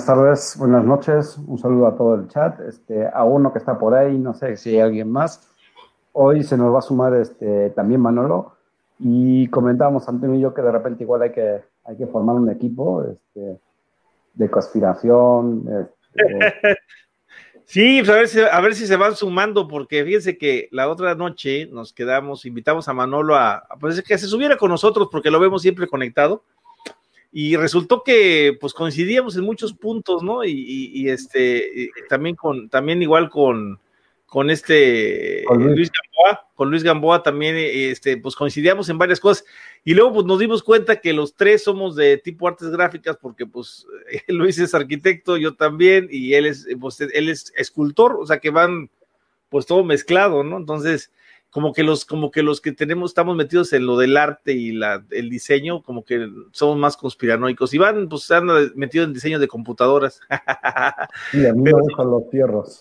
Buenas tardes, buenas noches, un saludo a todo el chat, este, a uno que está por ahí, no sé si hay alguien más. Hoy se nos va a sumar este, también Manolo y comentábamos Antonio y yo que de repente igual hay que, hay que formar un equipo este, de conspiración. Este, Sí, pues a ver, si, a ver si se van sumando, porque fíjense que la otra noche nos quedamos, invitamos a Manolo a, pues, que se subiera con nosotros, porque lo vemos siempre conectado, y resultó que pues coincidíamos en muchos puntos, ¿no? Y, este, también con, también igual con, con este Luis. Gamboa, con Luis Gamboa también, este, pues coincidíamos en varias cosas. Y luego pues nos dimos cuenta que los tres somos de tipo artes gráficas, porque pues Luis es arquitecto, yo también, y él es, pues, él es escultor, o sea que van pues todo mezclado, ¿no? Entonces, como que los, como que los que tenemos, estamos metidos en lo del arte y la, el diseño, como que somos más conspiranoicos. Iván, pues se han metido en diseño de computadoras. Sí, a mí pero, me los fierros.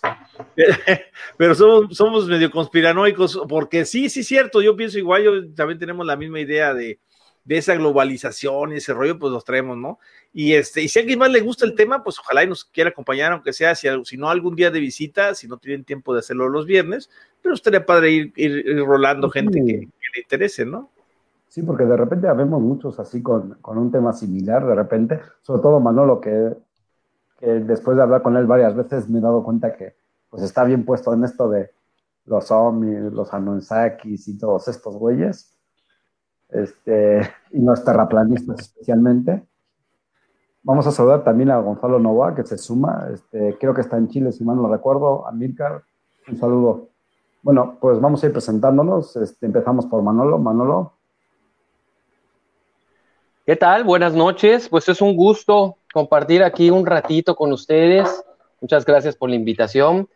Pero somos, somos medio conspiranoicos, porque sí, sí, cierto, yo pienso igual, yo también tenemos la misma idea de, de esa globalización y ese rollo, pues los traemos, ¿no? Y este, y si a alguien más le gusta el tema, pues ojalá y nos quiera acompañar, aunque sea, si, si no algún día de visita, si no tienen tiempo de hacerlo los viernes, pero estaría padre ir, ir, rolando gente que, le interese, ¿no? Sí, porque de repente vemos muchos así con, con, un tema similar, de repente, sobre todo Manolo, que, que después de hablar con él varias veces me he dado cuenta que pues está bien puesto en esto de los Omi, los Anunnakis y todos estos güeyes, este, y los terraplanistas especialmente. Vamos a saludar también a Gonzalo Nova, que se suma, este, creo que está en Chile, si mal no recuerdo, a Milcar, un saludo. Bueno, pues vamos a ir presentándonos. Este, empezamos por Manolo. Manolo. ¿Qué tal? Buenas noches. Pues es un gusto compartir aquí un ratito con ustedes. Muchas gracias por la invitación.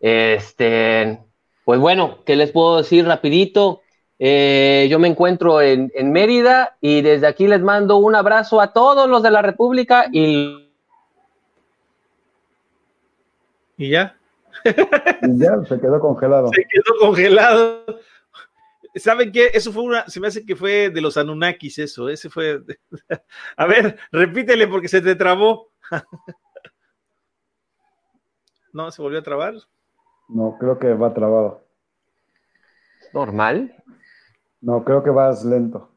Este, pues bueno, ¿qué les puedo decir rapidito? Eh, yo me encuentro en, en, Mérida y desde aquí les mando un abrazo a todos los de la República y... ¿Y ya? ya se quedó congelado. Se quedó congelado. ¿Saben qué? Eso fue una, se me hace que fue de los Anunnakis, eso, ese fue. A ver, repítele porque se te trabó. ¿No? ¿Se volvió a trabar? No, creo que va trabado. ¿Normal? No, creo que vas lento.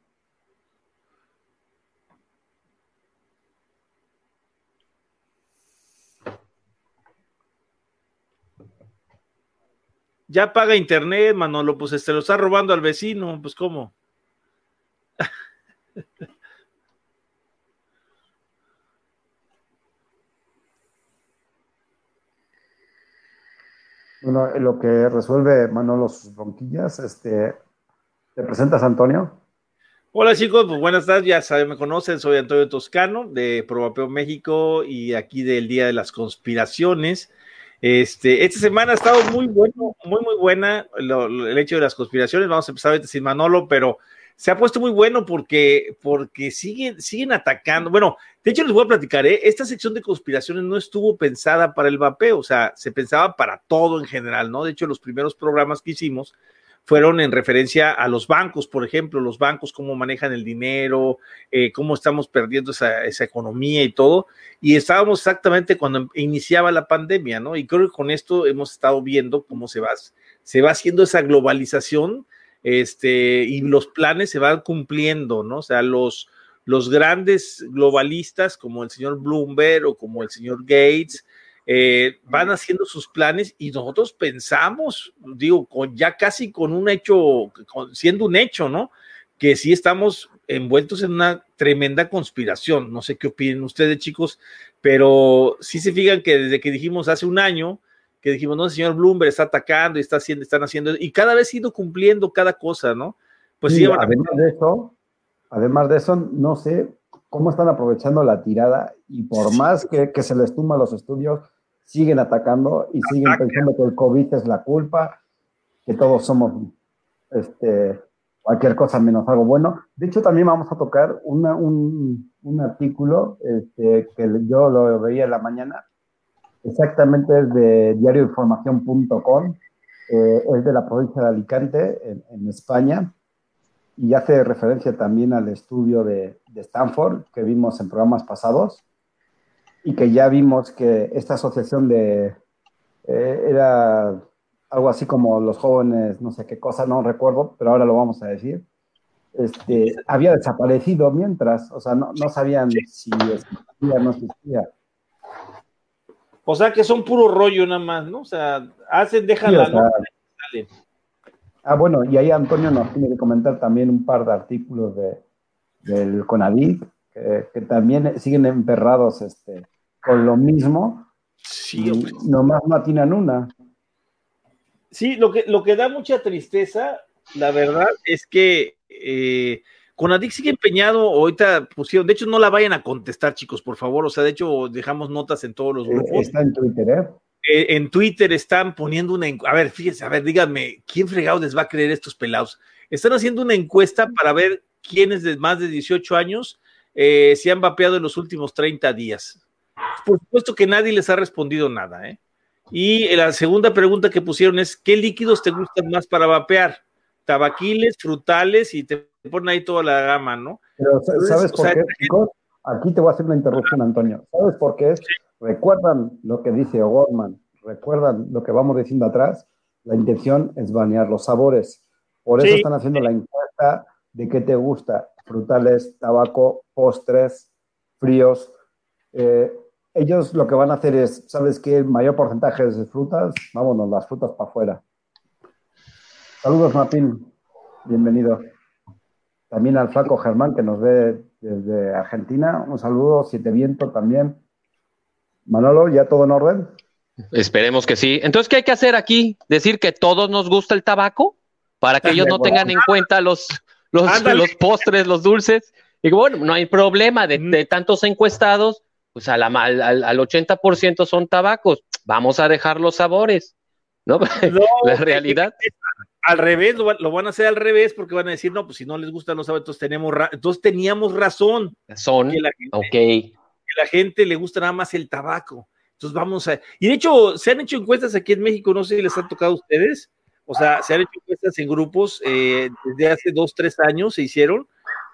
Ya paga internet, Manolo, pues este lo está robando al vecino, pues cómo. Bueno, lo que resuelve Manolo sus bronquillas, este, ¿te presentas, Antonio? Hola chicos, pues buenas tardes, ya saben, me conocen, soy Antonio Toscano de Probapeo México y aquí del Día de las Conspiraciones. Este, esta semana ha estado muy bueno, muy, muy buena lo, lo, el hecho de las conspiraciones. Vamos a empezar ahorita sin Manolo, pero se ha puesto muy bueno porque, porque siguen, siguen atacando. Bueno, de hecho les voy a platicar, ¿eh? esta sección de conspiraciones no estuvo pensada para el vapeo, o sea, se pensaba para todo en general, ¿no? De hecho, los primeros programas que hicimos fueron en referencia a los bancos, por ejemplo, los bancos, cómo manejan el dinero, eh, cómo estamos perdiendo esa, esa, economía y todo. Y estábamos exactamente cuando iniciaba la pandemia, ¿no? Y creo que con esto hemos estado viendo cómo se va, se va haciendo esa globalización este, y los planes se van cumpliendo, ¿no? O sea, los, los grandes globalistas como el señor Bloomberg o como el señor Gates, eh, van haciendo sus planes y nosotros pensamos, digo, con, ya casi con un hecho, con, siendo un hecho, ¿no? Que sí estamos envueltos en una tremenda conspiración. No sé qué opinen ustedes, chicos, pero sí se fijan que desde que dijimos hace un año, que dijimos, no, el señor Bloomberg está atacando y está haciendo, están haciendo, y cada vez ha ido cumpliendo cada cosa, ¿no? Pues sí, además de eso, además de eso, no sé cómo están aprovechando la tirada y por sí. más que, que se les tumba los estudios, siguen atacando y siguen pensando que el COVID es la culpa, que todos somos este, cualquier cosa menos algo bueno. De hecho, también vamos a tocar una, un, un, artículo este, que yo lo veía en la mañana, exactamente es de diarioinformación.com, eh, es de la provincia de Alicante, en, España, y hace referencia también al estudio de, Stanford que vimos en programas pasados, y que ya vimos que esta asociación de... Eh, era algo así como los jóvenes, no sé qué cosa, no recuerdo, pero ahora lo vamos a decir, este, había desaparecido mientras, o sea, no, no sabían si existía o no existía. O sea, que son puro rollo nada más, ¿no? O sea, hacen, dejan la salen. Ah, bueno, y ahí Antonio nos tiene que comentar también un par de artículos de, del CONADIC, que, también siguen emperrados este, con lo mismo. Sí, nomás no atinan una. Sí, lo que, lo que da mucha tristeza, la verdad, es que eh, Conadic sigue empeñado, ahorita pusieron, de hecho no la vayan a contestar chicos, por favor, o sea, de hecho dejamos notas en todos los grupos. Está en Twitter, ¿eh? eh en Twitter están poniendo una, a ver, fíjense, a ver, díganme, ¿quién fregado les va a creer estos pelados? Están haciendo una encuesta para ver quiénes de más de 18 años eh, se han vapeado en los últimos 30 días. Por supuesto que nadie les ha respondido nada, ¿eh? Y la segunda pregunta que pusieron es, ¿qué líquidos te gustan más para vapear? Tabaquiles, frutales y te ponen ahí toda la gama, ¿no? Pero ¿sabes por qué, chicos? Aquí te voy a hacer una interrupción, Antonio. ¿Sabes por qué es? ¿Recuerdan lo que dice O'Gorman? ¿Recuerdan lo que vamos diciendo atrás? La intención es banear los sabores. Por eso están haciendo la encuesta de qué te gusta. Frutales, tabaco, postres, fríos. Eh, ellos lo que van a hacer es, ¿sabes qué? El mayor porcentaje de frutas, vámonos, las frutas para afuera. Saludos, Martín. Bienvenido. También al flaco Germán, que nos ve desde Argentina. Un saludo, Siete Viento también. Manolo, ¿ya todo en orden? Esperemos que sí. Entonces, ¿qué hay que hacer aquí? ¿Decir que todos nos gusta el tabaco? Para que ellos no tengan en cuenta los, los, postres, los dulces. Y bueno, no hay problema de, de tantos encuestados pues al, al, 80% son tabacos, vamos a dejar los sabores, ¿no? la realidad. Al revés, lo, van a hacer al revés porque van a decir, no, pues si no les gustan los sabores, entonces, tenemos entonces teníamos razón. Que la gente, ok. Que la gente le gusta nada más el tabaco. Entonces vamos a... Y de hecho, se han hecho encuestas aquí en México, no sé si les han tocado a ustedes, o sea, se han hecho encuestas en grupos eh, desde hace dos, tres años se hicieron,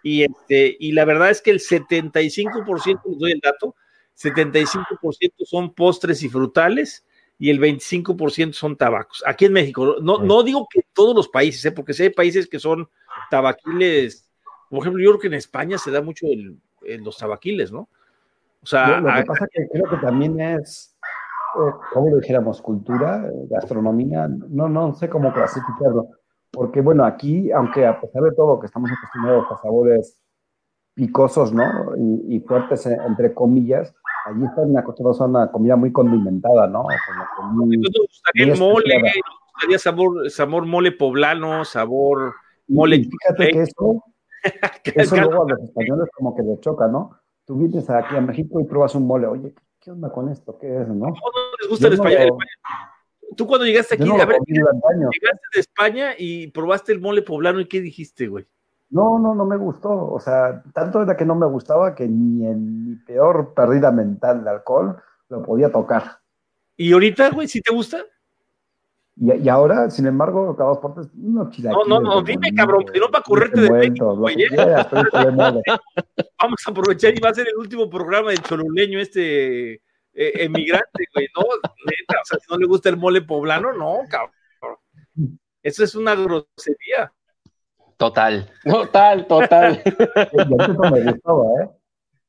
y, este, y la verdad es que el 75%, les doy el dato, 75% son postres y frutales y el 25% son tabacos. Aquí en México, no, no digo que todos los países, ¿eh? porque sé hay países que son tabaquiles, por ejemplo, yo creo que en España se da mucho el, los tabaquiles, ¿no? O sea, lo, que pasa que creo que también es, eh, como lo dijéramos, cultura, gastronomía, no, no sé cómo clasificarlo, porque bueno, aquí, aunque a pesar de todo que estamos acostumbrados a sabores picosos, ¿no? Y, y fuertes, eh, entre comillas, allí están acostumbrados a una comida muy condimentada, ¿no? Como muy, Entonces, gustaría el mole, nos gustaría sabor, sabor mole poblano, sabor mole. Y fíjate que eso, eso luego a los españoles como que les choca, ¿no? Tú vienes aquí a México y pruebas un mole, oye, ¿qué onda con esto? ¿Qué es, no? No, les gusta el español, Tú cuando llegaste aquí, a ver, llegaste de España y probaste el mole poblano y ¿qué dijiste, güey? No, no, no me gustó. O sea, tanto era que no me gustaba que ni en mi peor pérdida mental de alcohol lo podía tocar. ¿Y ahorita, güey, si te gusta? Y, ahora, sin embargo, cada dos partes, no No, no, no, dime, cabrón, que no para correrte de México, güey. ¿eh? Vamos a aprovechar y va a ser el último programa del choluleño este eh, emigrante, güey, ¿no? Neta, o sea, si no le gusta el mole poblano, no, cabrón. Eso es una grosería. Total, total, total. no me gustaba, ¿eh?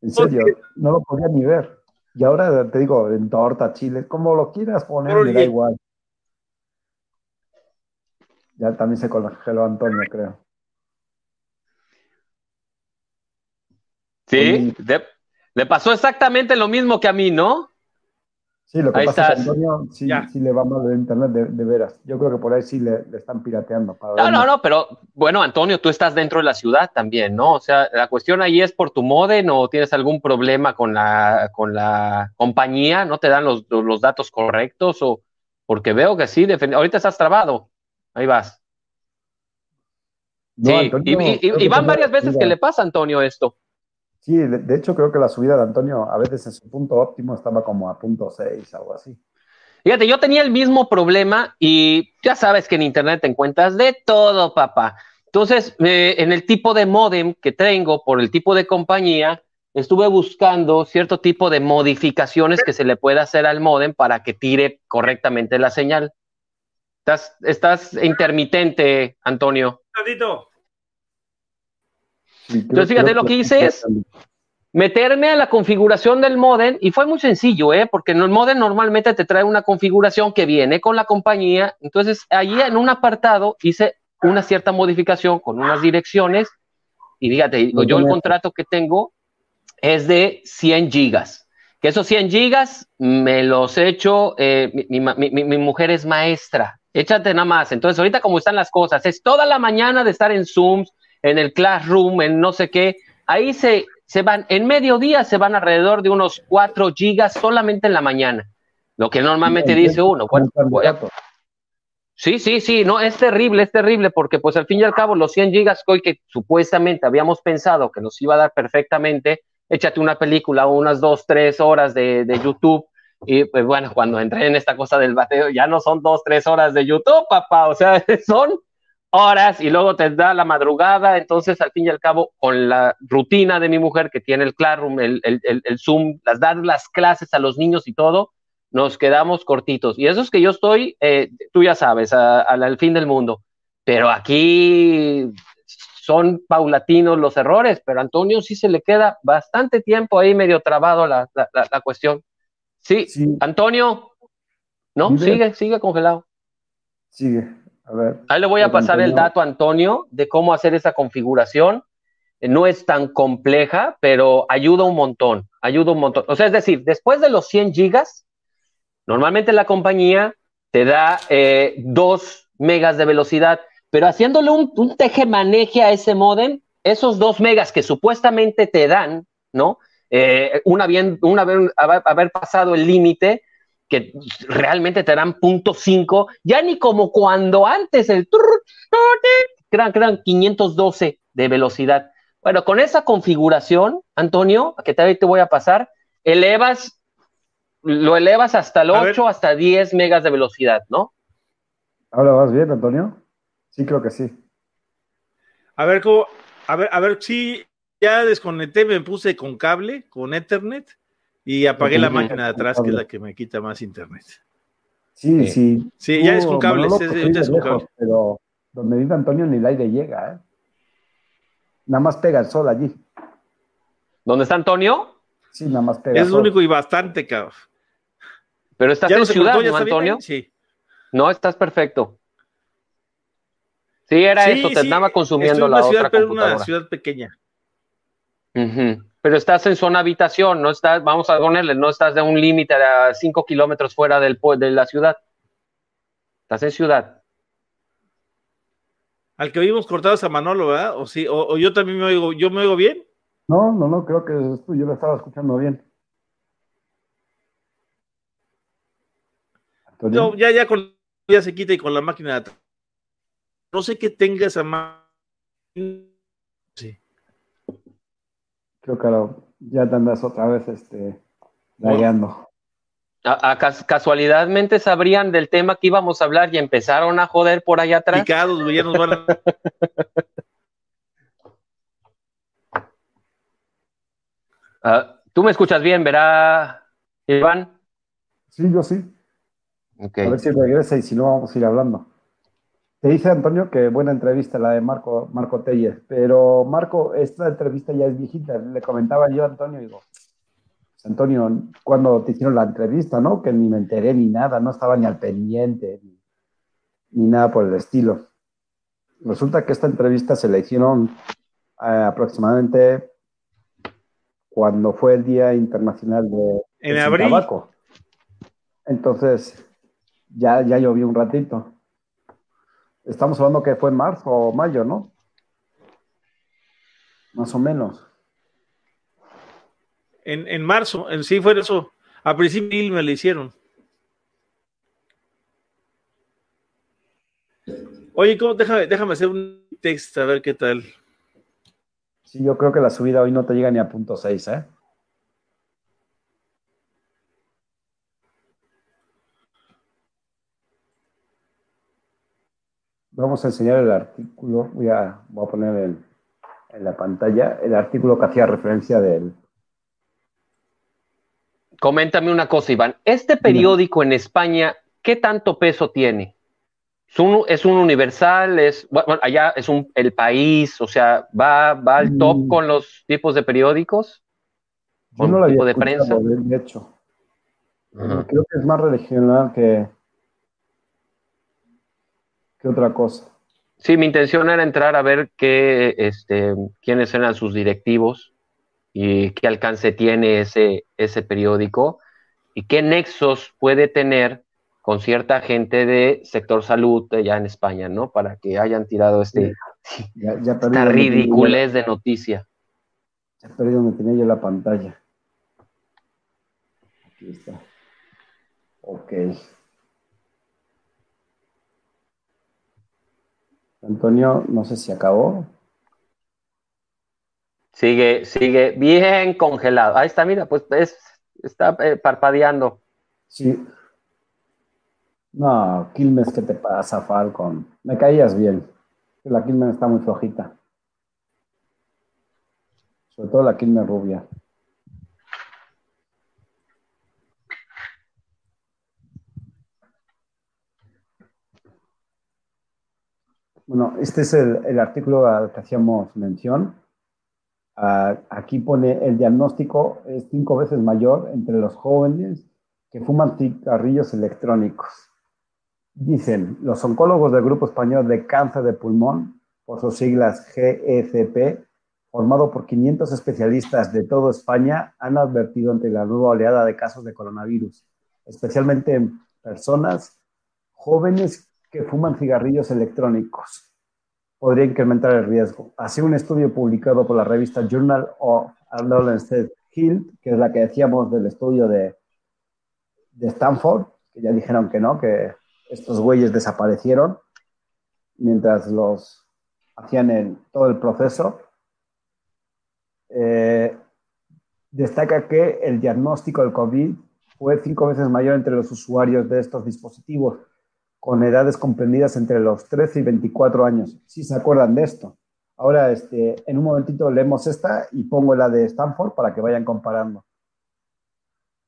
En serio, no lo podía ni ver. Y ahora te digo, en torta, chile, como lo quieras poner, me da igual. Ya también se congeló Antonio, creo. Sí, le pasó exactamente lo mismo que a mí, ¿no? Sí, lo que pasa es que Antonio sí, sí, le va mal de internet, de, veras. Yo creo que por ahí sí le, están pirateando. no, no, no, pero bueno, Antonio, tú estás dentro de la ciudad también, ¿no? O sea, la cuestión ahí es por tu modem o tienes algún problema con la, con la compañía, ¿no te dan los, los datos correctos? o Porque veo que sí, ahorita estás trabado. Ahí vas. sí, y, van varias veces que le pasa a Antonio esto. Sí, de, hecho creo que la subida de Antonio a veces en su punto óptimo estaba como a punto 6, algo así. Fíjate, yo tenía el mismo problema y ya sabes que en internet te encuentras de todo, papá. Entonces, eh, en el tipo de modem que tengo, por el tipo de compañía, estuve buscando cierto tipo de modificaciones que se le pueda hacer al modem para que tire correctamente la señal. Estás, estás intermitente, Antonio. Entonces, fíjate, lo que hice es meterme a la configuración del modem y fue muy sencillo, ¿eh? porque en el modem normalmente te trae una configuración que viene con la compañía. Entonces, allí en un apartado hice una cierta modificación con unas direcciones y fíjate, yo el contrato que tengo es de 100 gigas. Que esos 100 gigas me los he hecho, eh, mi, mi, mujer es maestra, échate nada más. Entonces, ahorita como están las cosas, es toda la mañana de estar en Zooms, en el Classroom, en no sé qué. Ahí se, se van, en mediodía se van alrededor de unos 4 gigas solamente en la mañana. Lo que normalmente dice uno. Sí, sí, sí, no, es terrible, es terrible, porque pues al fin y al cabo los 100 gigas hoy que supuestamente habíamos pensado que nos iba a dar perfectamente, échate una película, unas dos, tres horas de, YouTube. Y pues bueno, cuando entré en esta cosa del bateo, ya no son dos, tres horas de YouTube, papá, o sea, son horas y luego te da la madrugada. Entonces, al fin y al cabo, con la rutina de mi mujer que tiene el Classroom, el, el, Zoom, las dar las clases a los niños y todo, nos quedamos cortitos. Y eso es que yo estoy, eh, tú ya sabes, al fin del mundo. Pero aquí son paulatinos los errores, pero a Antonio sí se le queda bastante tiempo ahí medio trabado la, cuestión. Sí, Antonio, ¿no? Sigue, sigue congelado. Sigue, a ver. Ahí le voy a pasar el dato a Antonio de cómo hacer esa configuración. Eh, no es tan compleja, pero ayuda un montón, ayuda un montón. O sea, es decir, después de los 100 gigas, normalmente la compañía te da eh, 2 megas de velocidad pero haciéndole un, un teje-maneje a ese modem, esos dos megas que supuestamente te dan, ¿no? Eh, una, bien, una vez haber pasado el límite, que realmente te dan punto .5, ya ni como cuando antes el eran, eran 512 de velocidad. Bueno, con esa configuración, Antonio, que te, te voy a pasar, elevas, lo elevas hasta el 8, hasta 10 megas de velocidad, ¿no? Ahora vas bien, Antonio. Sí, creo que sí. A ver, cómo, a ver, a ver, sí, ya desconecté, me puse con cable, con Ethernet, y apagué la máquina de atrás, que es la que me quita más internet. Sí, sí. Sí, ya es con cable, es, con cable. Pero donde vive Antonio ni el aire llega, ¿eh? Nada más pega el sol allí. ¿Dónde está Antonio? Sí, nada más pega Es lo único y bastante, cabrón. Pero estás en ciudad, ¿no, Antonio? Sí. No, estás perfecto. Sí, era eso, te andaba consumiendo la otra pero una ciudad pequeña. Pero estás en zona habitación, no estás, vamos a ponerle, no estás de un límite a 5 kilómetros fuera del, de la ciudad. Estás en ciudad. Al que vimos cortados a Manolo, ¿verdad? O sí, o, yo también me oigo, ¿yo me oigo bien? No, no, no, creo que yo lo estaba escuchando bien. No, ya, ya con ya se quita y con la máquina de no sé qué tenga esa mano. Creo que ya te andas otra vez este, lagueando. A, casualidadmente sabrían del tema que íbamos a hablar y empezaron a joder por allá atrás. Picados, ya nos van a... Ah, Tú me escuchas bien, ¿verá, Iván? Sí, yo sí. A ver si regresa y si no, vamos a ir hablando. Te dice Antonio que buena entrevista la de Marco, Marco Telles, pero Marco, esta entrevista ya es viejita. Le comentaba yo a Antonio, digo, pues, Antonio, cuando te hicieron la entrevista, ¿no? Que ni me enteré ni nada, no estaba ni al pendiente, ni, nada por el estilo. Resulta que esta entrevista se la hicieron eh, aproximadamente cuando fue el Día Internacional de, en abril. Tabaco. Entonces, ya, ya llovió un ratito. Estamos hablando que fue en marzo o mayo, ¿no? Más o menos. En, marzo, en sí fue eso. A principio me lo hicieron. Oye, ¿cómo? Déjame, déjame hacer un texto a ver qué tal. Sí, yo creo que la subida hoy no te llega ni a punto 6, ¿eh? Vamos a enseñar el artículo, voy a, voy a poner en, en la pantalla el artículo que hacía referencia del... Coméntame una cosa, Iván. ¿Este periódico en España qué tanto peso tiene? ¿Es un, es un universal? Es, bueno, allá es un, el país, o sea, ¿va, va al top Mm. con los tipos de periódicos? Yo ¿Con no lo había tipo de prensa? de hecho. Creo que es más regional que, que otra cosa. Sí, mi intención era entrar a ver qué, este, quiénes eran sus directivos y qué alcance tiene ese, ese periódico y qué nexos puede tener con cierta gente de sector salud allá en España, ¿no? Para que hayan tirado este, Ya, ya esta ridiculez de noticia. Ya perdí donde tenía yo la pantalla. Aquí está. Ok. Antonio, no sé si acabó. Sigue, sigue bien congelado. Ahí está, mira, pues es, está eh, parpadeando. Sí. No, Quilmes, ¿qué te pasa, Falcon? Me caías bien. La Quilmes está muy flojita. Sobre todo la Quilmes rubia. Bueno, este es el, artículo al que hacíamos mención. Ah, aquí pone el diagnóstico es cinco veces mayor entre los jóvenes que fuman cigarrillos electrónicos. Dicen los oncólogos del Grupo Español de Cáncer de Pulmón, por sus siglas GECP, formado por 500 especialistas de toda España, han advertido ante la nueva oleada de casos de coronavirus, especialmente en personas jóvenes que fuman cigarrillos electrónicos. Podría incrementar el riesgo. Así, un estudio publicado por la revista Journal of Adolescent Health, que es la que decíamos del estudio de, de Stanford, que ya dijeron que no, que estos güeyes desaparecieron mientras los hacían el, todo el proceso. Eh, destaca que el diagnóstico del COVID fue cinco veces mayor entre los usuarios de estos dispositivos, con edades comprendidas entre los 13 y 24 años. Si se acuerdan de esto. Ahora, este, en un momentito leemos esta y pongo la de Stanford para que vayan comparando.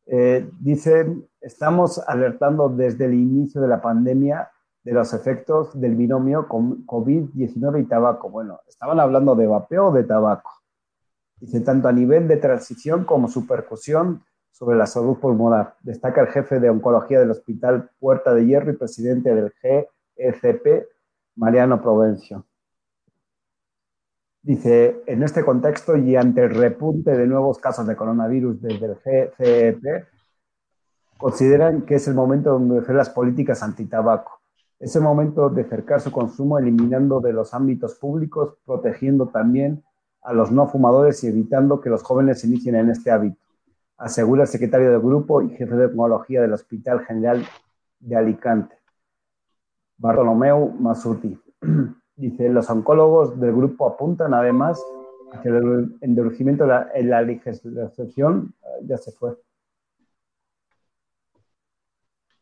Eh, dicen, estamos alertando desde el inicio de la pandemia de los efectos del binomio COVID-19 y tabaco. Bueno, estaban hablando de vapeo o de tabaco. Dice, tanto a nivel de transición como su percusión sobre la salud pulmonar. Destaca el jefe de oncología del Hospital Puerta de Hierro y presidente del GECP, Mariano Provencio. Dice, en este contexto y ante el repunte de nuevos casos de coronavirus desde el GCEP, consideran que es el momento de endurecer las políticas antitabaco. Es el momento de cercar su consumo eliminando de los ámbitos públicos, protegiendo también a los no fumadores y evitando que los jóvenes se inicien en este hábito, asegura el secretario del grupo y jefe de tecnología del Hospital General de Alicante, Bartolomeu Masuti. Dice, los oncólogos del grupo apuntan además a que el endurecimiento en la legislación ya se fue.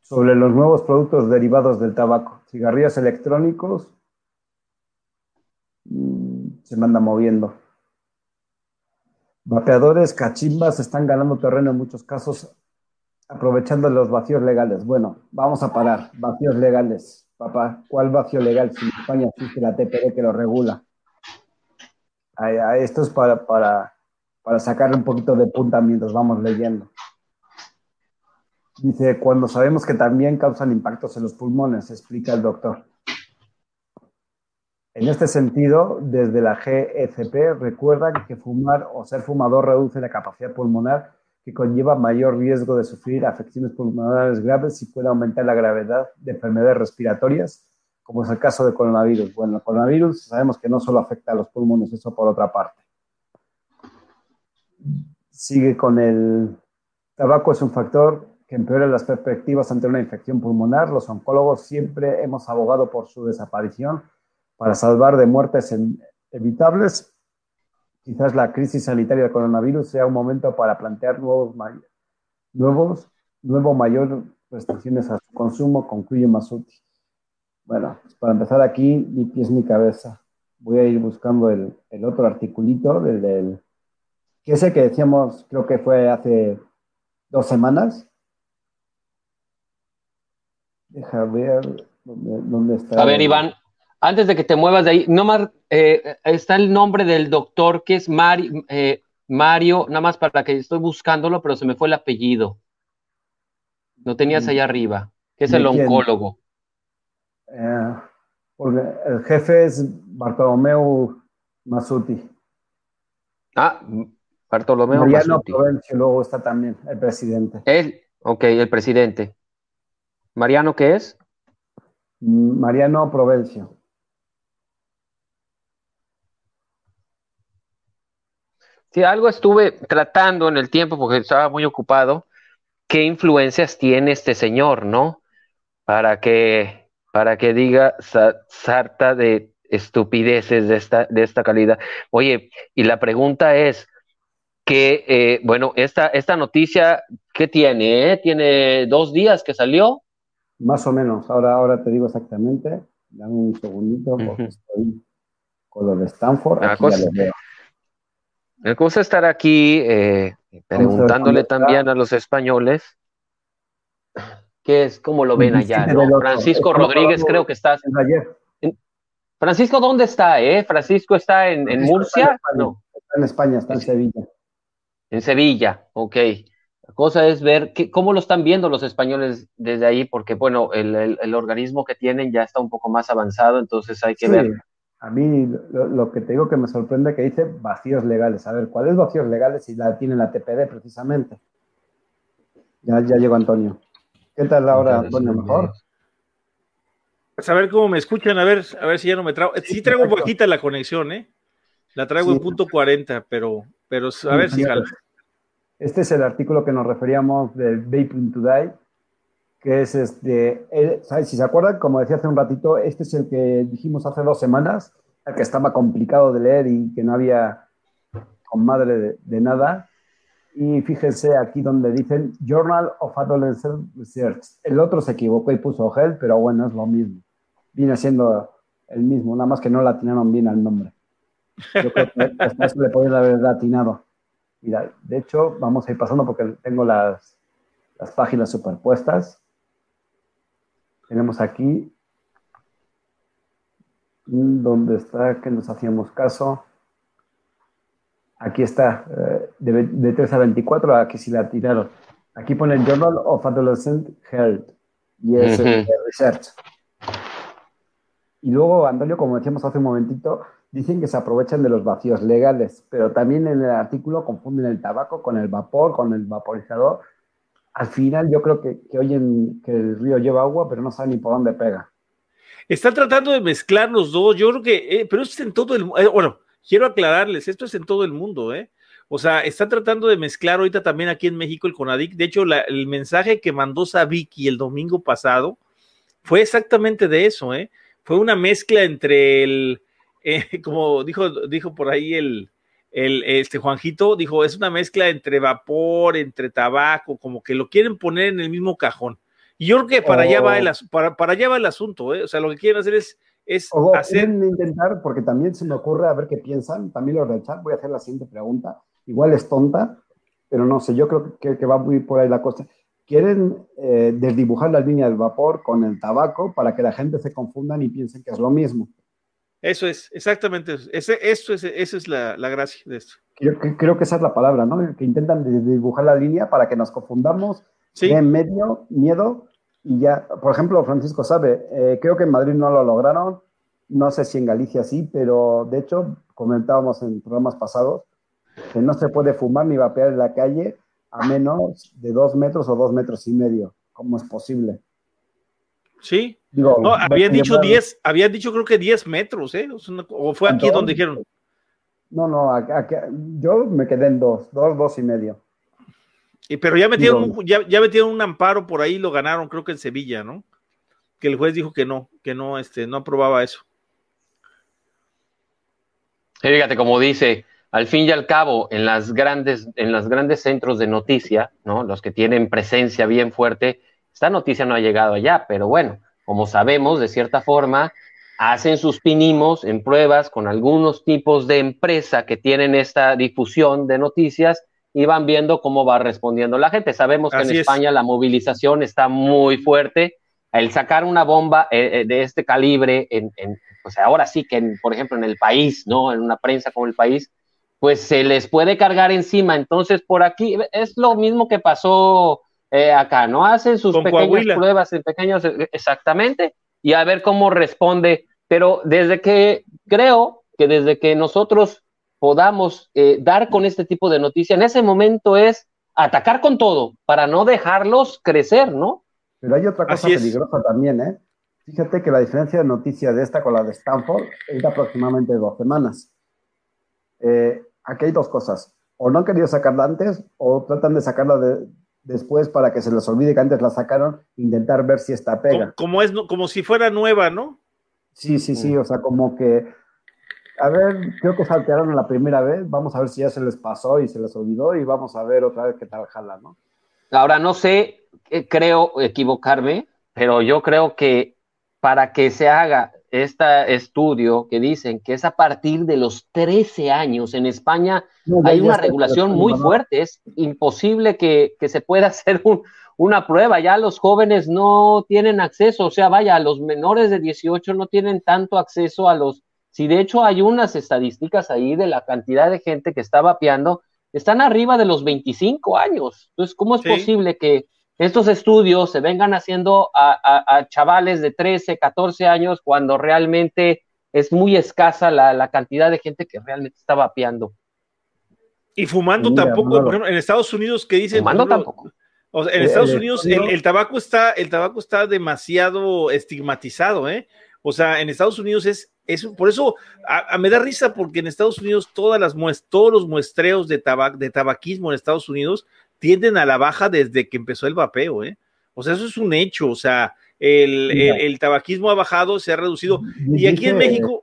Sobre los nuevos productos derivados del tabaco, cigarrillos electrónicos, mmm, se me anda moviendo. Vapeadores, cachimbas están ganando terreno en muchos casos, aprovechando los vacíos legales. Bueno, vamos a parar. Vacíos legales. Papá, ¿cuál vacío legal si en España existe la TPD que lo regula? Esto es para, para, para sacarle un poquito de punta mientras vamos leyendo. Dice, cuando sabemos que también causan impactos en los pulmones, explica el doctor. En este sentido, desde la GECP recuerdan que fumar o ser fumador reduce la capacidad pulmonar que conlleva mayor riesgo de sufrir afecciones pulmonares graves y puede aumentar la gravedad de enfermedades respiratorias, como es el caso del coronavirus. Bueno, el coronavirus sabemos que no solo afecta a los pulmones, eso por otra parte. Sigue con el tabaco es un factor que empeora las perspectivas ante una infección pulmonar. Los oncólogos siempre hemos abogado por su desaparición para salvar de muertes evitables quizás la crisis sanitaria del coronavirus sea un momento para plantear nuevos, nuevos nuevo mayor restricciones a su consumo, concluye Masuti. Bueno, pues para empezar aquí, mi pie es mi cabeza. Voy a ir buscando el, otro articulito del, del, que ese que decíamos, creo que fue hace dos semanas. Deja ver dónde, está. A ver, Iván, antes de que te muevas de ahí, nomás eh, está el nombre del doctor que es eh, Mario, nada más para que estoy buscándolo, pero se me fue el apellido. No tenías allá arriba, que es el oncólogo. Eh, el jefe es Bartolomeu Masuti. Ah, Bartolomeo Mariano Provencio, luego está también el presidente. Él, ok, el presidente. ¿Mariano qué es? Mm, Mariano Provencio. Sí, algo estuve tratando en el tiempo porque estaba muy ocupado qué influencias tiene este señor, ¿no? Para que, para que diga sarta de estupideces de esta, de esta calidad. Oye, y la pregunta es que, eh, bueno, esta, esta noticia, ¿qué tiene? Eh? ¿Tiene dos días que salió? Más o menos, ahora, ahora te digo exactamente, dame un segundito porque estoy con lo de Stanford. La cosa, la cosa es estar aquí eh, preguntándole también a los españoles qué es, cómo lo ven allá. Francisco Rodríguez, creo que está. Francisco, ¿dónde está? Eh? Francisco está en, Murcia. Está en no. Está en España, está en Sevilla. En Sevilla, ok. La cosa es ver cómo lo están viendo los españoles desde ahí, porque bueno, el, organismo que tienen ya está un poco más avanzado, entonces hay que ver a mí lo, que te digo que me sorprende que dice vacíos legales. A ver, ¿cuáles vacíos legales si la tiene la TPD precisamente? Ya, ya llegó Antonio. ¿Qué tal ahora, Antonio? ¿Mejor? Pues a ver cómo me escuchan, a ver, a ver si ya no me trago. Sí traigo un poquito la conexión, ¿eh? La traigo en punto 40, pero, pero a ver si jala. Este es el artículo que nos referíamos del Vaping Today, que es este, si se acuerdan, como decía hace un ratito, este es el que dijimos hace dos semanas, el que estaba complicado de leer y que no había con madre de, nada. Y fíjense aquí donde dicen Journal of Adolescent Research. El otro se equivocó y puso GEL, pero bueno, es lo mismo. Viene siendo el mismo, nada más que no latinaron bien al nombre. Yo creo que hasta eso le podría haber latinado. Mira, de hecho, vamos a ir pasando porque tengo las, las páginas superpuestas. Tenemos aquí, ¿dónde está? que nos hacíamos caso? Aquí está, eh, de, 3 a 24, aquí sí la tiraron. Aquí pone Journal of Adolescent Health y es Research. Y luego, Antonio, como decíamos hace un momentito, dicen que se aprovechan de los vacíos legales, pero también en el artículo confunden el tabaco con el vapor, con el vaporizador al final yo creo que, oyen que el río lleva agua, pero no saben ni por dónde pega. Están tratando de mezclar los dos, yo creo que, eh, pero esto es en todo el mundo, eh, bueno, quiero aclararles, esto es en todo el mundo, ¿eh? O sea, están tratando de mezclar ahorita también aquí en México el CONADIC. De hecho, el mensaje que mandó Sabiki el domingo pasado fue exactamente de eso, ¿eh? Fue una mezcla entre el, eh, como dijo, dijo por ahí el, el, este Juanjito dijo, es una mezcla entre vapor, entre tabaco, como que lo quieren poner en el mismo cajón. Y yo creo que para allá va el, oh. para, para allá va el asunto, ¿eh? o sea, lo que quieren hacer es, es hacer... intentar, porque también se me ocurre a ver qué piensan, también los del chat, voy a hacer la siguiente pregunta, igual es tonta, pero no sé, yo creo que, que va muy por ahí la cosa. Quieren eh, desdibujar la línea del vapor con el tabaco para que la gente se confundan y piensen que es lo mismo. Eso es, exactamente. Ese, eso es, esa es la, gracia de esto. Creo, creo, que esa es la palabra, ¿no? Que intentan dibujar la línea para que nos confundamos, ¿Sí? en medio, miedo, y ya, por ejemplo, Francisco sabe, eh, creo que en Madrid no lo lograron, no sé si en Galicia sí, pero de hecho comentábamos en programas pasados que no se puede fumar ni vapear en la calle a menos de dos metros o dos metros y medio. ¿Cómo es posible? Sí. No, habían dicho 10, habían dicho creo que 10 metros, ¿eh? O fue aquí donde dijeron. No, no, yo me quedé en dos, dos, dos y medio. Y, pero ya metieron, un, ya, ya, metieron un amparo por ahí, lo ganaron, creo que en Sevilla, ¿no? Que el juez dijo que no, que no, este, no aprobaba eso. fíjate, como dice, al fin y al cabo, en las grandes, en los grandes centros de noticia, ¿no? Los que tienen presencia bien fuerte, esta noticia no ha llegado allá, pero bueno, como sabemos, de cierta forma, hacen sus pinimos en pruebas con algunos tipos de empresa que tienen esta difusión de noticias y van viendo cómo va respondiendo la gente. Sabemos que en España la movilización está muy fuerte. El sacar una bomba eh, eh, de este calibre, en, pues ahora sí que, por ejemplo, en el país, ¿no? En una prensa como el país, pues se les puede cargar encima. Entonces, por aquí es lo mismo que pasó eh, acá, ¿no? Hacen sus pequeñas pruebas en pequeños, exactamente, y a ver cómo responde. Pero desde que creo que desde que nosotros podamos eh, dar con este tipo de noticia, en ese momento es atacar con todo para no dejarlos crecer, ¿no? Pero hay otra cosa peligrosa también, ¿eh? Fíjate que la diferencia de noticia de esta con la de Stanford es de aproximadamente dos semanas. Eh, aquí hay dos cosas. O no han querido sacarla antes o tratan de sacarla de, después para que se les olvide que antes la sacaron, intentar ver si está pega. Como, es, como si fuera nueva, ¿no? Sí, sí, sí, o sea, como que, a ver, creo que saltearon la primera vez, vamos a ver si ya se les pasó y se les olvidó y vamos a ver otra vez qué tal jala, ¿no? Ahora, no sé, eh, creo equivocarme, pero yo creo que para que se haga este estudio que dicen que es a partir de los 13 años. En España hay una regulación muy fuerte, es imposible que, se pueda hacer una prueba, ya los jóvenes no tienen acceso, o sea, vaya, los menores de 18 no tienen tanto acceso a los, si de hecho hay unas estadísticas ahí de la cantidad de gente que está vapeando, están arriba de los 25 años. Entonces, ¿cómo es posible que estos estudios se vengan haciendo a, chavales de 13, 14 años cuando realmente es muy escasa la, cantidad de gente que realmente está vapeando. Y fumando tampoco, por ejemplo, en Estados Unidos que dicen... Fumando tampoco. O en Estados Unidos el, tabaco está, el tabaco está demasiado estigmatizado, ¿eh? O sea, en Estados Unidos es, es por eso me da risa porque en Estados Unidos todas las todos los muestreos de, de tabaquismo en Estados Unidos tienden a la baja desde que empezó el vapeo, ¿eh? O sea, eso es un hecho, o sea, el, tabaquismo ha bajado, se ha reducido. Y aquí en México...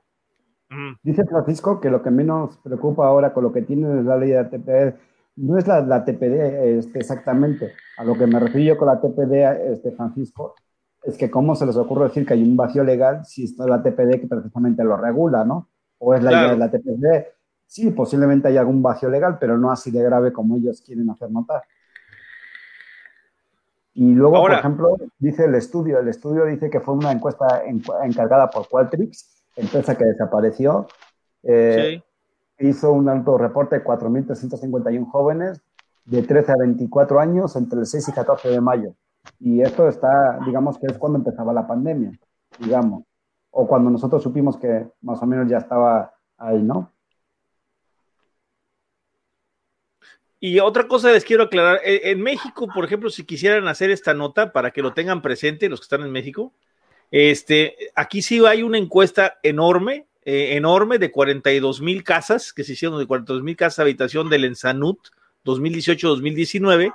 Dice Francisco que lo que menos preocupa ahora con lo que tiene la ley de TPD no es la, TPD este, exactamente. A lo que me refiero yo con la TPD, este, Francisco, es que cómo se les ocurre decir que hay un vacío legal si está la TPD que precisamente lo regula, ¿no? O es la idea de la TPD sí, posiblemente hay algún vacío legal, pero no así de grave como ellos quieren hacer notar. Y luego, por ejemplo, dice el estudio, el estudio dice que fue una encuesta encargada por Qualtrics, empresa que desapareció. Eh, hizo un alto reporte de 4.351 jóvenes de 13 a 24 años entre el 6 y 14 de mayo. Y esto está, digamos que es cuando empezaba la pandemia, digamos, o cuando nosotros supimos que más o menos ya estaba ahí, ¿no? Y otra cosa les quiero aclarar, e, en México, por ejemplo, si quisieran hacer esta nota para que lo tengan presente los que están en México, este, aquí sí hay una encuesta enorme, eh, enorme de 42 mil casas que se hicieron de 42 mil casas de habitación del Ensanut 2018-2019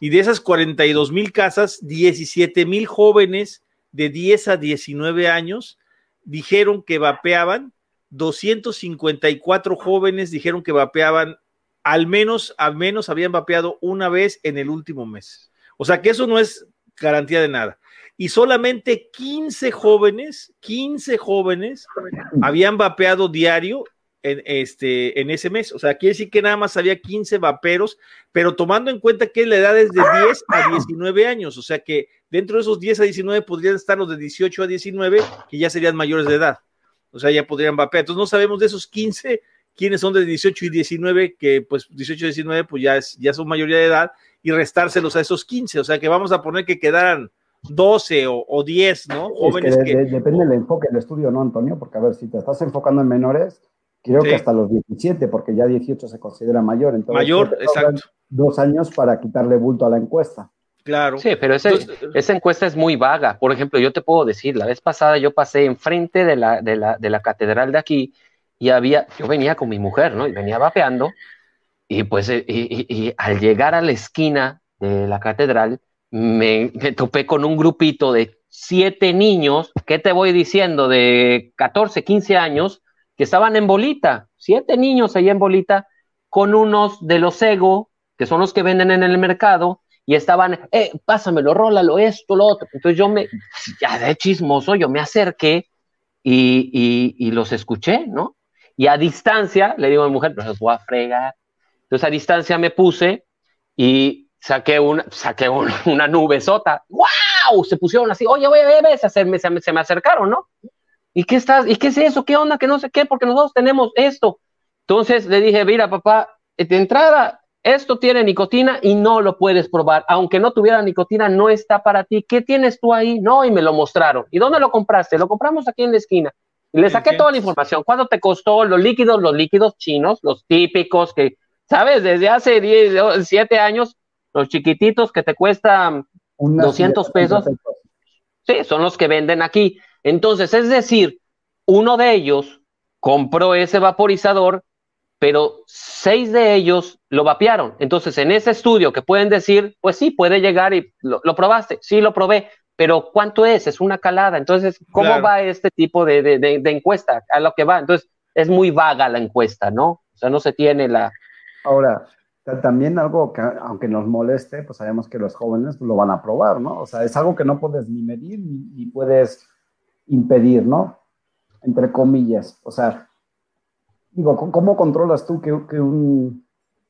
y de esas 42 mil casas, 17 mil jóvenes de 10 a 19 años dijeron que vapeaban, 254 jóvenes dijeron que vapeaban al menos, al menos habían vapeado una vez en el último mes. O sea que eso no es garantía de nada. Y solamente 15 jóvenes, 15 jóvenes habían vapeado diario en, este, en ese mes. O sea, quiere decir que nada más había 15 vaperos, pero tomando en cuenta que la edad es de 10 a 19 años. O sea que dentro de esos 10 a 19 podrían estar los de 18 a 19, que ya serían mayores de edad. O sea, ya podrían vapear. Entonces no sabemos de esos 15 quienes son de 18 y 19, que pues 18 y 19 pues ya, es, ya son mayoría de edad, y restárselos a esos 15, o sea que vamos a poner que quedaran 12 o, 10, ¿no? Jóvenes que, depende del enfoque del estudio, ¿no, Antonio? Porque a ver, si te estás enfocando en menores, creo que hasta los 17, porque ya 18 se considera mayor. Entonces, mayor, exacto. Dos años para quitarle bulto a la encuesta. Claro. Sí, pero esa encuesta es muy vaga. Por ejemplo, yo te puedo decir, la vez pasada yo pasé enfrente de la, de la, de la catedral de aquí y había, yo venía con mi mujer, ¿no? Y venía vapeando, y pues, eh, y, al llegar a la esquina de la catedral, me, topé con un grupito de siete niños, ¿qué te voy diciendo? De 14, 15 años, que estaban en bolita, siete niños ahí en bolita, con unos de los ego, que son los que venden en el mercado, y estaban, eh, pásamelo, rólalo, esto, lo otro. Entonces yo me, ya de chismoso, yo me acerqué y, y, los escuché, ¿no? Y a distancia, le digo a mi mujer, pero los voy a fregar. Entonces a distancia me puse y saqué una, saqué una nube sota. ¡Wow! Se pusieron así, oye, oye, oye, se, me, se me acercaron, ¿no? ¿Y qué estás? ¿Y qué es eso? ¿Qué onda? Que no sé qué, porque nosotros tenemos esto. Entonces le dije, mira, papá, de entrada, esto tiene nicotina y no lo puedes probar. Aunque no tuviera nicotina, no está para ti. ¿Qué tienes tú ahí? No, y me lo mostraron. ¿Y dónde lo compraste? Lo compramos aquí en la esquina. Le saqué toda la información. ¿Cuánto te costó los líquidos? Los líquidos chinos, los típicos que, ¿sabes? Desde hace 10, 7 años, los chiquititos que te cuestan 200 pesos. Sí, son los que venden aquí. Entonces, es decir, uno de ellos compró ese vaporizador pero seis de ellos lo vapearon. Entonces, en ese estudio que pueden decir, pues sí, puede llegar y lo, probaste, sí, lo probé, pero ¿cuánto es? Es una calada. Entonces, ¿cómo va este tipo de, de, encuesta? A lo que va. Entonces, es muy vaga la encuesta, ¿no? O sea, no se tiene la... Ahora, también algo que, aunque nos moleste, pues sabemos que los jóvenes lo van a probar, ¿no? O sea, es algo que no puedes ni medir ni puedes impedir, ¿no? Entre comillas. O sea, Digo, ¿cómo controlas tú que, un...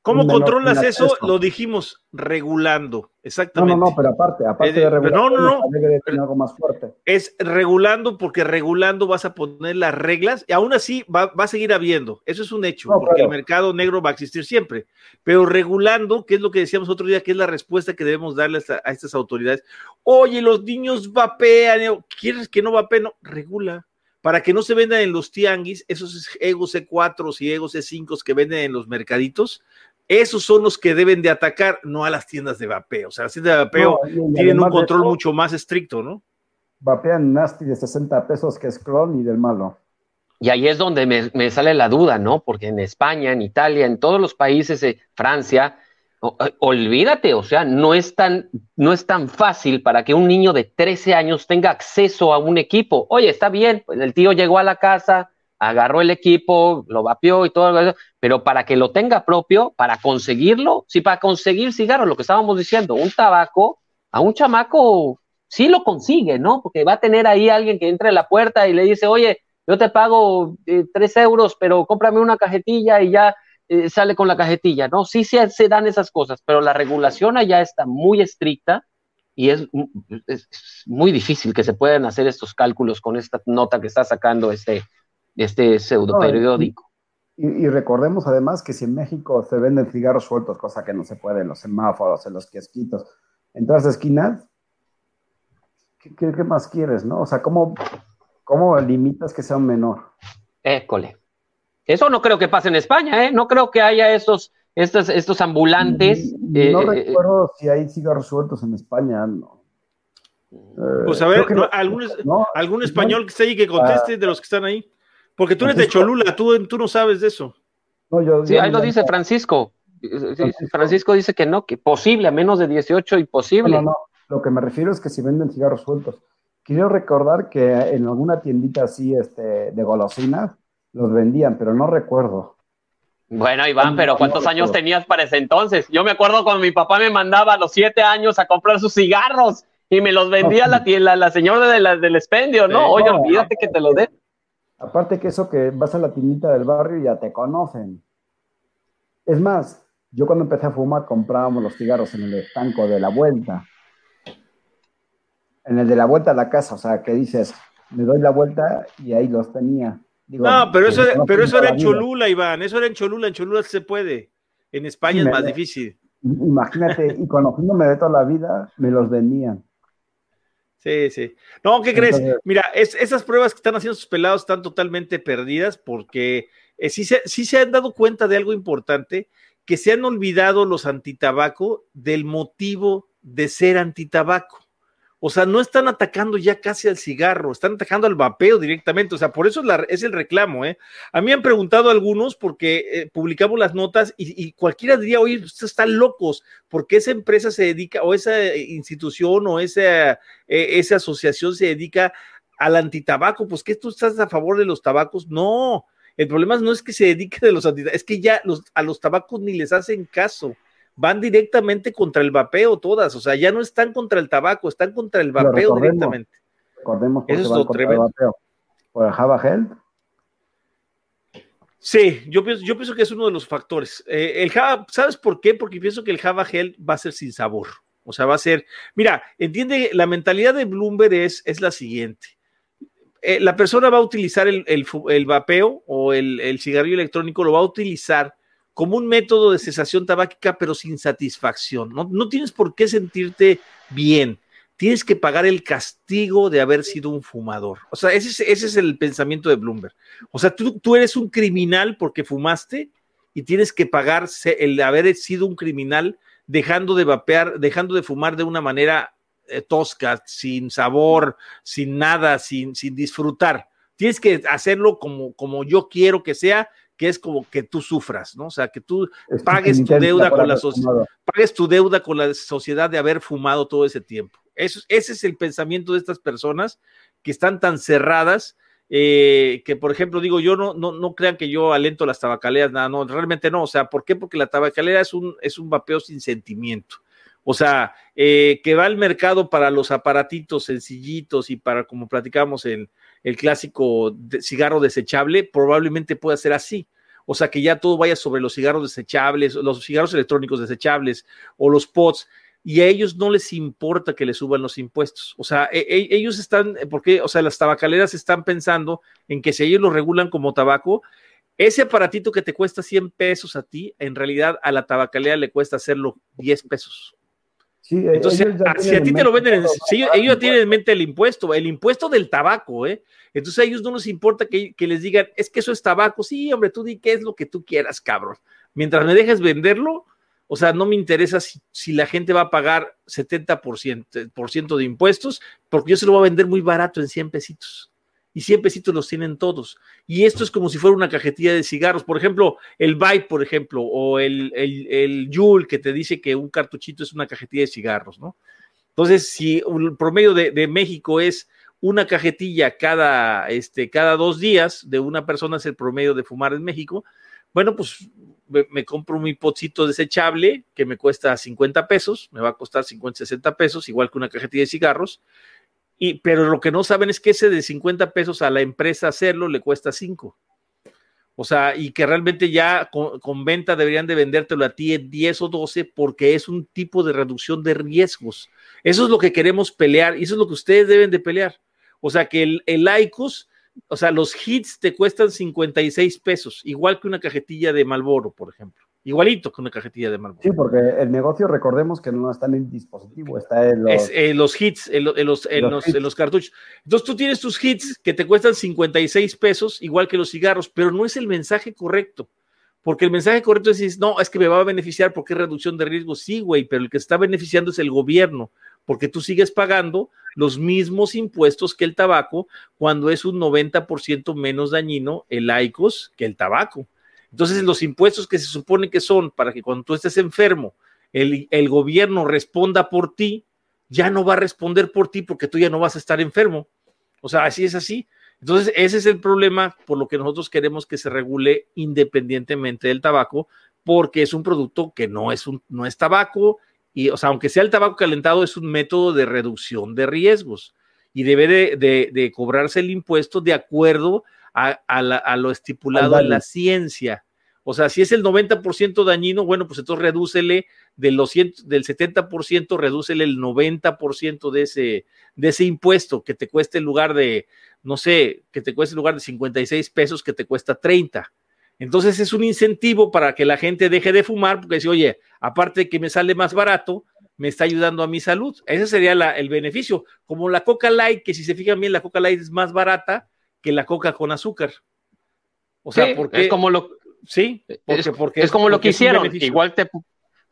¿Cómo controlas eso? Lo dijimos, regulando, exactamente. No, no, no, pero aparte, aparte de regular, no, no, no, algo más fuerte. Es regulando porque regulando vas a poner las reglas y aún así va, a seguir habiendo. Eso es un hecho, porque el mercado negro va a existir siempre. Pero regulando, que es lo que decíamos otro día, que es la respuesta que debemos darle a, estas autoridades. Oye, los niños vapean, ¿quieres que no vapeen? No, regula para que no se vendan en los tianguis, esos Ego C4 y Ego C5 que venden en los mercaditos, esos son los que deben de atacar, no a las tiendas de vapeo. O sea, las tiendas de vapeo tienen un control mucho más estricto, ¿no? Vapean Nasty de 60 pesos, que es clon y del malo. Y ahí es donde me, me, sale la duda, ¿no? Porque en España, en Italia, en todos los países de Francia, eh, olvídate, o sea, no es, tan, no es tan fácil para que un niño de 13 años tenga acceso a un equipo. Oye, está bien, pues el tío llegó a la casa, agarró el equipo, lo vapeó y todo pero para que lo tenga propio, para conseguirlo, sí, para conseguir cigarros, lo que estábamos diciendo, un tabaco, a un chamaco sí lo consigue, ¿no? Porque va a tener ahí alguien que entre a la puerta y le dice, oye, yo te pago eh, tres euros, pero cómprame una cajetilla y ya eh, sale con la cajetilla, ¿no? Sí, sí se dan esas cosas, pero la regulación allá está muy estricta y es, muy difícil que se puedan hacer estos cálculos con esta nota que está sacando este, este pseudo periódico. y, recordemos además que si en México se venden cigarros sueltos, cosa que no se puede en los semáforos, en los kiosquitos, en todas las esquinas, ¿qué, más quieres, no? O sea, ¿cómo, ¿cómo limitas que sea un menor? École. Eso no creo que pase en España, ¿eh? No creo que haya estos, estos, estos ambulantes. No, eh, eh, recuerdo si hay cigarros sueltos en España, no. Pues a ver, algún, español que esté ahí que conteste de los que están ahí. Porque tú eres de Cholula, tú, tú no sabes de eso. sí, ahí lo dice Francisco. Francisco. dice que no, que posible, a menos de 18, imposible. No, no, lo que me refiero es que si venden cigarros sueltos. Quiero recordar que en alguna tiendita así este, de golosinas los vendían, pero no recuerdo. Bueno, Iván, pero ¿cuántos años tenías para ese entonces? Yo me acuerdo cuando mi papá me mandaba a los siete años a comprar sus cigarros y me los vendía la, la, la, señora de la, del expendio, ¿no? Oye, olvídate que te lo dé. Aparte que eso que vas a la tiendita del barrio y ya te conocen. Es más, yo cuando empecé a fumar comprábamos los cigarros en el estanco de la vuelta. En el de la vuelta a la casa, o sea, que dices, me doy la vuelta y ahí los tenía no, pero eso, pero eso era en Cholula, Iván, eso era en Cholula, en Cholula se puede. En España es más difícil. Imagínate, y conociéndome de toda la vida, me los vendían. Sí, sí. No, ¿qué crees? Mira, esas pruebas que están haciendo sus pelados están totalmente perdidas porque eh, sí, se, sí se han dado cuenta de algo importante, que se han olvidado los antitabaco del motivo de ser antitabaco. O sea, no están atacando ya casi al cigarro, están atacando al vapeo directamente. O sea, por eso es, el reclamo. ¿eh? A mí han preguntado algunos porque eh, publicamos las notas y, cualquiera diría, oye, ustedes están locos, porque esa empresa se dedica, o esa eh, institución, o esa, eh, esa asociación se dedica al antitabaco. Pues que tú estás a favor de los tabacos. No, El problema no es que se dedique de los es que ya los, a los tabacos ni les hacen caso. Van directamente contra el vapeo todas, o sea, ya no están contra el tabaco, están contra el vapeo directamente. Recordemos Eso es lo tremendo. ¿Por el Java Health? Sí, yo pienso, yo pienso que es uno de los factores. Eh, el Java, ¿sabes por qué? Porque pienso que el Java Gel va a ser sin sabor. O sea, va a ser, mira, entiende, la mentalidad de Bloomberg es, es la siguiente. Eh, la persona va a utilizar el, el, vapeo o el, el, cigarrillo electrónico, lo va a utilizar como un método de cesación tabáquica, pero sin satisfacción. No, no tienes por qué sentirte bien tienes que pagar el castigo de haber sido un fumador. O sea, ese es, ese es el pensamiento de Bloomberg. O sea, tú, eres un criminal porque fumaste y tienes que pagar el haber sido un criminal dejando de vapear, dejando de fumar de una manera eh, tosca, sin sabor, sin nada, sin, sin disfrutar. Tienes que hacerlo como, como yo quiero que sea, que es como que tú sufras, ¿no? O sea, que tú pagues tu deuda con la sociedad, pagues tu deuda con la sociedad de haber fumado todo ese tiempo ese es el pensamiento de estas personas que están tan cerradas. Eh, que por ejemplo digo yo no, no, no crean que yo alento las tabacaleras, nada, no, realmente no, o sea, ¿por qué? Porque la tabacalera es un, es un vapeo sin sentimiento, o sea, eh, que va al mercado para los aparatitos sencillitos y para, como platicamos, el, el clásico cigarro desechable, probablemente pueda ser así. O sea, que ya todo vaya sobre los cigarros desechables, los cigarros electrónicos desechables o los pots y a ellos no les importa que le suban los impuestos. O sea, e, e, ellos están, porque, o sea, las tabacaleras están pensando en que si ellos lo regulan como tabaco, ese aparatito que te cuesta 100 pesos a ti, en realidad a la tabacalera le cuesta hacerlo 10 pesos. Sí, e, Entonces, si a ti te lo venden, ellos, tienen en mente el impuesto, el impuesto del tabaco, ¿eh? Entonces a ellos no les importa que, que, les digan, es que eso es tabaco. Sí, hombre, tú di qué es lo que tú quieras, cabrón. Mientras me dejes venderlo, o sea, no me interesa si, la gente va a pagar 70% de impuestos, porque yo se lo voy a vender muy barato en 100 pesitos. Y 100 pesitos los tienen todos. Y esto es como si fuera una cajetilla de cigarros. Por ejemplo, el Vibe, por ejemplo, o el, el, el que te dice que un cartuchito es una cajetilla de cigarros, ¿no? Entonces, si el promedio de, de México es una cajetilla cada, este, cada dos días de una persona es el promedio de fumar en México, bueno, pues me, compro un potcito desechable que me cuesta 50 pesos, me va a costar 50, 60 pesos, igual que una cajetilla de cigarros, y, pero lo que no saben es que ese de 50 pesos a la empresa hacerlo le cuesta 5. O sea, y que realmente ya con, venta deberían de vendértelo a ti en 10 o 12 porque es un tipo de reducción de riesgos. Eso es lo que queremos pelear y eso es lo que ustedes deben de pelear. O sea, que el, el ICOS o sea, los hits te cuestan 56 pesos, igual que una cajetilla de Malboro, por ejemplo. Igualito que una cajetilla de Malboro. Sí, porque el negocio, recordemos que no está en el dispositivo, está en los, eh, los hits, en, los, los, cartuchos. Entonces tú tienes tus hits que te cuestan 56 pesos, igual que los cigarros, pero no es el mensaje correcto. Porque el mensaje correcto es decir, no, es que me va a beneficiar porque es reducción de riesgo. Sí, güey, pero el que está beneficiando es el gobierno, porque tú sigues pagando los mismos impuestos que el tabaco cuando es un 90% menos dañino el ICOS que el tabaco. Entonces, los impuestos que se supone que son para que cuando tú estés enfermo, el, el gobierno responda por ti, ya no va a responder por ti porque tú ya no vas a estar enfermo. O sea, así es así. Entonces, ese es el problema por lo que nosotros queremos que se regule independientemente del tabaco, porque es un producto que no es, un, no es tabaco, y, o sea, aunque sea el tabaco calentado, es un método de reducción de riesgos y debe de, cobrarse el impuesto de acuerdo a, lo estipulado en la ciencia. O sea, si es el 90% dañino, bueno, pues entonces redúcele del, del 70%, redúcele el 90% de ese, de ese impuesto que te cueste en lugar de, no sé, que te cueste en lugar de 56 pesos, que te cuesta 30. Entonces es un incentivo para que la gente deje de fumar, porque dice, oye, aparte de que me sale más barato, me está ayudando a mi salud. Ese sería el beneficio. Como la Coca Light, que si se fijan bien, la Coca Light es más barata que la Coca con azúcar. O sea, porque es como lo sí, porque, es, como lo que hicieron. Igual te,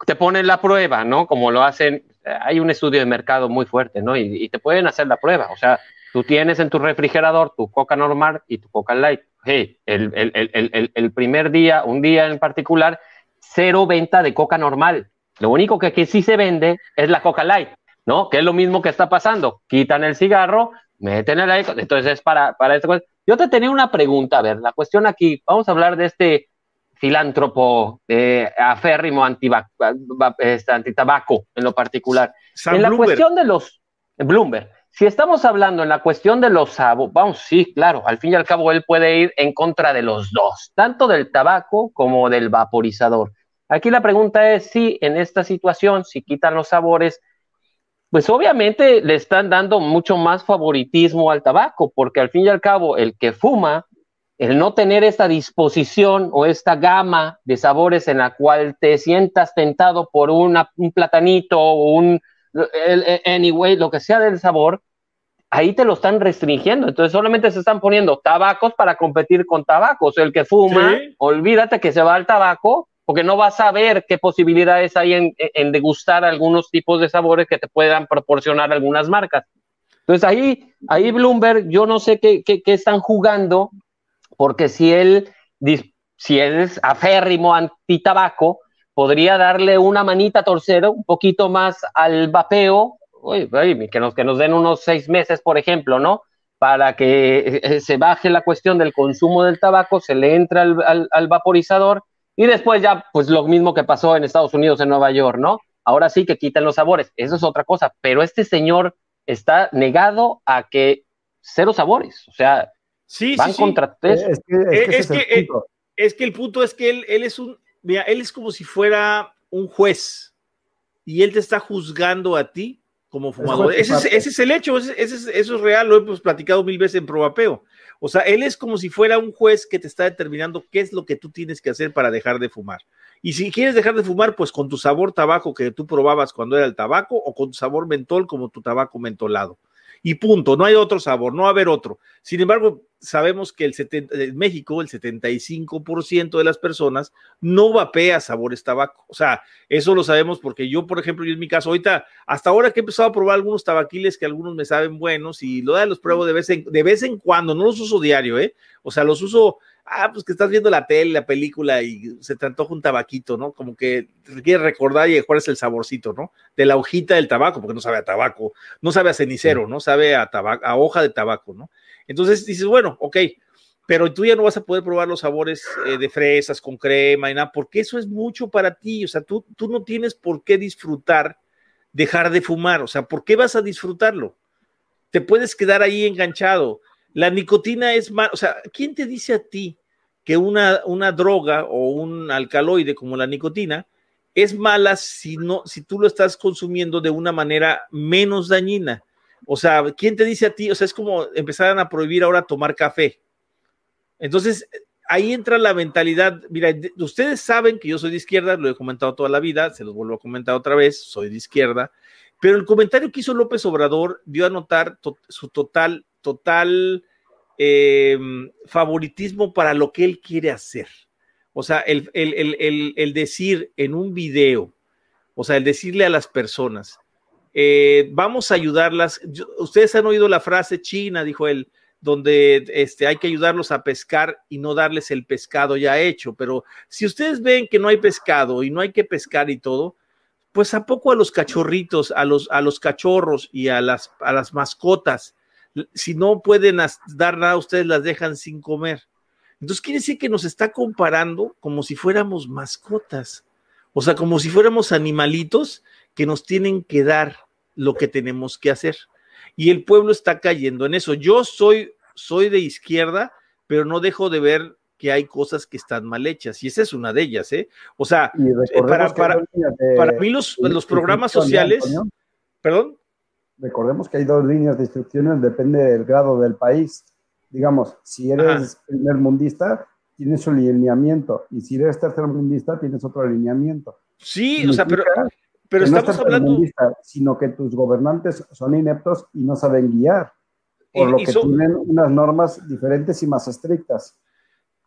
te ponen la prueba, ¿no? Como lo hacen. Hay un estudio de mercado muy fuerte, ¿no? Y, y te pueden hacer la prueba. O sea, tú tienes en tu refrigerador tu Coca normal y tu Coca Light hey, el, primer día, un día en particular, cero venta de coca normal. Lo único que aquí sí se vende es la coca light, ¿no? Que es lo mismo que está pasando. Quitan el cigarro, meten el aire, entonces es para, para esta Yo te tenía una pregunta, a ver, la cuestión aquí, vamos a hablar de este filántropo eh, aférrimo este, antitabaco en lo particular. en la cuestión de los, Bloomberg, si estamos hablando en la cuestión de los vamos, sí, claro, al fin y al cabo él puede ir en contra de los dos, tanto del tabaco como del vaporizador. Aquí la pregunta es si en esta situación, si quitan los sabores, pues obviamente le están dando mucho más favoritismo al tabaco, porque al fin y al cabo el que fuma, el no tener esta disposición o esta gama de sabores en la cual te sientas tentado por un platanito o un anyway, lo que sea del sabor, ahí te lo están restringiendo. Entonces solamente se están poniendo tabacos para competir con tabacos. El que fuma, olvídate que se va al tabaco porque no vas a ver qué posibilidades hay en, degustar algunos tipos de sabores que te puedan proporcionar algunas marcas. Entonces ahí, ahí Bloomberg, yo no sé qué, qué, están jugando, porque si él, si él es aférrimo anti-tabaco, podría darle una manita torcero, un poquito más al vapeo, que, nos, que nos den unos seis meses, por ejemplo, ¿no? Para que eh, se baje la cuestión del consumo del tabaco, se le entra al, vaporizador y después ya, pues lo mismo que pasó en Estados Unidos, en Nueva York, ¿no? Ahora sí que quitan los sabores, eso es otra cosa, pero este señor está negado a que cero sabores, o sea, sí, van contra Es, que, es, que, es, que, el punto es que él, él es un, mira, él es como si fuera un juez y él te está juzgando a ti como fumador. Ese es, el hecho, ese, eso es real, lo hemos platicado mil veces en Probapeo. O sea, él es como si fuera un juez que te está determinando qué es lo que tú tienes que hacer para dejar de fumar. Y si quieres dejar de fumar, pues con tu sabor tabaco que tú probabas cuando era el tabaco o con tu sabor mentol como tu tabaco mentolado y punto, no hay otro sabor, no va a haber otro. Sin embargo, sabemos que el en México el 75% de las personas no vapea sabores tabaco. O sea, eso lo sabemos porque yo, por ejemplo, yo en mi caso, ahorita, hasta ahora que he empezado a probar algunos tabaquiles que algunos me saben buenos y lo de los pruebo de vez en, de vez en cuando, no los uso diario, ¿eh? O sea, los uso ah, pues que estás viendo la tele, la película y se te antoja un tabaquito, ¿no? Como que quieres recordar y cuál es el saborcito, ¿no? De la hojita del tabaco, porque no sabe a tabaco, no sabe a cenicero, ¿no? Sabe a, tabaco, a hoja de tabaco, ¿no? Entonces dices, bueno, ok, pero tú ya no vas a poder probar los sabores eh, de fresas con crema y nada, porque eso es mucho para ti, o sea, tú, tú no tienes por qué disfrutar dejar de fumar, o sea, ¿por qué vas a disfrutarlo? Te puedes quedar ahí enganchado la nicotina es mal, o sea, ¿quién te dice a ti que una, una droga o un alcaloide como la nicotina es mala si, no, si tú lo estás consumiendo de una manera menos dañina? O sea, ¿quién te dice a ti? O sea, es como empezaran a prohibir ahora tomar café. Entonces, ahí entra la mentalidad. Mira, ustedes saben que yo soy de izquierda, lo he comentado toda la vida, se los vuelvo a comentar otra vez, soy de izquierda, pero el comentario que hizo López Obrador dio a notar su total total eh, favoritismo para lo que él quiere hacer. O sea, el, decir en un video, o sea, el decirle a las personas, eh, vamos a ayudarlas. ustedes han oído la frase china, dijo él, donde este, hay que ayudarlos a pescar y no darles el pescado ya hecho. Pero si ustedes ven que no hay pescado y no hay que pescar y todo, pues a poco a los cachorritos, a los, a los cachorros y a las, a las mascotas si no pueden dar nada, ustedes las dejan sin comer. Entonces quiere decir que nos está comparando como si fuéramos mascotas, o sea, como si fuéramos animalitos que nos tienen que dar lo que tenemos que hacer. Y el pueblo está cayendo en eso. Yo soy, soy de izquierda, pero no dejo de ver que hay cosas que están mal hechas, y esa es una de ellas, ¿eh? O sea, eh, para, para, para, mí los, los programas sociales, perdón. Recordemos que hay dos líneas de instrucciones, depende del grado del país. Digamos, si eres primer mundista, tienes un lineamiento, y si eres tercer mundista, tienes otro alineamiento. Sí, o sea, pero, pero estamos hablando. sino que tus gobernantes son ineptos y no saben guiar, por lo que tienen unas normas diferentes y más estrictas.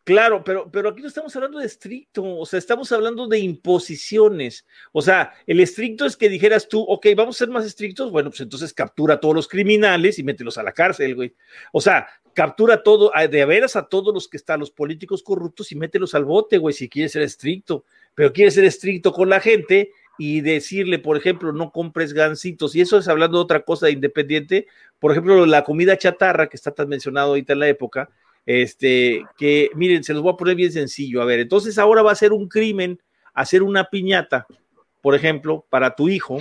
Claro, pero, pero aquí no estamos hablando de estricto, o sea, estamos hablando de imposiciones. O sea, el estricto es que dijeras tú, ok, vamos a ser más estrictos, bueno, pues entonces captura a todos los criminales y mételos a la cárcel, güey. O sea, captura todo, de veras a todos los que están, los políticos corruptos y mételos al bote, güey, si quieres ser estricto. Pero quieres ser estricto con la gente y decirle, por ejemplo, no compres gancitos, y eso es hablando de otra cosa independiente, por ejemplo, la comida chatarra que está tan mencionado ahorita en la época, este, que miren, se los voy a poner bien sencillo, a ver, entonces ahora va a ser un crimen hacer una piñata, por ejemplo, para tu hijo,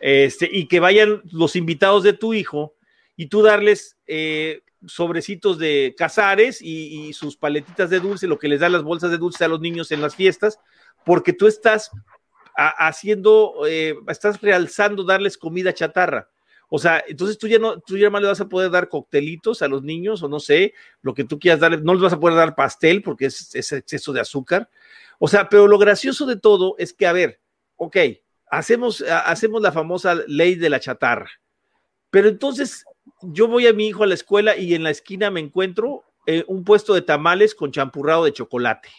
este, y que vayan los invitados de tu hijo y tú darles eh, sobrecitos de cazares y, sus paletitas de dulce, lo que les da las bolsas de dulce a los niños en las fiestas, porque tú estás haciendo, eh, estás realzando darles comida chatarra. O sea, entonces tú ya no, tú ya más le vas a poder dar coctelitos a los niños, o no sé, lo que tú quieras darle, no les vas a poder dar pastel porque es, es exceso de azúcar. O sea, pero lo gracioso de todo es que, a ver, ok, hacemos, hacemos la famosa ley de la chatarra, pero entonces yo voy a mi hijo a la escuela y en la esquina me encuentro eh, un puesto de tamales con champurrado de chocolate.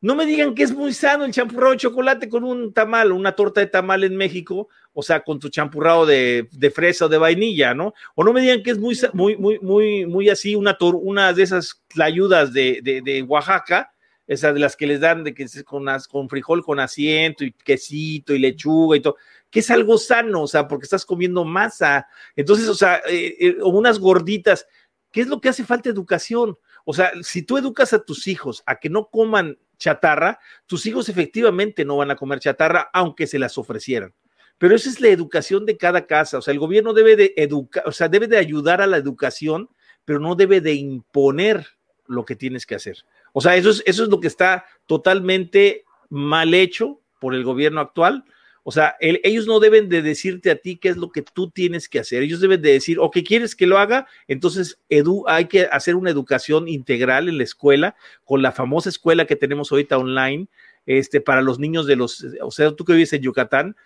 No me digan que es muy sano el champurrado de chocolate con un tamal, una torta de tamal en México, o sea, con tu champurrado de, fresa o de vainilla, ¿no? O no me digan que es muy, muy, muy, muy, así, una, una de esas ayudas de, de, Oaxaca, esas de las que les dan de que con, con frijol con asiento y quesito y lechuga y todo, que es algo sano, o sea, porque estás comiendo masa. Entonces, o sea, eh, eh, unas gorditas, ¿qué es lo que hace falta educación? O sea, si tú educas a tus hijos a que no coman chatarra, tus hijos efectivamente no van a comer chatarra aunque se las ofrecieran. Pero esa es la educación de cada casa. O sea, el gobierno debe de educar, o sea, debe de ayudar a la educación, pero no debe de imponer lo que tienes que hacer. O sea, eso es, eso es lo que está totalmente mal hecho por el gobierno actual o sea, ellos no deben de decirte a ti qué es lo que tú tienes que hacer. Ellos deben de decir, o que quieres que lo haga, entonces hay que hacer una educación integral en la escuela, con la famosa escuela que tenemos ahorita online, este, para los niños de los, o sea, tú que vives en Yucatán,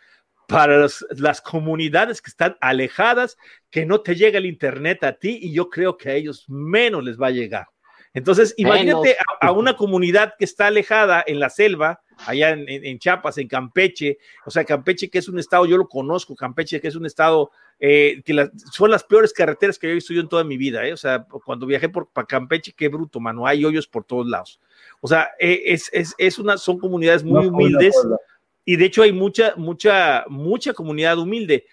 para las comunidades que están alejadas, que no te llega el internet a ti y yo creo que a ellos menos les va a llegar. Entonces, imagínate a, una comunidad que está alejada en la selva, allá en, Chiapas, en Campeche, o sea, Campeche que es un estado, yo lo conozco, Campeche que es un estado eh, que son las peores carreteras que he visto yo en toda mi vida, eh, o sea, cuando viajé por Campeche, qué bruto, mano, hay hoyos por todos lados. O sea, eh, es, es, es, una, son comunidades muy humildes y de hecho hay mucha, mucha, mucha comunidad humilde.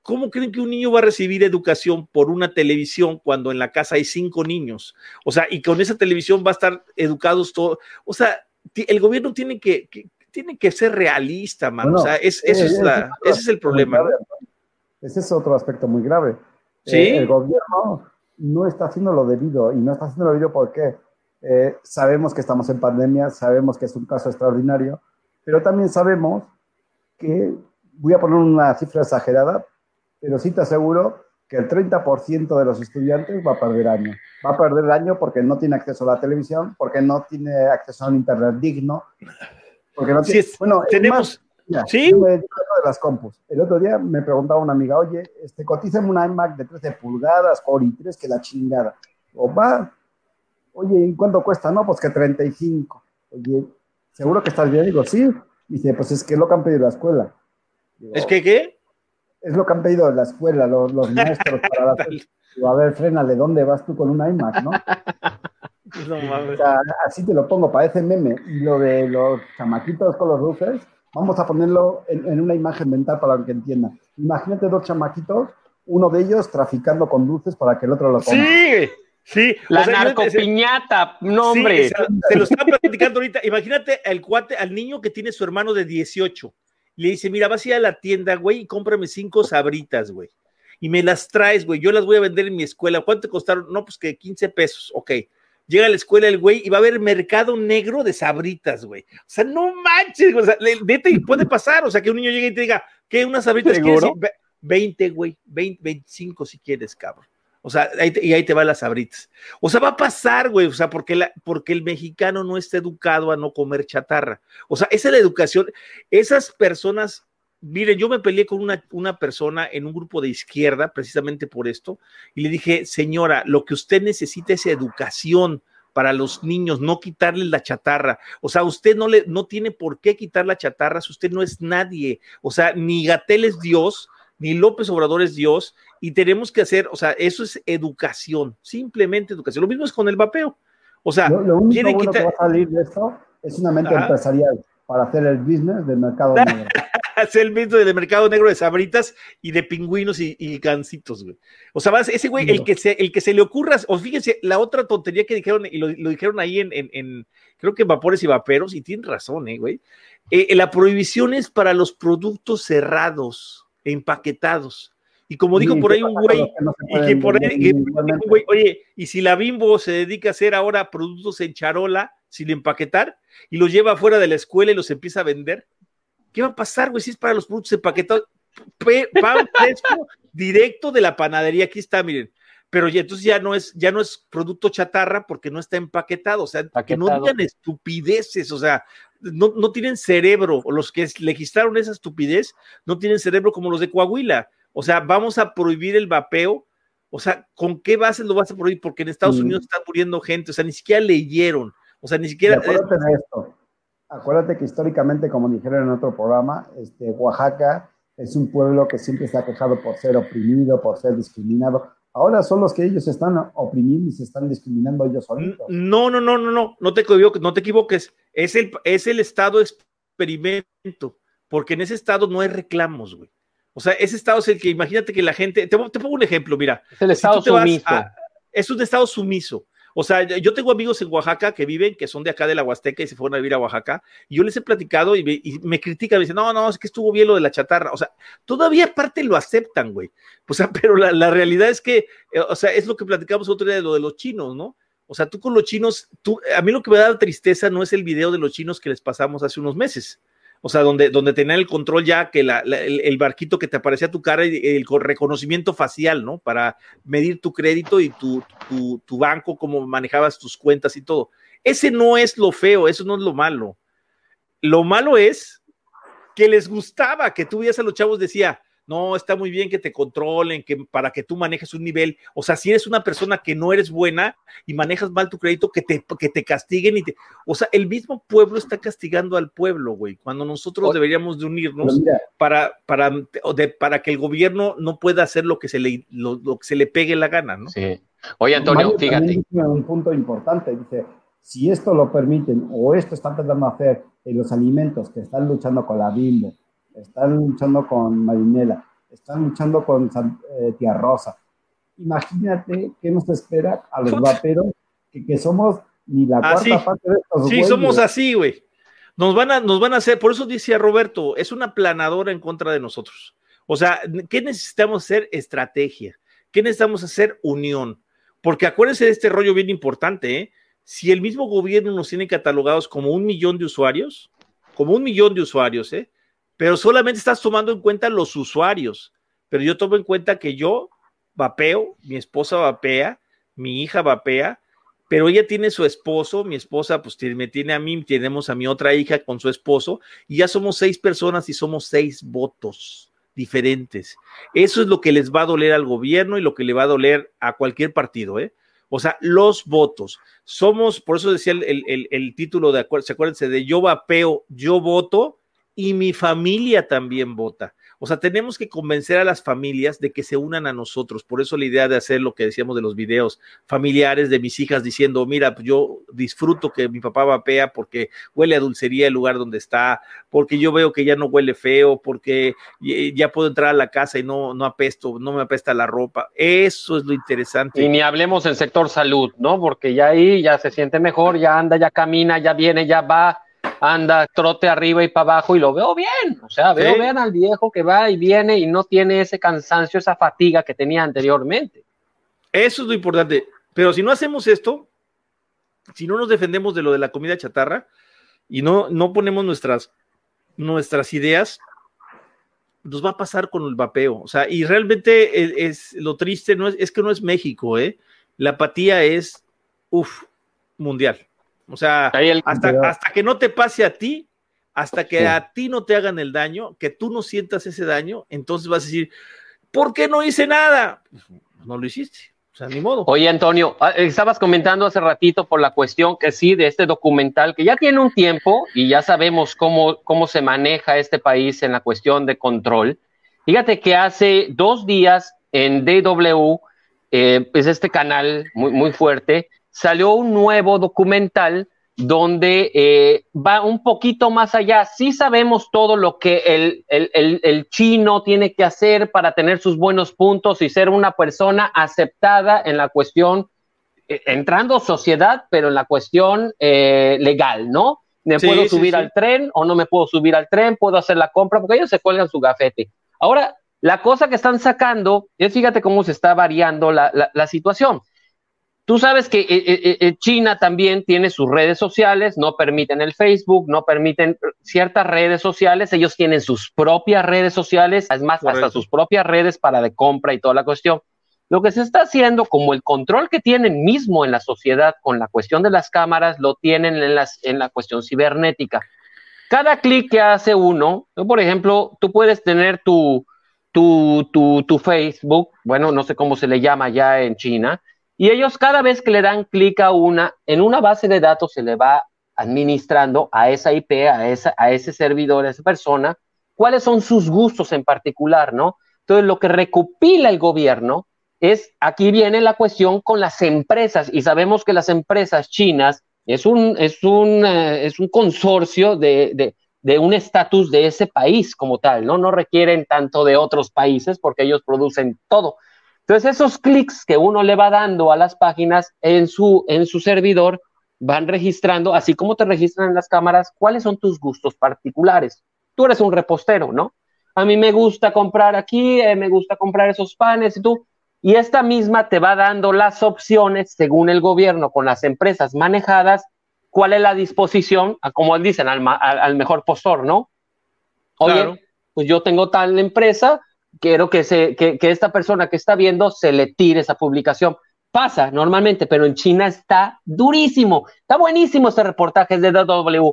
¿Cómo creen que un niño va a recibir educación por una televisión cuando en la casa hay cinco niños? O sea, y con esa televisión va a estar educados todos. O sea, el gobierno tiene que, tiene que ser realista, man. o sea, es, eso es la, ese es el problema. Ese es otro aspecto muy grave. ¿Sí? Eh, el gobierno no está haciendo lo debido y no está haciendo lo debido porque eh, sabemos que estamos en pandemia, sabemos que es un caso extraordinario, pero también sabemos que, voy a poner una cifra exagerada, pero sí te aseguro que el 30% de los estudiantes va a perder año. Va a perder año porque no tiene acceso a la televisión, porque no tiene acceso a un internet digno, porque no tiene... bueno, tenemos... ¿Sí? de las compus. El otro día me preguntaba una amiga, oye, este, cotízame un iMac de 13 pulgadas, Core i3, que la chingada. O va, oye, ¿y cuánto cuesta? No, pues que 35. Oye, ¿seguro que estás bien? Digo, sí. Dice, pues es que lo que han pedido la escuela. ¿Es que qué? es lo que han pedido la escuela los, maestros para la A ver, frénale, ¿dónde vas tú con un iMac, no? así te lo pongo, parece meme. Y lo de los chamaquitos con los luces, vamos a ponerlo en, una imagen mental para que entienda. Imagínate dos chamaquitos, uno de ellos traficando con luces para que el otro lo ponga. Sí, sí. La narcopiñata, no hombre. se, lo están platicando ahorita. Imagínate al cuate, al niño que tiene su hermano de 18 le dice, mira, vas a ir a la tienda, güey, y cómprame cinco sabritas, güey. Y me las traes, güey. Yo las voy a vender en mi escuela. ¿Cuánto te costaron? No, pues que 15 pesos. Ok. Llega a la escuela el güey y va a haber mercado negro de sabritas, güey. O sea, no manches, o sea, neta, y puede pasar. O sea, que un niño llegue y te diga, ¿qué? ¿Unas sabritas quieres? 20, güey. 20, 25 si quieres, cabrón. O sea, y ahí te va las sabritas. O sea, va a pasar, güey. O sea, porque, la, porque el mexicano no está educado a no comer chatarra. O sea, esa es la educación. Esas personas, miren, yo me peleé con una, una persona en un grupo de izquierda precisamente por esto y le dije, señora, lo que usted necesita es educación para los niños, no quitarle la chatarra. O sea, usted no le no tiene por qué quitar la chatarra si usted no es nadie. O sea, ni Gatel es Dios, ni López Obrador es Dios, y tenemos que hacer, o sea, eso es educación, simplemente educación. Lo mismo es con el vapeo. O sea, lo, único que, va a salir de esto es una mente empresarial. para hacer el business del mercado negro. hacer el business del mercado negro de sabritas y de pingüinos y, y gancitos, güey. O sea, ese güey, el que, se, el que se le ocurra, o fíjense, la otra tontería que dijeron, y lo, dijeron ahí en, en, creo que vapores y vaperos, y tienen razón, eh, güey. Eh, la prohibición es para los productos cerrados, empaquetados. Y como dijo por ahí un güey, y que por ahí, un güey, oye, y si la Bimbo se dedica a hacer ahora productos en charola, sin empaquetar, y los lleva fuera de la escuela y los empieza a vender, ¿qué va a pasar, güey? Si es para los productos empaquetados, pan fresco directo de la panadería, aquí está, miren. Pero ya entonces ya no es, ya no es producto chatarra porque no está empaquetado, o sea, que no digan estupideces, o sea, no, no tienen cerebro, los que legislaron esa estupidez no tienen cerebro como los de Coahuila. O sea, vamos a prohibir el vapeo. O sea, ¿con qué base lo vas a prohibir? Porque en Estados Unidos está muriendo gente, o sea, ni siquiera leyeron, o sea, ni siquiera... acuérdate de esto. Acuérdate que históricamente, como dijeron en otro programa, este, Oaxaca es un pueblo que siempre ha quejado por ser oprimido, por ser discriminado. Ahora son los que ellos están oprimiendo y se están discriminando ellos solitos. No, no, no, no, no, no te, no te equivoques. Es el, es el estado experimento, porque en ese estado no hay reclamos, güey. O sea, ese estado es el que, imagínate que la gente, te, pongo un ejemplo, mira. Es el estado sumiso. es un estado sumiso. O sea, yo tengo amigos en Oaxaca que viven, que son de acá de la Huasteca y se fueron a vivir a Oaxaca, y yo les he platicado y me, critican, me dicen, no, no, es que estuvo bien lo de la chatarra. O sea, todavía aparte lo aceptan, güey. O sea, pero la, realidad es que, eh, o sea, es lo que platicamos otro día de lo de los chinos, ¿no? O sea, tú con los chinos, tú, a mí lo que me da tristeza no es el video de los chinos que les pasamos hace unos meses o sea, donde, donde tenían el control ya, que el, barquito que te aparecía tu cara y el reconocimiento facial, ¿no? Para medir tu crédito y tu, tu, banco, cómo manejabas tus cuentas y todo. Ese no es lo feo, eso no es lo malo. Lo malo es que les gustaba, que tú veías a los chavos, decía, no, está muy bien que te controlen, que para que tú manejes un nivel, o sea, si eres una persona que no eres buena y manejas mal tu crédito, que te, que te castiguen y te, o sea, el mismo pueblo está castigando al pueblo, güey, cuando nosotros deberíamos de unirnos para, para, de, para que el gobierno no pueda hacer lo que se le, lo, que se le pegue la gana, ¿no? Sí. Oye, Antonio, fíjate. Un punto importante, dice, si esto lo permiten o esto están tratando de hacer en los alimentos que están luchando con la bimbo, están luchando con Marinela, están luchando con eh, Tía Rosa. Imagínate qué nos espera a los vaperos, que, somos ni la cuarta parte de estos Sí, somos así, güey. Nos van, a, nos van a hacer, por eso decía Roberto, es una planadora en contra de nosotros. O sea, ¿qué necesitamos hacer? Estrategia. ¿Qué necesitamos hacer? Unión. Porque acuérdense de este rollo bien importante, ¿eh? Si el mismo gobierno nos tiene catalogados como un millón de usuarios, como un millón de usuarios, ¿eh? Pero solamente estás tomando en cuenta los usuarios. Pero yo tomo en cuenta que yo vapeo, mi esposa vapea, mi hija vapea, pero ella tiene su esposo, mi esposa pues me tiene a mí, tenemos a mi otra hija con su esposo, y ya somos seis personas y somos seis votos diferentes. Eso es lo que les va a doler al gobierno y lo que le va a doler a cualquier partido, ¿eh? O sea, los votos. Somos, por eso decía el, el título de, ¿se acuérdense? De yo vapeo, yo voto, y mi familia también vota. O sea, tenemos que convencer a las familias de que se unan a nosotros. Por eso la idea de hacer lo que decíamos de los videos familiares de mis hijas diciendo, mira, pues yo disfruto que mi papá vapea porque huele a dulcería el lugar donde está, porque yo veo que ya no huele feo, porque ya puedo entrar a la casa y no, no apesto, no me apesta la ropa. Eso es lo interesante. Y ni hablemos del sector salud, ¿no? Porque ya ahí ya se siente mejor, ya anda, ya camina, ya viene, ya va anda trote arriba y para abajo y lo veo bien. O sea, veo bien al viejo que va y viene y no tiene ese cansancio, esa fatiga que tenía anteriormente. Eso es lo importante. Pero si no hacemos esto, si no nos defendemos de lo de la comida chatarra y no, no ponemos nuestras, nuestras ideas, nos va a pasar con el vapeo. O sea, y realmente es, lo triste, no es, es, que no es México, ¿eh? La apatía es, uff, mundial. O sea, hasta, que no te pase a ti, hasta que a ti no te hagan el daño, que tú no sientas ese daño, entonces vas a decir, ¿por qué no hice nada? Pues, no lo hiciste. O sea, ni modo. Oye, Antonio, ah, estabas comentando hace ratito por la cuestión que sí, de este documental que ya tiene un tiempo y ya sabemos cómo, cómo se maneja este país en la cuestión de control. Fíjate que hace dos días en DW, eh, es este canal muy, muy fuerte, salió un nuevo documental donde eh, va un poquito más allá. Sí sabemos todo lo que el, el, chino tiene que hacer para tener sus buenos puntos y ser una persona aceptada en la cuestión, eh, entrando sociedad, pero en la cuestión eh, legal, ¿no? ¿Me puedo subir al tren o no me puedo subir al tren? ¿Puedo hacer la compra? Porque ellos se cuelgan su gafete. Ahora, la cosa que están sacando es, fíjate cómo se está variando la, la situación Tú sabes que eh, eh, eh, China también tiene sus redes sociales, no permiten el Facebook, no permiten ciertas redes sociales, ellos tienen sus propias redes sociales, es más, hasta sus propias redes para de compra y toda la cuestión. Lo que se está haciendo, como el control que tienen mismo en la sociedad con la cuestión de las cámaras, lo tienen en, las, en la cuestión cibernética. Cada clic que hace uno, por ejemplo, tú puedes tener tu, tu, tu, tu Facebook, bueno, no sé cómo se le llama ya en China, y ellos cada vez que le dan clic a una, en una base de datos se le va administrando a esa IP, a, esa, a ese servidor, a esa persona, cuáles son sus gustos en particular, ¿no? Entonces, lo que recopila el gobierno es, aquí viene la cuestión con las empresas, y sabemos que las empresas chinas es un, es un, eh, es un consorcio de, de, de un estatus de ese país como tal, ¿no? No requieren tanto de otros países porque ellos producen todo. Entonces, esos clics que uno le va dando a las páginas en su, en su servidor van registrando, así como te registran en las cámaras, cuáles son tus gustos particulares. Tú eres un repostero, ¿no? A mí me gusta comprar aquí, eh, me gusta comprar esos panes y tú. Y esta misma te va dando las opciones según el gobierno con las empresas manejadas, cuál es la disposición, como dicen, al, mejor postor, ¿no? Oye, pues yo tengo tal empresa, quiero que, se, que, esta persona que está viendo se le tire esa publicación. Pasa normalmente, pero en China está durísimo. Está buenísimo este reportaje de DW.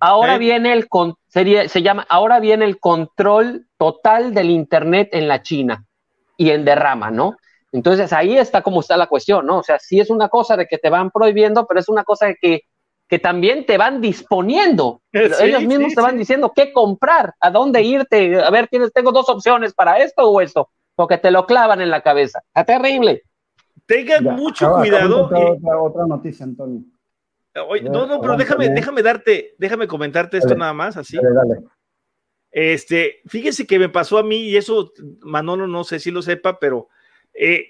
Ahora viene el con, se llama, ahora viene el control total del internet en la China y en derrama, ¿no? Entonces ahí está como está la cuestión, ¿no? O sea, sí es una cosa de que te van prohibiendo, pero es una cosa de que que también te van disponiendo. ellos mismos te van diciendo qué comprar, a dónde irte. A ver, tienes, tengo dos opciones para esto o esto, porque te lo clavan en la cabeza. Está terrible. Tengan mucho cuidado. Otra, noticia, Antonio. no, no, pero déjame, déjame darte, déjame comentarte esto nada más, así. Dale, dale. Este, fíjense que me pasó a mí, y eso Manolo no sé si lo sepa, pero eh,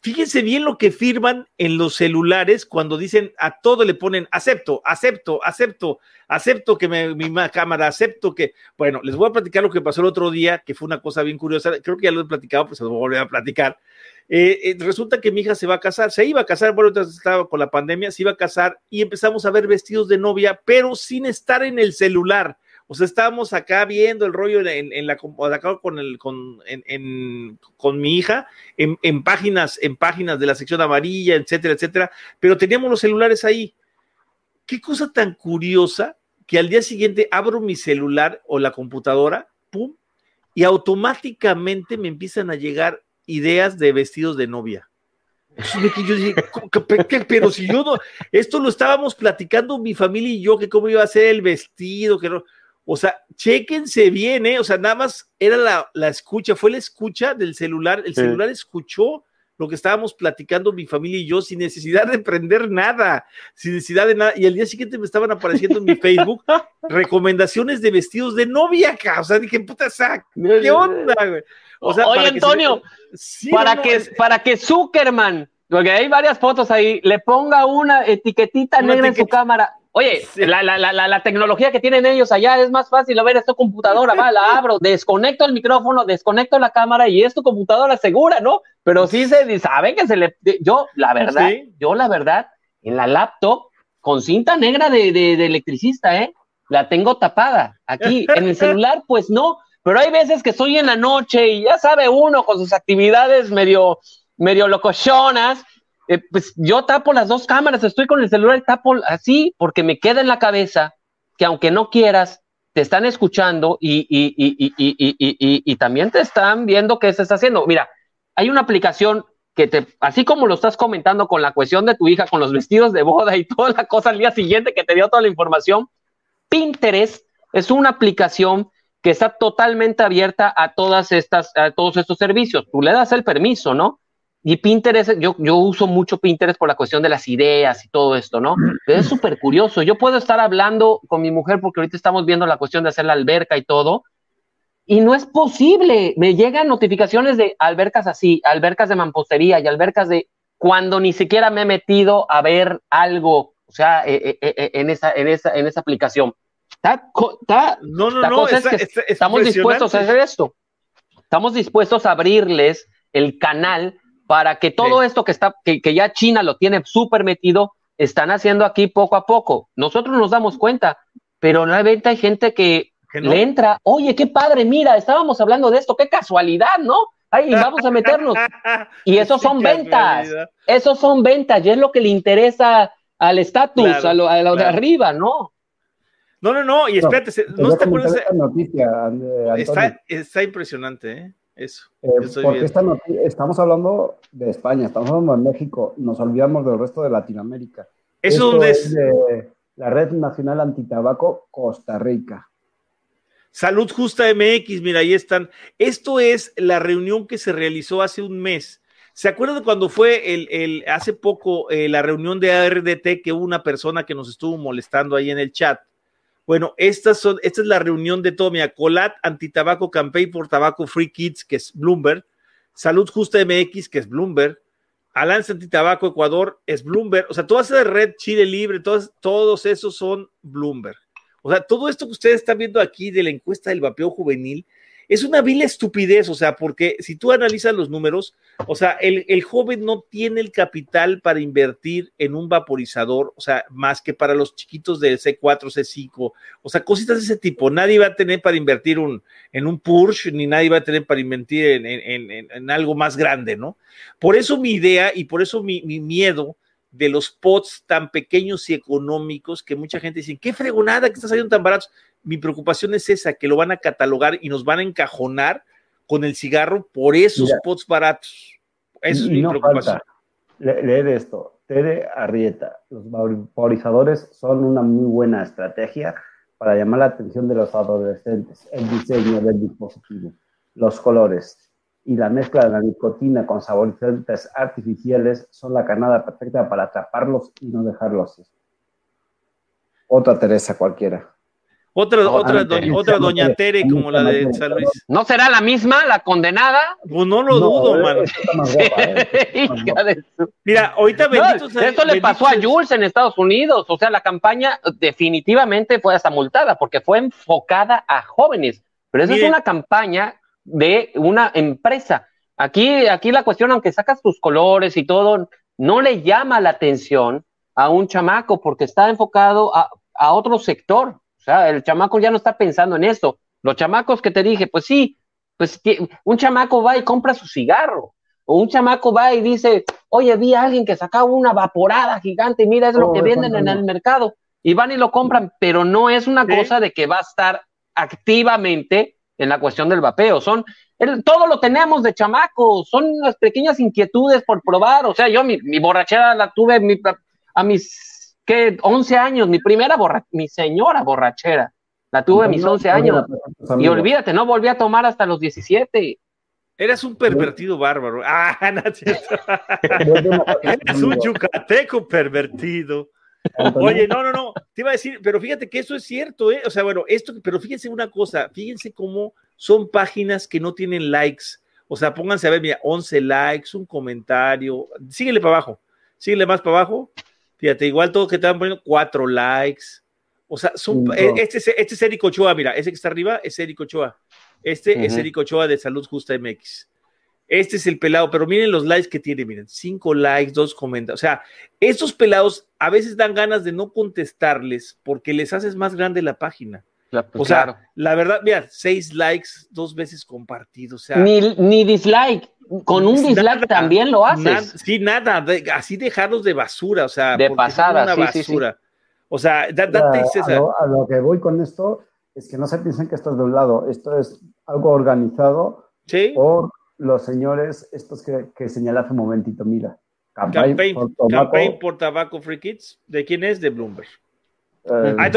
fíjense bien lo que firman en los celulares cuando dicen a todo le ponen acepto, acepto, acepto, acepto que me, mi cámara, acepto que, bueno, les voy a platicar lo que pasó el otro día, que fue una cosa bien curiosa, creo que ya lo he platicado, pues se lo voy a platicar. Eh, eh, resulta que mi hija se va a casar, se iba a casar, bueno, estaba con la pandemia, se iba a casar y empezamos a ver vestidos de novia, pero sin estar en el celular. O sea, estábamos acá viendo el rollo en, la con el con, con mi hija, en, páginas, en páginas de la sección amarilla, etcétera, etcétera, pero teníamos los celulares ahí. Qué cosa tan curiosa que al día siguiente abro mi celular o la computadora, pum, y automáticamente me empiezan a llegar ideas de vestidos de novia. Yo dije, pero si yo no, esto lo estábamos platicando mi familia y yo, que cómo iba a ser el vestido, que no. O sea, chéquense bien, ¿eh? O sea, nada más era la, escucha, fue la escucha del celular. El celular escuchó lo que estábamos platicando mi familia y yo sin necesidad de prender nada, sin necesidad de nada. Y al día siguiente me estaban apareciendo en mi Facebook recomendaciones de vestidos de novia acá. O sea, dije, puta sac, ¿qué onda, güey? O sea, Oye, Antonio, para, que, para que Zuckerman, porque hay varias fotos ahí, le ponga una etiquetita negra en su cámara Oye, la, la, la, la, tecnología que tienen ellos allá es más fácil. A ver, esta computadora, va, la abro, desconecto el micrófono, desconecto la cámara y es tu computadora segura, ¿no? Pero sí se sabe que se le. Yo, la verdad, yo, la verdad, en la laptop, con cinta negra de, de, electricista, ¿eh? La tengo tapada aquí. En el celular, pues no. Pero hay veces que estoy en la noche y ya sabe uno con sus actividades medio, medio locochonas eh, pues yo tapo las dos cámaras, estoy con el celular y tapo así porque me queda en la cabeza que aunque no quieras, te están escuchando y, y, y, y también te están viendo qué se está haciendo. Mira, hay una aplicación que te, así como lo estás comentando con la cuestión de tu hija, con los vestidos de boda y toda la cosa al día siguiente que te dio toda la información, Pinterest es una aplicación que está totalmente abierta a todas estas, a todos estos servicios. Tú le das el permiso, ¿no? Y Pinterest, yo, yo uso mucho Pinterest por la cuestión de las ideas y todo esto, ¿no? Pero es súper curioso. Yo puedo estar hablando con mi mujer porque ahorita estamos viendo la cuestión de hacer la alberca y todo, y no es posible. Me llegan notificaciones de albercas así, albercas de mampostería y albercas de cuando ni siquiera me he metido a ver algo, o sea, eh, eh, eh, en, esa, en, esa, en esa aplicación. no, no, no, estamos dispuestos a hacer esto. Estamos dispuestos a abrirles el canal para que todo esto que está, que, ya China lo tiene súper metido, están haciendo aquí poco a poco. Nosotros nos damos cuenta, pero realmente hay gente que, le entra, oye, qué padre, mira, estábamos hablando de esto, qué casualidad, ¿no? Ay, vamos a meternos. Y esos son ventas, esos son ventas, y es lo que le interesa al estatus, a, lo, de arriba, ¿no? No, no, no, y espérate, no, está noticia, está, está impresionante, ¿eh? Eso. Eh, porque estamos hablando de España, estamos hablando de México, nos olvidamos del resto de Latinoamérica. ¿Eso es? De la Red Nacional Antitabaco Costa Rica. Salud Justa MX, mira, ahí están. Esto es la reunión que se realizó hace un mes. ¿Se acuerdan cuando fue el, hace poco eh, la reunión de ARDT que hubo una persona que nos estuvo molestando ahí en el chat? Bueno, estas son, esta es la reunión de todo. Mira, Colat Antitabaco Campaign por Tabaco Free Kids, que es Bloomberg. Salud Justa MX, que es Bloomberg. Alance Antitabaco Ecuador es Bloomberg. O sea, toda esa red Chile Libre, todos, todos esos son Bloomberg. O sea, todo esto que ustedes están viendo aquí de la encuesta del vapeo juvenil es una vil estupidez, o sea, porque si tú analizas los números, o sea, el, joven no tiene el capital para invertir en un vaporizador, o sea, más que para los chiquitos del C4, C5, o sea, cositas de ese tipo. Nadie va a tener para invertir un, en un Porsche, ni nadie va a tener para invertir en, algo más grande, ¿no? Por eso mi idea y por eso mi, mi miedo de los pots tan pequeños y económicos que mucha gente dice, qué fregonada que estás saliendo tan baratos mi preocupación es esa, que lo van a catalogar y nos van a encajonar con el cigarro por esos pots baratos. Esa es mi preocupación. leer esto, Tere Arrieta, los vaporizadores son una muy buena estrategia para llamar la atención de los adolescentes, el diseño del dispositivo, los colores y la mezcla de la nicotina con saborizantes artificiales son la canada perfecta para atraparlos y no dejarlos. Otra Teresa cualquiera. Otra, otra, otra doña Tere como la de San Luis. ¿No será la misma, la condenada? Pues no lo dudo, mano. Mira, ahorita bendito Esto le pasó a Jules en Estados Unidos. O sea, la campaña definitivamente fue hasta multada porque fue enfocada a jóvenes. Pero esa es una campaña de una empresa. Aquí, aquí la cuestión, aunque sacas tus colores y todo, no le llama la atención a un chamaco porque está enfocado a, a otro sector sea, el chamaco ya no está pensando en eso. Los chamacos que te dije, pues sí, pues un chamaco va y compra su cigarro. O un chamaco va y dice, oye, vi a alguien que sacaba una vaporada gigante y mira, es lo que venden en el mercado. Y van y lo compran, pero no es una cosa de que va a estar activamente en la cuestión del vapeo. Son, todo lo tenemos de chamacos, son las pequeñas inquietudes por probar. O sea, yo mi, borrachera la tuve a mis que 11 años, mi primera borra mi señora borrachera, la tuve a mis 11 años. Y olvídate, no volví a tomar hasta los 17. Eras un pervertido bárbaro. Ah, no, Eres un yucateco pervertido. Oye, no, no, no, te iba a decir, pero fíjate que eso es cierto, ¿eh? O sea, bueno, esto, pero fíjense una cosa, fíjense cómo son páginas que no tienen likes. O sea, pónganse a ver, mira, 11 likes, un comentario, síguele para abajo, síguele más para abajo, Fíjate, igual todos que estaban poniendo cuatro likes. O sea, e, este, es, este es Eric Ochoa, mira, ese que está arriba es Eric Ochoa. Este es Eric Ochoa de Salud Justa MX. Este es el pelado, pero miren los likes que tiene, miren, cinco likes, dos comentarios. O sea, estos pelados a veces dan ganas de no contestarles porque les haces más grande la página. Pues o sea, la verdad, mira, seis likes, dos veces compartidos. O sea, ni, ni dislike con un dislike también lo haces. sí, nada, así dejarlos de basura, o sea, de pasada, una basura. O sea, date a, lo, que voy con esto es que no se piensen que esto es de un lado, esto es algo organizado por los señores, estos que, que señalé hace un momentito, mira. Campaign, por, Tabaco Free Kids, ¿de quién es? De Bloomberg. Eh, ah,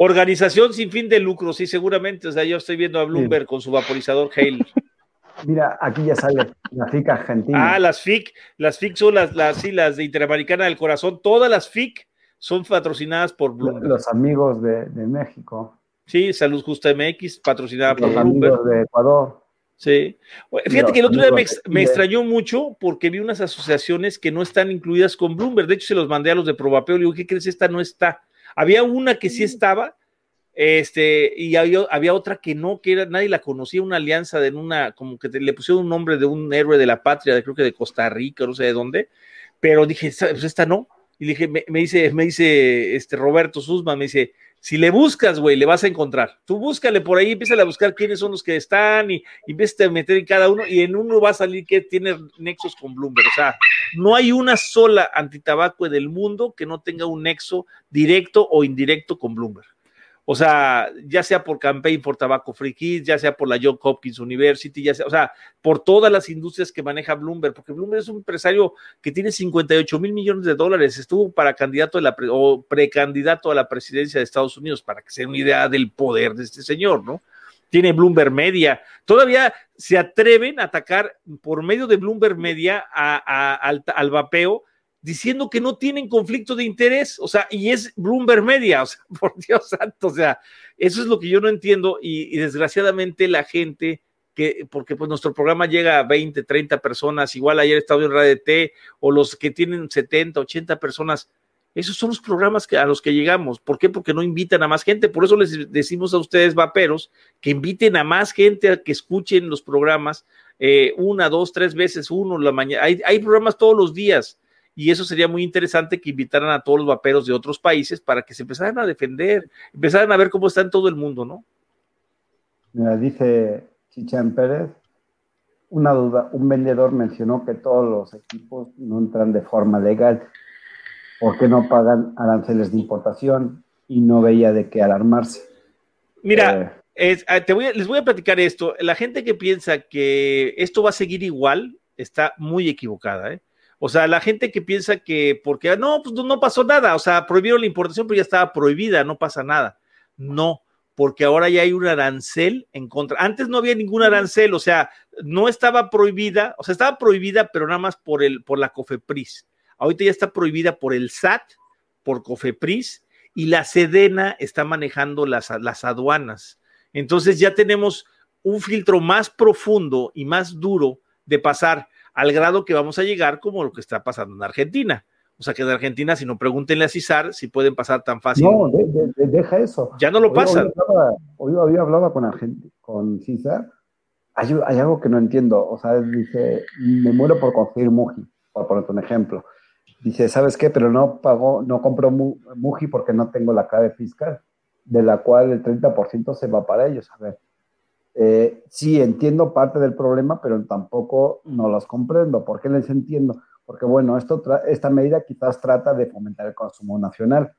Organización sin fin de lucro, sí, seguramente. O sea, yo estoy viendo a Bloomberg con su vaporizador Hale. Mira, aquí ya sale la FIC argentina. Ah, las FIC, las FIC son las, las, sí, las de Interamericana del Corazón, todas las FIC son patrocinadas por Bloomberg. Los amigos de, de México. Sí, Salud Justa MX, patrocinada por Los amigos de Ecuador. Sí. Fíjate que el otro día me, ex- extrañó mucho porque vi unas asociaciones que no están incluidas con Bloomberg. De hecho, se los mandé a los de Probapeo. Le digo, ¿qué crees? Esta no está. Había una que sí estaba, este, y había, había otra que no, que era, nadie la conocía, una alianza de una, como que te- le pusieron un nombre de un héroe de la patria, de, creo que de Costa Rica, no sé de dónde, pero dije, "Esta- pues esta no. Y le dije, me, me dice, me dice este Roberto Susman, me dice, si le buscas, güey, le vas a encontrar. Tú búscale por ahí, empieza a buscar quiénes son los que están y, y a meter en cada uno y en uno va a salir que tiene nexos con Bloomberg. O sea, no hay una sola antitabaco en el mundo que no tenga un nexo directo o indirecto con Bloomberg. O sea, ya sea por Campaign for Tobacco Free Kids, ya sea por la John Hopkins University, ya sea, o sea, por todas las industrias que maneja Bloomberg, porque Bloomberg es un empresario que tiene 58 mil millones de dólares, estuvo para candidato de la pre- o precandidato a la presidencia de Estados Unidos, para que se den una idea del poder de este señor, ¿no? Tiene Bloomberg Media, todavía se atreven a atacar por medio de Bloomberg Media a- al, al vapeo, diciendo que no tienen conflicto de interés, o sea, y es Bloomberg Media, o sea, por Dios santo, o sea, eso es lo que yo no entiendo y, desgraciadamente la gente que, porque pues nuestro programa llega a 20, 30 personas, igual ayer estaba en Radio T, o los que tienen 70, 80 personas, esos son los programas que, a los que llegamos. ¿Por qué? Porque no invitan a más gente. Por eso les decimos a ustedes, vaperos, que inviten a más gente a que escuchen los programas eh, una, dos, tres veces, uno la mañana. Hay, hay programas todos los días y eso sería muy interesante que invitaran a todos los vaperos de otros países para que se empezaran a defender, empezaran a ver cómo está en todo el mundo, ¿no? Mira, dice Chichán Pérez, una duda, un vendedor mencionó que todos los equipos no entran de forma legal. ¿Por qué no pagan aranceles de importación? Y no veía de qué alarmarse. Mira, Eh, es, ah, te voy a- les voy a platicar esto. La gente que piensa que esto va a seguir igual está muy equivocada, ¿eh? O sea, la gente que piensa que porque no, pues no- pasó nada, o sea, prohibieron la importación, pero ya estaba prohibida, no pasa nada. No, porque ahora ya hay un arancel en contra. Antes no había ningún arancel, o sea, no estaba prohibida, o sea, estaba prohibida, pero nada más por el por la COFEPRIS. Ahorita ya está prohibida por el SAT, por COFEPRIS y la Sedena está manejando las, las aduanas. Entonces ya tenemos un filtro más profundo y más duro de pasar al grado que vamos a llegar como lo que está pasando en Argentina. O sea que en Argentina, si no pregúntenle a Cisar si pueden pasar tan fácil. no, de- de- de- deja eso. ya no lo Hoy- pasan. Hoy, había hablado con, Argent- con César. Hay, hay algo que no entiendo. O sea, dice, me muero por conseguir Muji, por ponerte un ejemplo. Dice, ¿sabes qué? Pero no pagó, no compró Mu- Muji porque no tengo la clave fiscal, de la cual el 30% se va para ellos. A ver, eh, sí entiendo parte del problema, pero tampoco no los comprendo. ¿Por qué les entiendo? Porque, bueno, esto esta medida quizás trata de fomentar el consumo nacional,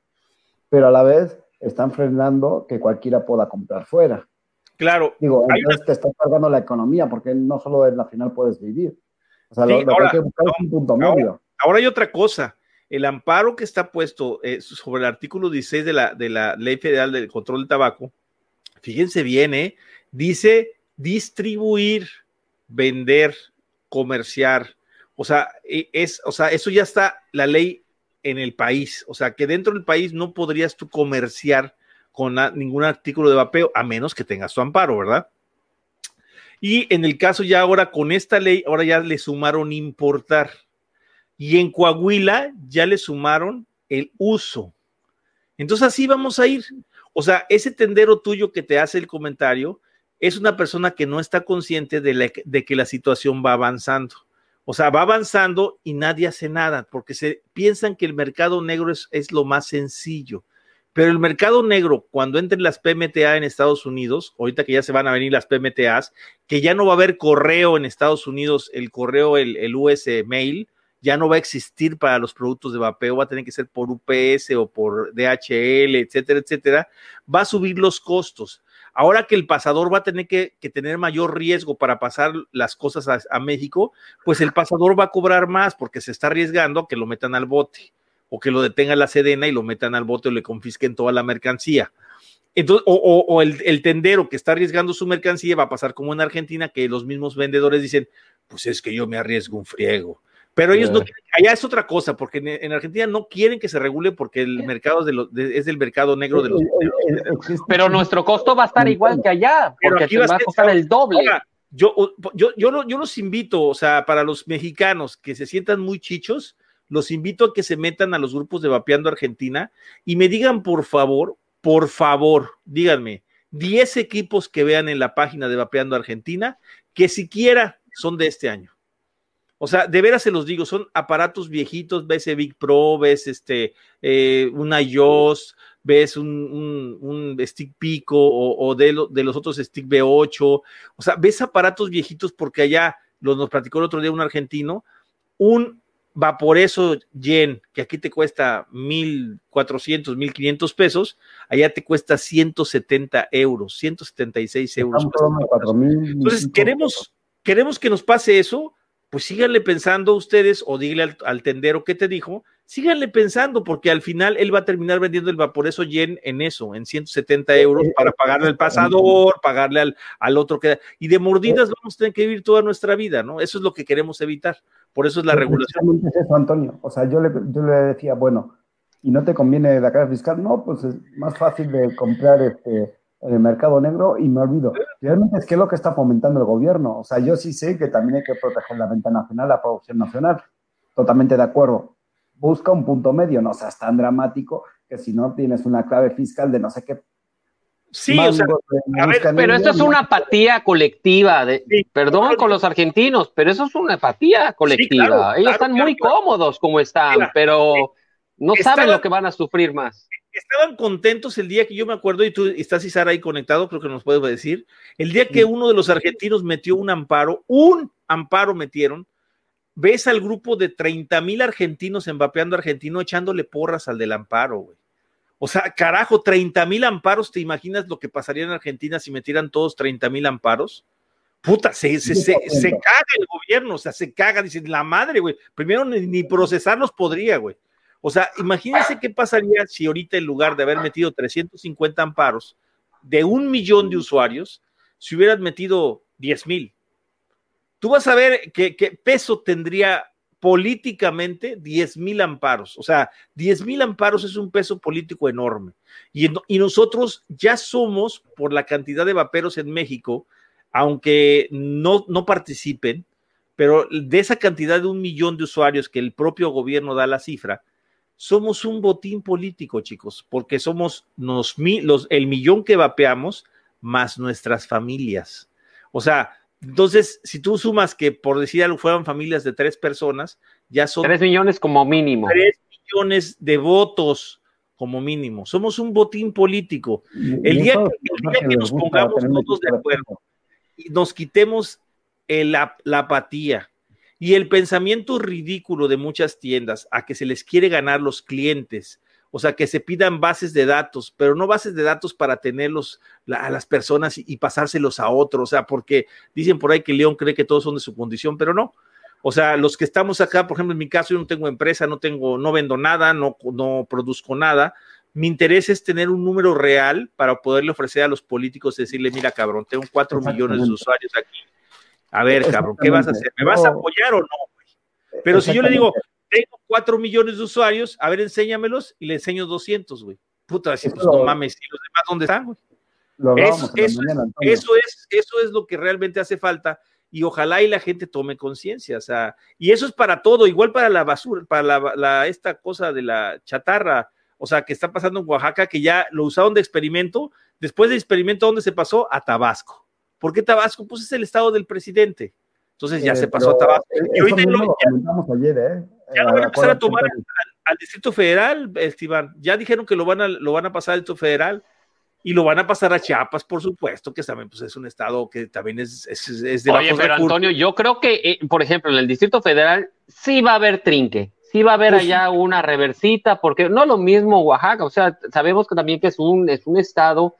pero a la vez están frenando que cualquiera pueda comprar fuera. Claro, Digo, entonces te está cargando la economía, porque no solo del nacional puedes vivir. O sea, Sí, lo, lo ahora, que hay que buscar es un punto ahora- medio. Ahora hay otra cosa. El amparo que está puesto eh, sobre el artículo 16 de la, de la Ley Federal del Control del Tabaco, fíjense bien, ¿eh? Dice distribuir, vender, comerciar. O sea, e- es, o sea, eso ya está la ley en el país. O sea, que dentro del país no podrías tú comerciar con ningún artículo de vapeo, a menos que tengas tu amparo, ¿verdad? Y en el caso ya ahora con esta ley, ahora ya le sumaron importar. Y en Coahuila ya le sumaron el uso. Entonces así vamos a ir. O sea, ese tendero tuyo que te hace el comentario es una persona que no está consciente de, la- de que la situación va avanzando. O sea, va avanzando y nadie hace nada porque se piensan que el mercado negro es, lo más sencillo. Pero el mercado negro, cuando entren las PMTA en Estados Unidos, ahorita que ya se van a venir las PMTAs, que ya no va a haber correo en Estados Unidos, el correo, el, el US mail, ya no va a existir para los productos de vapeo, va a tener que ser por UPS o por DHL, etcétera, etcétera, va a subir los costos. Ahora que el pasador va a tener que, tener mayor riesgo para pasar las cosas a, México, pues el pasador va a cobrar más porque se está arriesgando a que lo metan al bote o que lo detenga la Sedena y lo metan al bote o le confisquen toda la mercancía. Entonces, o, el, tendero que está arriesgando su mercancía va a pasar como en Argentina, que los mismos vendedores dicen, pues es que yo me arriesgo un friego. Pero ellos no quieren, allá es otra cosa, porque en, Argentina no quieren que se regule porque el mercado es, del mercado negro de los. Pero nuestro costo va a estar igual que allá, porque aquí va, a costar el doble. yo, yo, yo, yo los invito, o sea, para los mexicanos que se sientan muy chichos, los invito a que se metan a los grupos de Vapeando Argentina y me digan, por favor, por favor, díganme, 10 equipos que vean en la página de Vapeando Argentina que siquiera son de este año. O sea, de veras se los digo, son aparatos viejitos, ves Big Pro, ves este, eh, una iOS, ves un, Stick Pico o, de, de, los otros Stick B8, o sea, ves aparatos viejitos porque allá, los, nos platicó el otro día un argentino, un Vaporeso Yen, que aquí te cuesta 1.400, 1.500 pesos, allá te cuesta 170 euros, 176 euros. Entonces, queremos, queremos que nos pase eso, pues síganle pensando ustedes o díganle al, tendero que te dijo, síganle pensando porque al final él va a terminar vendiendo el vaporeso yen en eso, en 170 euros para pagarle al pasador, pagarle al, al otro que... Y de mordidas vamos a tener que vivir toda nuestra vida, ¿no? Eso es lo que queremos evitar. Por eso es la regulación. Es eso, Antonio. O sea, yo le, yo le decía, bueno, ¿y no te conviene la cara fiscal? No, pues es más fácil de comprar este en el mercado negro y me olvido. Realmente es que es lo que está fomentando el gobierno. O sea, yo sí sé que también hay que proteger la venta nacional, la producción nacional. Totalmente de acuerdo. Busca un punto medio, no seas tan dramático que si no tienes una clave fiscal de no sé qué. Sí, o sea, pero esto es una apatía colectiva. De, perdón con los argentinos, pero eso es una apatía colectiva. Ellos están muy cómodos como están, pero no saben lo que van a sufrir más estaban contentos el día que yo me acuerdo, y tú estás Isara ahí conectado, creo que nos puedes decir, el día que uno de los argentinos metió un amparo, un amparo metieron, ves al grupo de 30 mil argentinos en Vapeando Argentino echándole porras al del amparo, güey. O sea, carajo, 30 mil amparos, ¿te imaginas lo que pasaría en Argentina si metieran todos 30 mil amparos? Puta, se, se, se, caga el gobierno, o sea, se caga, dicen, la madre, güey. Primero ni, ni procesarlos podría, güey. O sea, imagínense qué pasaría si ahorita en lugar de haber metido 350 amparos de un millón de usuarios, si hubieran metido 10 mil. Tú vas a ver qué, peso tendría políticamente 10 mil amparos. O sea, 10 mil amparos es un peso político enorme. Y, y, nosotros ya somos, por la cantidad de vaperos en México, aunque no, no participen, pero de esa cantidad de un millón de usuarios que el propio gobierno da la cifra, somos un botín político, chicos, porque somos los, el millón que vapeamos más nuestras familias. O sea, entonces, si tú sumas que por decir algo fueran familias de tres personas, ya son... Tres millones como mínimo. Tres millones de votos como mínimo. Somos un botín político. El día, que, nos pongamos todos de acuerdo y nos quitemos la apatía, y el pensamiento ridículo de muchas tiendas a que se les quiere ganar los clientes, o sea, que se pidan bases de datos, pero no bases de datos para tenerlos a las personas y, pasárselos a otros, o sea, porque dicen por ahí que León cree que todos son de su condición, pero no. O sea, los que estamos acá, por ejemplo, en mi caso, yo no tengo empresa, no tengo, no vendo nada, no, no produzco nada. Mi interés es tener un número real para poderle ofrecer a los políticos, decirle, mira, cabrón, tengo cuatro millones de usuarios aquí a ver, cabrón, ¿qué vas a hacer? ¿Me vas a apoyar o no, Pero si yo le digo, tengo cuatro millones de usuarios, a ver, enséñamelos y le enseño 200, güey. Puta, así, pues no mames, ¿y los demás dónde están, güey? Eso, eso, es, eso es lo que realmente hace falta y ojalá y la gente tome conciencia, o sea, y eso es para todo, igual para la basura, para la, esta cosa de la chatarra, o sea, que está pasando en Oaxaca, que ya lo usaron de experimento, después de experimento, ¿dónde se pasó? A Tabasco. ¿Por qué Tabasco? Pues es el estado del presidente. Entonces ya eh, se pasó a Tabasco. Y hoy lo, ya, ayer, ¿eh? ya lo van a empezar a tomar al, Distrito Federal, Esteban. Ya dijeron que lo van a, lo van a pasar al Distrito Federal y lo van a pasar a Chiapas, por supuesto, que también pues, es un estado que también es, es, es de Oye, pero Antonio, yo creo que, eh, por ejemplo, en el Distrito Federal sí va a haber trinque, sí va a haber pues allá una reversita, porque no lo mismo Oaxaca, o sea, sabemos que también que es un, es un estado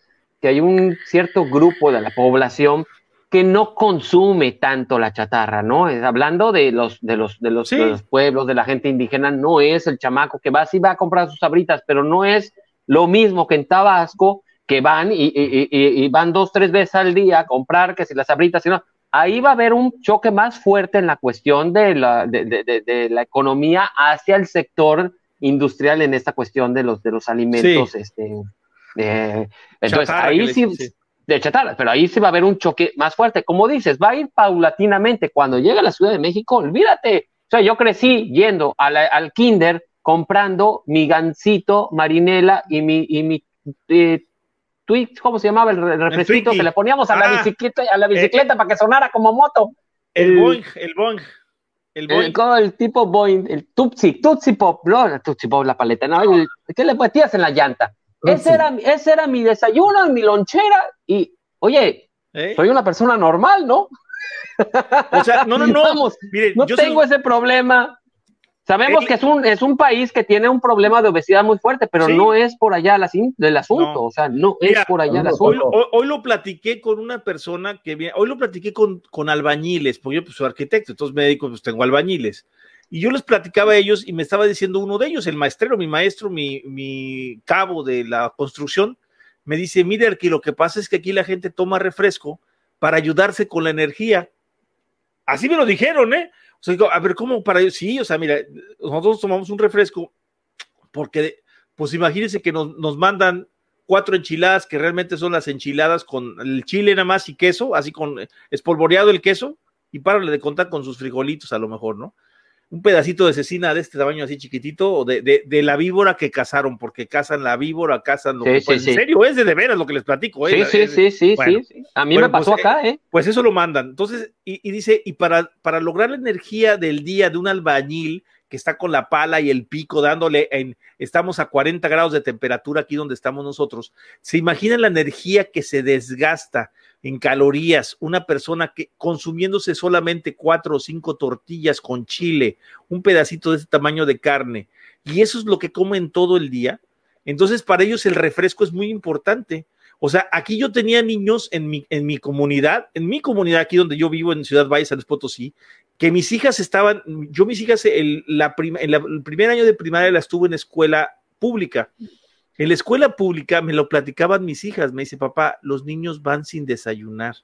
que hay un cierto grupo de la población que no consume tanto la chatarra, ¿no? hablando de los, de los, de los, pueblos, de la gente indígena, no es el chamaco que va, sí va a comprar sus sabritas, pero no es lo mismo que en Tabasco, que van y, van dos, tres veces al día a comprar, que si las abritas, si no, ahí va a haber un choque más fuerte en la cuestión de la, de, la economía hacia el sector industrial en esta cuestión de los, de los alimentos. Este, entonces, ahí sí, de chatarra, pero ahí sí va a haber un choque más fuerte. Como dices, va a ir paulatinamente. Cuando llegue a la Ciudad de México, olvídate. O sea, yo crecí yendo al kinder comprando mi gancito, marinela y mi, y mi eh, ¿cómo se llamaba el refresquito que le poníamos a la ah. bicicleta, a la bicicleta eh, para que sonara como moto? El, Boeing, el Boeing. El, Boeing. El, tipo Boeing, el Tutsi, Tutsi Pop, no, Tutsi Pop, la paleta, no, ¿qué le metías en la llanta? Ese, era, ese era mi desayuno, mi lonchera, y, oye, ¿Eh? soy una persona normal, ¿no? O sea, no, no, no. no tengo ese problema. Sabemos que es un, es un país que tiene un problema de obesidad muy fuerte, pero no es por allá el asunto, o sea, no es por allá el asunto. Hoy, lo platiqué con una persona que hoy lo platiqué con, con albañiles, porque yo pues, soy arquitecto, entonces médico, pues tengo albañiles. Y yo les platicaba a ellos y me estaba diciendo uno de ellos, el maestrero, mi maestro, mi, mi cabo de la construcción, me dice, mire, que lo que pasa es que aquí la gente toma refresco para ayudarse con la energía. Así me lo dijeron, ¿eh? a ver, ¿cómo para ellos? Sí, o sea, mira, nosotros tomamos un refresco porque, pues imagínense que nos, nos mandan cuatro enchiladas que realmente son las enchiladas con el chile nada más y queso, así con espolvoreado el queso, y párale de contar con sus frijolitos a lo mejor, ¿no? Un pedacito de cecina de este tamaño así chiquitito, o de, de, la víbora que cazaron, porque cazan la víbora, cazan lo que En serio, es de, de veras lo que les platico. ¿eh? Sí, sí, sí, sí, A mí me pasó pues, acá, ¿eh? Pues eso lo mandan. Entonces, y, dice, y para, para lograr la energía del día de un albañil que está con la pala y el pico dándole en, estamos a 40 grados de temperatura aquí donde estamos nosotros, se imaginan la energía que se desgasta en calorías, una persona que consumiéndose solamente cuatro o cinco tortillas con chile, un pedacito de ese tamaño de carne, y eso es lo que comen todo el día, entonces para ellos el refresco es muy importante. O sea, aquí yo tenía niños en mi, en mi comunidad, en mi comunidad aquí donde yo vivo, en Ciudad Valle, San Potosí, que mis hijas estaban, yo mis hijas, el, la el primer año de primaria las tuve en escuela pública en la escuela pública me lo platicaban mis hijas, me dice, papá, los niños van sin desayunar.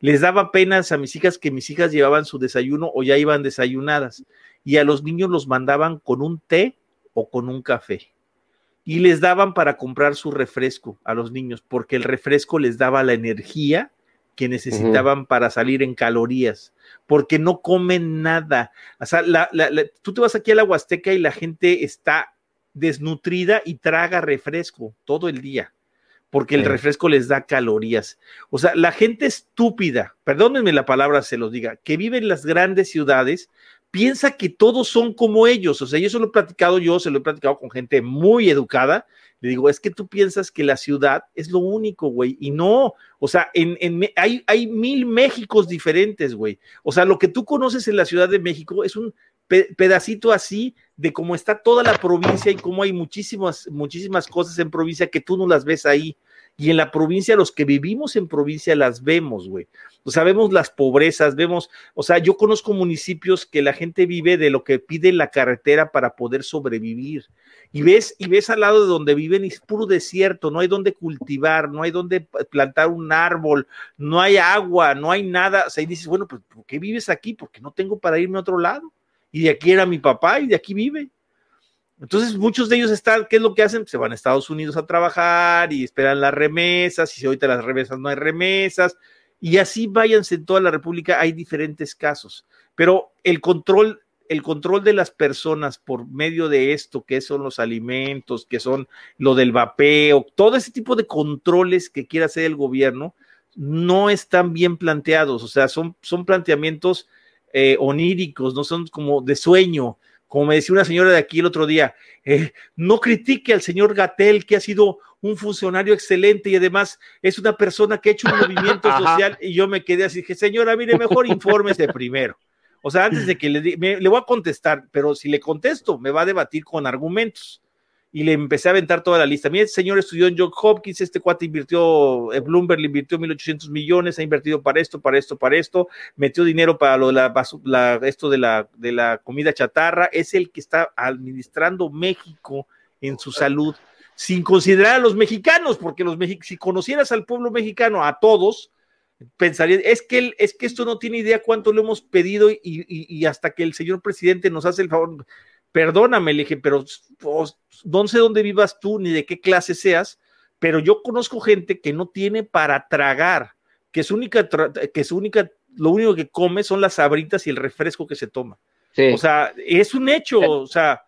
Les daba penas a mis hijas que mis hijas llevaban su desayuno o ya iban desayunadas. Y a los niños los mandaban con un té o con un café. Y les daban para comprar su refresco a los niños, porque el refresco les daba la energía que necesitaban para salir en calorías, porque no comen nada. O sea, tú te vas aquí a la Huasteca y la gente está desnutrida y traga refresco todo el día, porque el refresco les da calorías. O sea, la gente estúpida, perdónenme la palabra, se los diga, que vive en las grandes ciudades, piensa que todos son como ellos. O sea, yo eso lo he platicado yo, se lo he platicado con gente muy educada. Le digo, es que tú piensas que la ciudad es lo único, güey. Y no, o sea, en, en, hay, hay mil Méxicos diferentes, güey. O sea, lo que tú conoces en la Ciudad de México es un pedacito así de cómo está toda la provincia y cómo hay muchísimas, muchísimas cosas en provincia que tú no las ves ahí. Y en la provincia, los que vivimos en provincia las vemos, güey. O sea, vemos las pobrezas, vemos, o sea, yo conozco municipios que la gente vive de lo que pide la carretera para poder sobrevivir. Y ves, y ves al lado de donde viven es puro desierto, no hay donde cultivar, no hay donde plantar un árbol, no hay agua, no hay nada. O sea, y dices, bueno, pues, ¿por qué vives aquí? Porque no tengo para irme a otro lado y de aquí era mi papá y de aquí vive. Entonces, muchos de ellos están, ¿qué es lo que hacen? Se van a Estados Unidos a trabajar y esperan las remesas, y si ahorita las remesas no hay remesas, y así váyanse en toda la República, hay diferentes casos. Pero el control, el control de las personas por medio de esto, que son los alimentos, que son lo del vapeo, todo ese tipo de controles que quiere hacer el gobierno, no están bien planteados, o sea, son, son planteamientos eh, oníricos, no son como de sueño. Como me decía una señora de aquí el otro día, eh, no critique al señor Gatel, que ha sido un funcionario excelente y además es una persona que ha hecho un movimiento social. Y yo me quedé así, dije, señora, mire, mejor infórmese primero. O sea, antes de que le, le voy a contestar, pero si le contesto, me va a debatir con argumentos y le empecé a aventar toda la lista. Mira, este señor estudió en John Hopkins, este cuate invirtió, eh, Bloomberg le invirtió 1.800 millones, ha invertido para esto, para esto, para esto, metió dinero para lo de la, esto de la, de la comida chatarra, es el que está administrando México en su salud. sin considerar a los mexicanos, porque los si conocieras al pueblo mexicano, a todos, pensaría, es que, es que esto no tiene idea cuánto lo hemos pedido y, hasta que el señor presidente nos hace el favor, perdóname, le dije, pero pues, no sé dónde vivas tú ni de qué clase seas, pero yo conozco gente que no tiene para tragar, que su única, que su única, lo único que come son las sabritas y el refresco que se toma. O sea, es un hecho, o sea.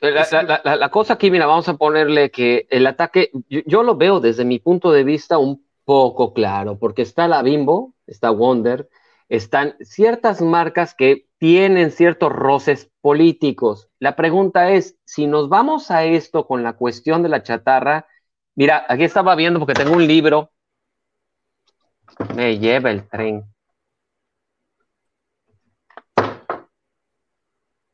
La, cosa aquí, mira, vamos a ponerle que el ataque, yo, lo veo desde mi punto de vista un poco claro, porque está la Bimbo, está Wonder, están ciertas marcas que tienen ciertos roces políticos. La pregunta es, si nos vamos a esto con la cuestión de la chatarra, mira, aquí estaba viendo porque tengo un libro, me lleva el tren.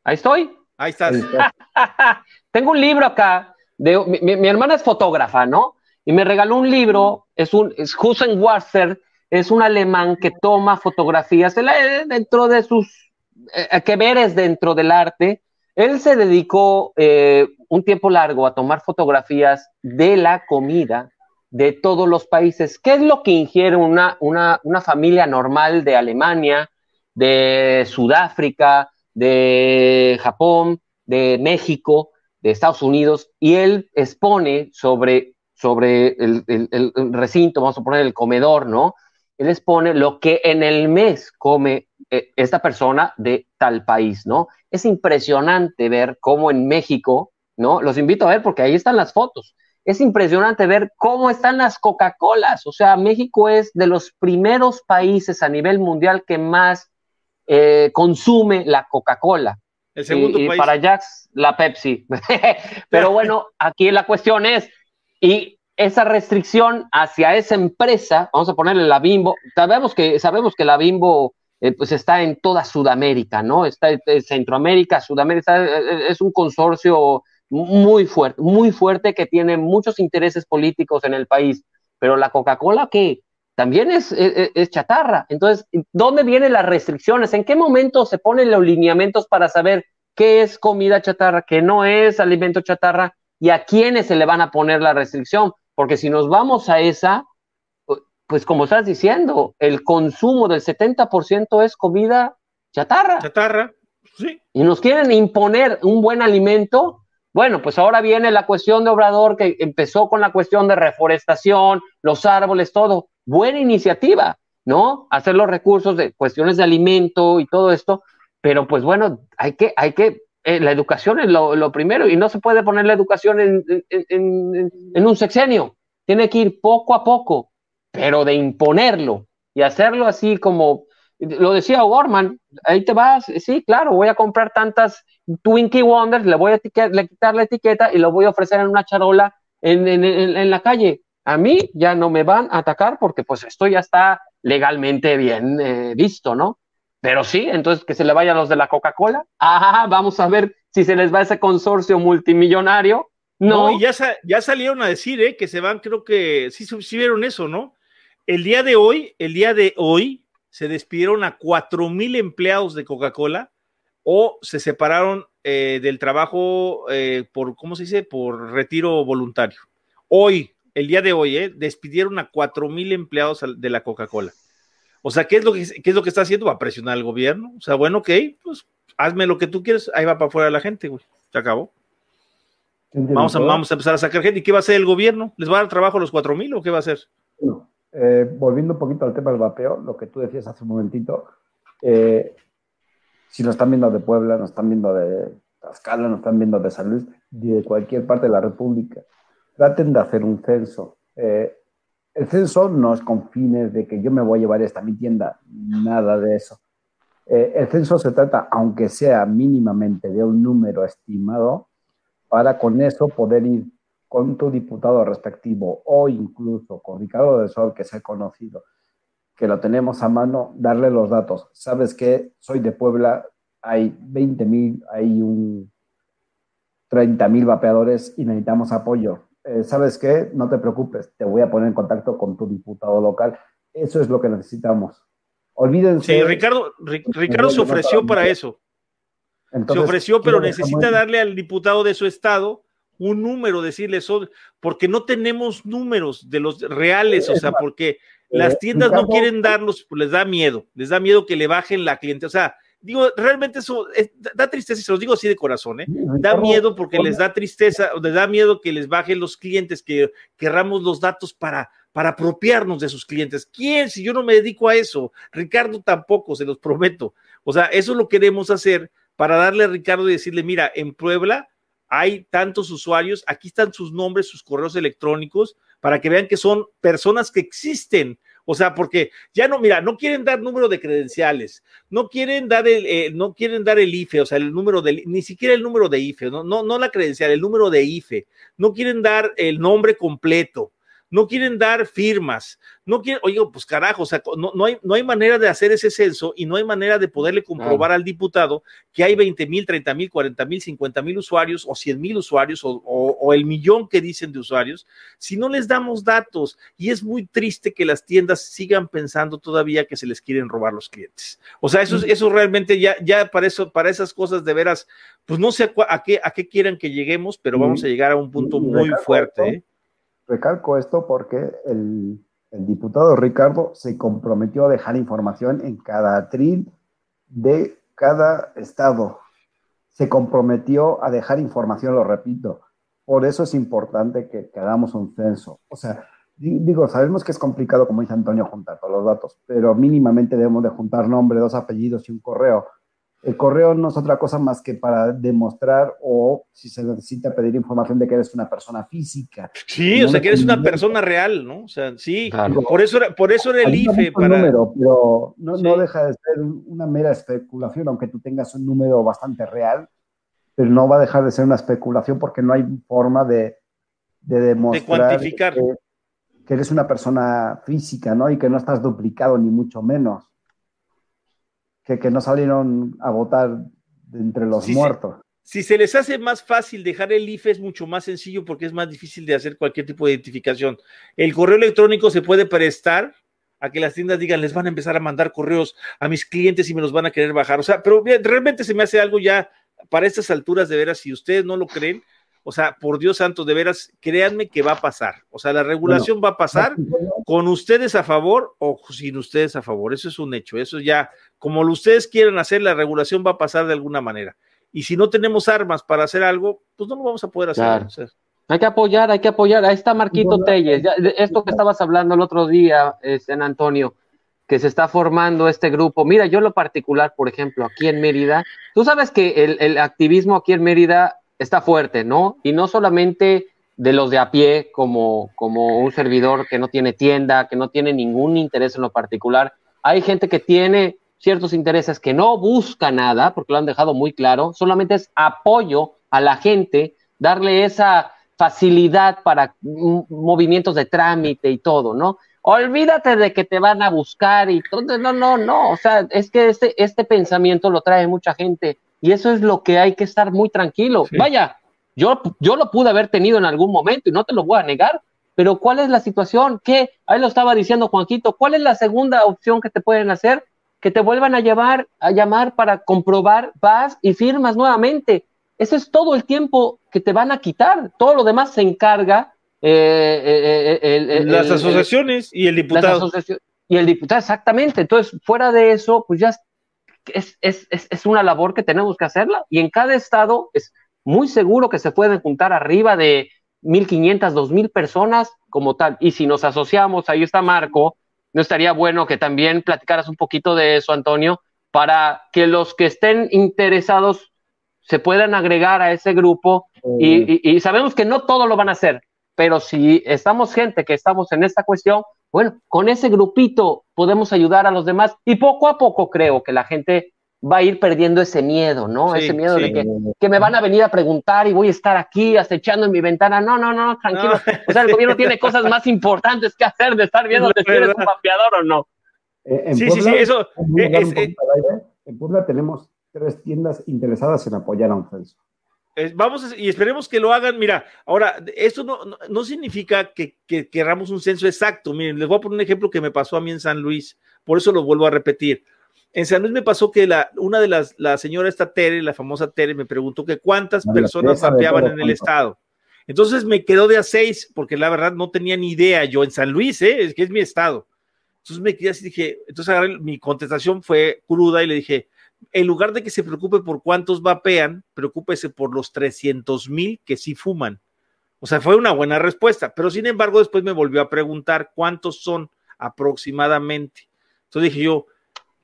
Ahí estoy. Ahí estás. tengo un libro acá, de, mi hermana es fotógrafa, ¿no? y me regaló un libro, es un es Wasser, es un alemán que toma fotografías dentro de sus eh, que veres dentro del arte. Él se dedicó eh, un tiempo largo a tomar fotografías de la comida de todos los países. ¿Qué es lo que ingiere una, una, una familia normal de Alemania, de Sudáfrica, de Japón, de México, de Estados Unidos? Y él expone sobre sobre el, recinto, vamos a poner el comedor, ¿no? Él les pone lo que en el mes come eh, esta persona de tal país, ¿no? Es impresionante ver cómo en México, ¿no? Los invito a ver porque ahí están las fotos. Es impresionante ver cómo están las Coca-Colas. O sea, México es de los primeros países a nivel mundial que más eh, consume la Coca-Cola. El segundo y, para Jax, la Pepsi. Pero bueno, aquí la cuestión es, y esa restricción hacia esa empresa, vamos a ponerle la Bimbo, sabemos que, sabemos que la Bimbo eh, pues está en toda Sudamérica, ¿no? Está en Centroamérica, Sudamérica, es un consorcio muy fuerte, muy fuerte que tiene muchos intereses políticos en el país, pero la Coca-Cola, ¿qué? También es, es, es, chatarra. Entonces, ¿dónde vienen las restricciones? ¿En qué momento se ponen los lineamientos para saber qué es comida chatarra, qué no es alimento chatarra? y a quiénes se le van a poner la restricción, porque si nos vamos a esa, pues como estás diciendo, el consumo del 70% es comida chatarra. Chatarra, sí. Y nos quieren imponer un buen alimento. Bueno, pues ahora viene la cuestión de Obrador que empezó con la cuestión de reforestación, los árboles, todo. Buena iniciativa, ¿no? Hacer los recursos de cuestiones de alimento y todo esto, pero pues bueno, hay que, hay que eh, la educación es lo, primero y no se puede poner la educación en, un sexenio. Tiene que ir poco a poco, pero de imponerlo y hacerlo así como lo decía Gorman, ahí te vas, sí, claro, voy a comprar tantas Twinkie Wonders, le voy a quitar la etiqueta y lo voy a ofrecer en una charola en, la calle. A mí ya no me van a atacar porque pues esto ya está legalmente bien eh, visto, ¿no? Pero sí, entonces que se le vayan los de la Coca-Cola. Ah, vamos a ver si se les va ese consorcio multimillonario. No, y ya, ya salieron a decir ¿eh? que se van, creo que sí, sí vieron eso, ¿no? El día de hoy, el día de hoy, se despidieron a cuatro mil empleados de Coca-Cola o se separaron eh, del trabajo eh, por, ¿cómo se dice? Por retiro voluntario. Hoy, el día de hoy, ¿eh? despidieron a cuatro mil empleados de la Coca-Cola. O sea, ¿qué es lo que, qué es lo que está haciendo? Va a presionar al gobierno. O sea, bueno, ok, pues hazme lo que tú quieres, ahí va para afuera la gente, güey. Se acabó. Vamos a, vamos a empezar a sacar gente. ¿Y qué va a hacer el gobierno? ¿Les va a dar trabajo a los cuatro mil o qué va a hacer? Eh, volviendo un poquito al tema del vapeo, lo que tú decías hace un momentito, eh, si nos están viendo de Puebla, nos están viendo de Tlaxcala, nos están viendo de San Luis, de cualquier parte de la República, traten de hacer un censo. Eh, el censo no es con fines de que yo me voy a llevar esta mi tienda, nada de eso. Eh, el censo se trata, aunque sea mínimamente, de un número estimado, para con eso poder ir con tu diputado respectivo o incluso con Ricardo de Sol, que se ha conocido, que lo tenemos a mano, darle los datos. Sabes que soy de Puebla, hay 20 mil, hay un 30 mil vapeadores y necesitamos apoyo eh, ¿sabes qué? No te preocupes, te voy a poner en contacto con tu diputado local. Eso es lo que necesitamos. Olvídense. Sí, Ricardo, Ricardo se ofreció para eso. se ofreció, pero necesita darle al diputado de su estado un número, decirles, porque no tenemos números de los reales, o sea, porque las tiendas no quieren darlos, pues les da miedo, les da miedo que le bajen la cliente, o sea, digo, realmente eso da tristeza y se los digo así de corazón, ¿eh? Da miedo porque les da tristeza, les da miedo que les bajen los clientes, que querramos los datos para, para apropiarnos de sus clientes. ¿Quién? Si yo no me dedico a eso, Ricardo tampoco, se los prometo. O sea, eso lo queremos hacer para darle a Ricardo y decirle, mira, en Puebla hay tantos usuarios, aquí están sus nombres, sus correos electrónicos, para que vean que son personas que existen o sea, porque ya no, mira, no quieren dar número de credenciales, no quieren dar el, eh, no quieren dar el IFE, o sea, el número del, ni siquiera el número de IFE, no, no, no la credencial, el número de IFE, no quieren dar el nombre completo, no quieren dar firmas, no quieren, oye, pues carajo, o sea, no, no, hay, no hay manera de hacer ese censo y no hay manera de poderle comprobar al diputado que hay 20 mil, 30 mil, 40 mil, 50 mil usuarios o 100 mil usuarios o, o, el millón que dicen de usuarios, si no les damos datos. Y es muy triste que las tiendas sigan pensando todavía que se les quieren robar los clientes. O sea, eso, eso realmente ya, ya para eso, para esas cosas de veras, pues no sé a, qué, a qué quieran que lleguemos, pero vamos a llegar a un punto muy fuerte. ¿eh? Recalco esto porque el, diputado Ricardo se comprometió a dejar información en cada atril de cada estado. Se comprometió a dejar información, lo repito. Por eso es importante que, hagamos un censo. O sea, digo, sabemos que es complicado, como dice Antonio, juntar todos los datos, pero mínimamente debemos de juntar nombre, dos apellidos y un correo el correo no es otra cosa más que para demostrar o si se necesita pedir información de que eres una persona física. Sí, o sea, que eres una persona real, ¿no? O sea, sí, por eso era, por eso era el IFE. Para... Número, pero no, no deja de ser una mera especulación, aunque tú tengas un número bastante real, pero no va a dejar de ser una especulación porque no hay forma de, de demostrar cuantificar. Que, que eres una persona física, ¿no? Y que no estás duplicado, ni mucho menos que, no salieron a votar entre los muertos. si se les hace más fácil dejar el IFE, es mucho más sencillo porque es más difícil de hacer cualquier tipo de identificación. El correo electrónico se puede prestar a que las tiendas digan, les van a empezar a mandar correos a mis clientes y me los van a querer bajar. O sea, pero realmente se me hace algo ya para estas alturas de veras, si ustedes no lo creen, o sea, por Dios santo, de veras, créanme que va a pasar. O sea, la regulación va a pasar con ustedes a favor o sin ustedes a favor. Eso es un hecho. Eso ya, como ustedes quieran hacer, la regulación va a pasar de alguna manera. Y si no tenemos armas para hacer algo, pues no lo vamos a poder hacer. hay que apoyar, hay que apoyar. Ahí está Marquito Telles. esto que estabas hablando el otro día, San Antonio, que se está formando este grupo. Mira, yo lo particular, por ejemplo, aquí en Mérida, tú sabes que el, el activismo aquí en Mérida está fuerte, ¿no? Y no solamente de los de a pie, como, como un servidor que no tiene tienda, que no tiene ningún interés en lo particular. Hay gente que tiene ciertos intereses que no busca nada, porque lo han dejado muy claro, solamente es apoyo a la gente, darle esa facilidad para movimientos de trámite y todo, ¿no? Olvídate de que te van a buscar y todo, no, no, no, o sea, es que este, este pensamiento lo trae mucha gente y eso es lo que hay que estar muy tranquilo. Vaya, yo, yo lo pude haber tenido en algún momento y no te lo voy a negar, pero ¿cuál es la situación? ¿Qué? Ahí lo estaba diciendo Juanquito, ¿cuál es la segunda opción que te pueden hacer? Que te vuelvan a llevar, a llamar para comprobar, vas y firmas nuevamente. Eso es todo el tiempo que te van a quitar. Todo lo demás se encarga. Eh, eh, eh, las asociaciones y el diputado. Y el diputado, exactamente. Entonces, fuera de eso, pues ya es, es, es, una labor que tenemos que hacerla y en cada estado es muy seguro que se pueden juntar arriba de 1.500, 2.000 personas como tal. Y si nos asociamos, ahí está Marco, no estaría bueno que también platicaras un poquito de eso, Antonio, para que los que estén interesados se puedan agregar a ese grupo y, y sabemos que no todo lo van a hacer, pero si estamos gente que estamos en esta cuestión, bueno, con ese grupito podemos ayudar a los demás. Y poco a poco creo que la gente va a ir perdiendo ese miedo, ¿no? ese miedo de que, me van a venir a preguntar y voy a estar aquí acechando en mi ventana. No, no, no, tranquilo. O sea, el gobierno tiene cosas más importantes que hacer de estar viendo si eres un mapeador o no. Eh, sí, sí, sí, eso. Eh, en Puebla tenemos tres tiendas interesadas en apoyar a un censo vamos y esperemos que lo hagan. Mira, ahora, esto no, no, significa que, queramos un censo exacto. Miren, les voy a poner un ejemplo que me pasó a mí en San Luis, por eso lo vuelvo a repetir. En San Luis me pasó que la, una de las, la señora esta Tere, la famosa Tere, me preguntó que cuántas personas mapeaban en el estado. Entonces me quedó de a seis, porque la verdad no tenía ni idea yo en San Luis, ¿eh? es que es mi estado. Entonces me quedé así, dije, entonces mi contestación fue cruda y le dije, en lugar de que se preocupe por cuántos vapean, preocúpese por los 300 mil que sí fuman. O sea, fue una buena respuesta, pero sin embargo después me volvió a preguntar cuántos son aproximadamente. Entonces dije yo,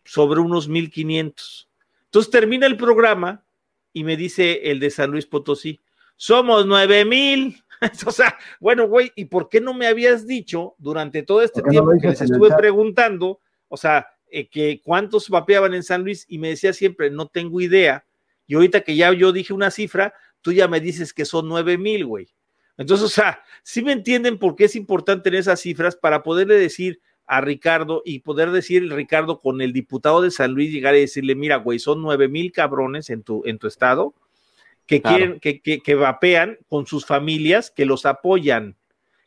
sobre unos 1500. Entonces termina el programa y me dice el de San Luis Potosí, somos 9000. o sea, bueno, güey, ¿y por qué no me habías dicho durante todo este tiempo que les estuve preguntando, o sea, eh, que cuántos vapeaban en San Luis y me decía siempre, no tengo idea. Y ahorita que ya yo dije una cifra, tú ya me dices que son nueve mil, güey. Entonces, o sea, sí me entienden por qué es importante tener esas cifras para poderle decir a Ricardo y poder decir Ricardo con el diputado de San Luis llegar y decirle, mira, güey, son nueve mil cabrones en tu, en tu estado que quieren, que, que, que vapean con sus familias, que los apoyan.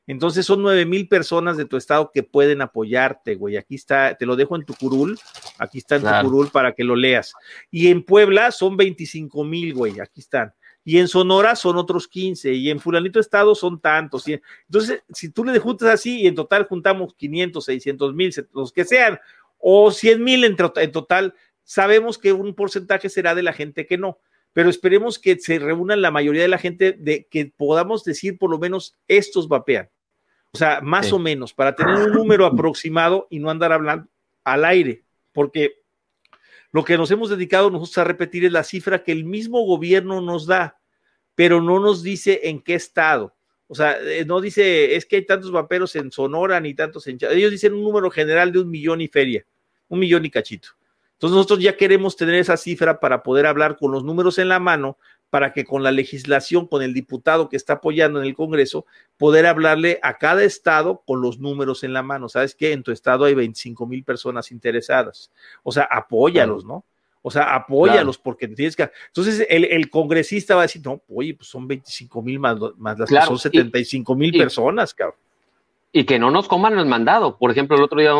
Entonces son nueve mil personas de tu estado que pueden apoyarte, güey. Aquí está, te lo dejo en tu curul, aquí está en tu curul para que lo leas. Y en Puebla son 25 mil, güey, aquí están. Y en Sonora son otros 15, y en Fulanito Estado son tantos. entonces, si tú le juntas así y en total juntamos 500, 600 mil, los que sean, o 100 mil en, en total, sabemos que un porcentaje será de la gente que no pero esperemos que se reúnan la mayoría de la gente de que podamos decir por lo menos estos vapean. O sea, más o menos, para tener un número aproximado y no andar hablando al aire, porque lo que nos hemos dedicado nosotros a repetir es la cifra que el mismo gobierno nos da, pero no nos dice en qué estado. O sea, eh, no dice, es que hay tantos vaperos en Sonora ni tantos en Ellos dicen un número general de un millón y feria, un millón y cachito. Entonces nosotros ya queremos tener esa cifra para poder hablar con los números en la mano para que con la legislación, con el diputado que está apoyando en el Congreso, poder hablarle a cada estado con los números en la mano. ¿Sabes qué? En tu estado hay 25 mil personas interesadas. O sea, apóyalos, ¿no? O sea, apóyalos porque tienes que. Entonces, el, congresista va a decir, no, oye, pues son 25 mil más, más, las que son 75 mil personas, cabrón. Y que no nos coman el mandado. Por ejemplo, el otro día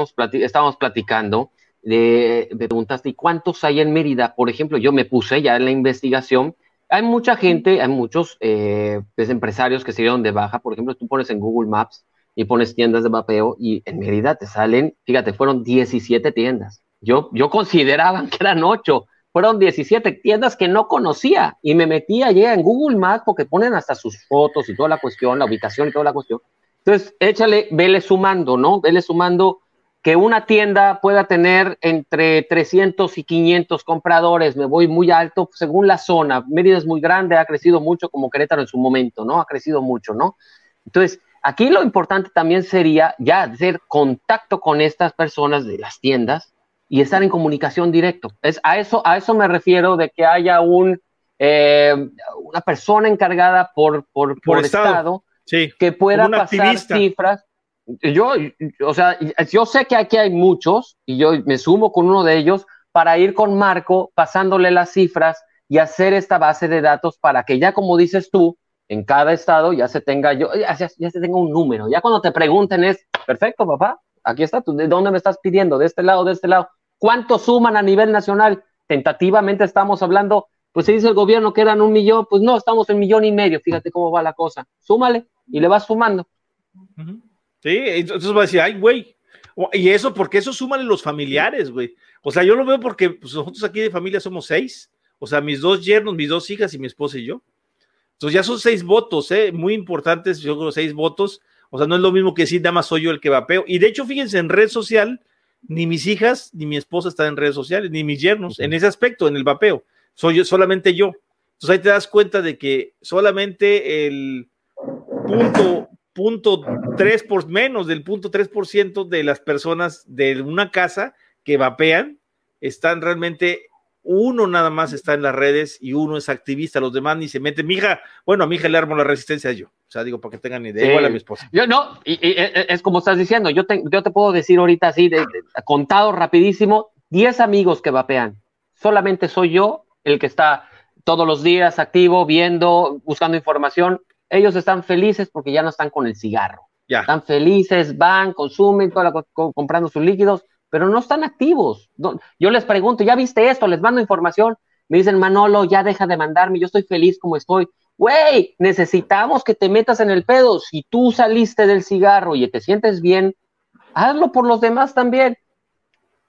estábamos platicando, de, me preguntaste, ¿y cuántos hay en Mérida? Por ejemplo, yo me puse ya en la investigación hay mucha gente, hay muchos eh, pues, empresarios que se dieron de baja. Por ejemplo, tú pones en Google Maps y pones tiendas de vapeo y en Mérida te salen, fíjate, fueron 17 tiendas. Yo, yo consideraba que eran 8, fueron 17 tiendas que no conocía y me metí allí en Google Maps porque ponen hasta sus fotos y toda la cuestión, la ubicación y toda la cuestión. Entonces, échale, vele sumando, ¿no? Vele sumando que una tienda pueda tener entre 300 y 500 compradores, me voy muy alto según la zona. Mérida es muy grande, ha crecido mucho como Querétaro en su momento, ¿no? Ha crecido mucho, ¿no? Entonces, aquí lo importante también sería ya hacer contacto con estas personas de las tiendas y estar en comunicación directo. Es, a, eso, a eso me refiero de que haya un, eh, una persona encargada por, por, por, estado, que pueda pasar cifras yo, o sea, yo sé que aquí hay muchos y yo me sumo con uno de ellos para ir con Marco pasándole las cifras y hacer esta base de datos para que ya como dices tú, en cada estado ya se tenga yo, ya, se tenga un número. Ya cuando te pregunten es, perfecto, papá, aquí está, ¿de dónde me estás pidiendo? ¿De este lado, de este lado? ¿Cuánto suman a nivel nacional? Tentativamente estamos hablando, pues se dice el gobierno que eran un millón, pues no, estamos en millón y medio, fíjate cómo va la cosa. Súmale y le vas sumando. Sí, entonces va a decir, ay, güey. Y eso, porque eso suman los familiares, güey. O sea, yo lo veo porque pues, nosotros aquí de familia somos seis. O sea, mis dos yernos, mis dos hijas y mi esposa y yo. Entonces ya son seis votos, ¿eh? Muy importantes, yo creo, seis votos. O sea, no es lo mismo que decir, nada más soy yo el que vapeo. Y de hecho, fíjense, en red social, ni mis hijas ni mi esposa están en redes sociales, ni mis yernos, en ese aspecto, en el vapeo. Soy yo, solamente yo. Entonces ahí te das cuenta de que solamente el punto punto tres por menos del punto tres por ciento de las personas de una casa que vapean están realmente uno nada más está en las redes y uno es activista, los demás ni se meten. Mi hija, bueno, a mi hija le armo la resistencia yo. O sea, digo, para que tengan idea, igual a mi esposa. Yo no, y, e, e, es como estás diciendo, yo te, yo te puedo decir ahorita así, de, contado rapidísimo, 10 amigos que vapean. Solamente soy yo el que está todos los días activo, viendo, buscando información ellos están felices porque ya no están con el cigarro. Ya. Están felices, van, consumen, comprando sus líquidos, pero no están activos. yo les pregunto, ¿ya viste esto? Les mando información. Me dicen, Manolo, ya deja de mandarme, yo estoy feliz como estoy. Güey, necesitamos que te metas en el pedo. Si tú saliste del cigarro y te sientes bien, hazlo por los demás también.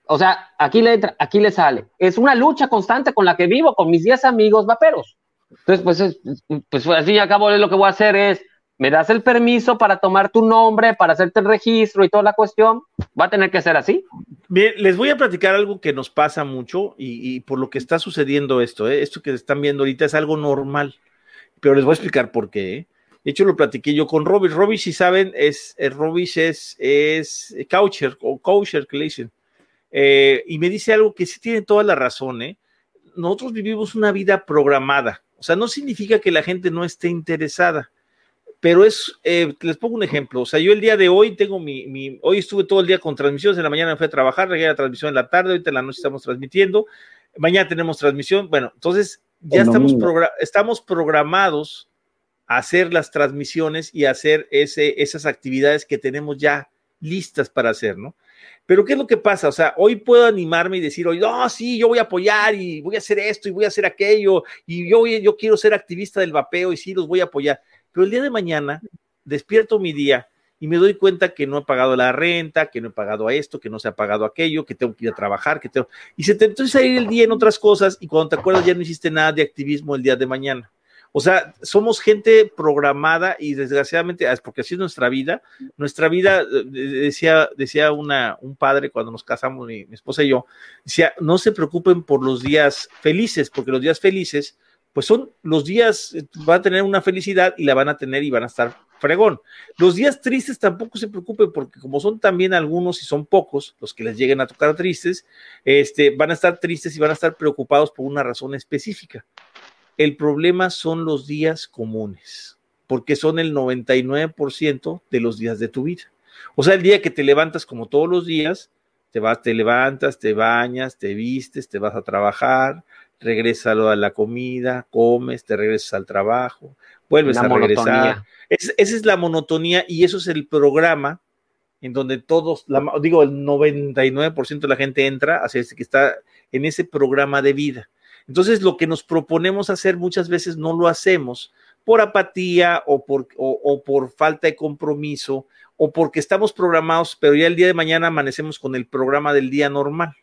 O sea, aquí le entra, aquí le sale. Es una lucha constante con la que vivo con mis 10 amigos vaperos. Entonces, pues, pues así acabo lo que voy a hacer es, me das el permiso para tomar tu nombre, para hacerte el registro y toda la cuestión, va a tener que ser así. Bien, les voy a platicar algo que nos pasa mucho y, por lo que está sucediendo esto, ¿eh? esto que están viendo ahorita es algo normal, pero les voy a explicar por qué. ¿eh? De hecho, lo platiqué yo con Robis. Robis, si saben, es, eh, Robis es, es coucher o coacher que le dicen. Eh, y me dice algo que sí tiene toda la razón, ¿eh? Nosotros vivimos una vida programada. O sea, no significa que la gente no esté interesada pero es, eh, les pongo un ejemplo, o sea, yo el día de hoy tengo mi, mi, hoy estuve todo el día con transmisiones, en la mañana me fui a trabajar, regué la transmisión en la tarde, ahorita en la noche estamos transmitiendo, mañana tenemos transmisión, bueno, entonces ya estamos, estamos programados a hacer las transmisiones y hacer ese, esas actividades que tenemos ya listas para hacer, ¿no? Pero ¿qué es lo que pasa? O sea, hoy puedo animarme y decir, hoy, no, sí, yo voy a apoyar y voy a hacer esto y voy a hacer aquello y yo, yo quiero ser activista del vapeo y sí, los voy a apoyar pero el día de mañana despierto mi día y me doy cuenta que no he pagado la renta, que no he pagado a esto, que no se ha pagado aquello, que tengo que ir a trabajar, que tengo... Y se te a ir el día en otras cosas y cuando te acuerdas ya no hiciste nada de activismo el día de mañana. O sea, somos gente programada y desgraciadamente, ah, porque así es nuestra vida. Nuestra vida, eh, decía, decía una, un padre cuando nos casamos, mi, esposa y yo, decía, no se preocupen por los días felices, porque los días felices pues son los días, eh, va a tener una felicidad y la van a tener y van a estar fregón. Los días tristes tampoco se preocupen porque como son también algunos y son pocos los que les lleguen a tocar tristes, este, van a estar tristes y van a estar preocupados por una razón específica. El problema son los días comunes, porque son el 99% de los días de tu vida. O sea, el día que te levantas como todos los días, te vas, te levantas, te bañas, te vistes, te vas a trabajar, regresas a la comida, comes, te regresas al trabajo, vuelves a regresar. esa es la monotonía y eso es el programa en donde todos, digo, el 99% de la gente entra, así es que está en ese programa de vida. Entonces, lo que nos proponemos hacer muchas veces no lo hacemos por apatía o por, o por falta de compromiso o porque estamos programados, pero ya el día de mañana amanecemos con el programa del día normal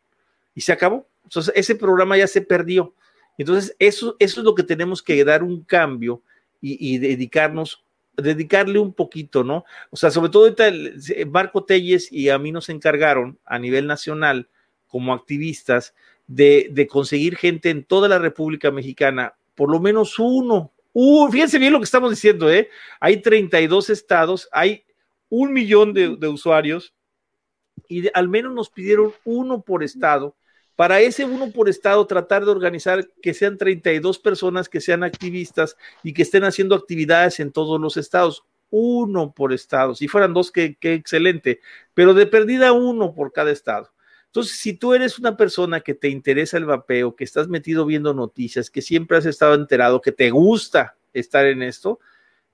y se acabó. Entonces, ese programa ya se perdió. Entonces, eso, eso es lo que tenemos que dar un cambio y, dedicarnos, dedicarle un poquito, ¿no? O sea, sobre todo ahorita Marco Telles y a mí nos encargaron a nivel nacional como activistas de, de conseguir gente en toda la República Mexicana, por lo menos uno. Uh, fíjense bien lo que estamos diciendo, ¿eh? Hay 32 estados, hay un millón de, de usuarios y al menos nos pidieron uno por estado para ese uno por estado, tratar de organizar que sean 32 personas que sean activistas y que estén haciendo actividades en todos los estados. Uno por estado. Si fueran dos, qué, excelente. Pero de perdida uno por cada estado. Entonces, si tú eres una persona que te interesa el vapeo, que estás metido viendo noticias, que siempre has estado enterado, que te gusta estar en esto,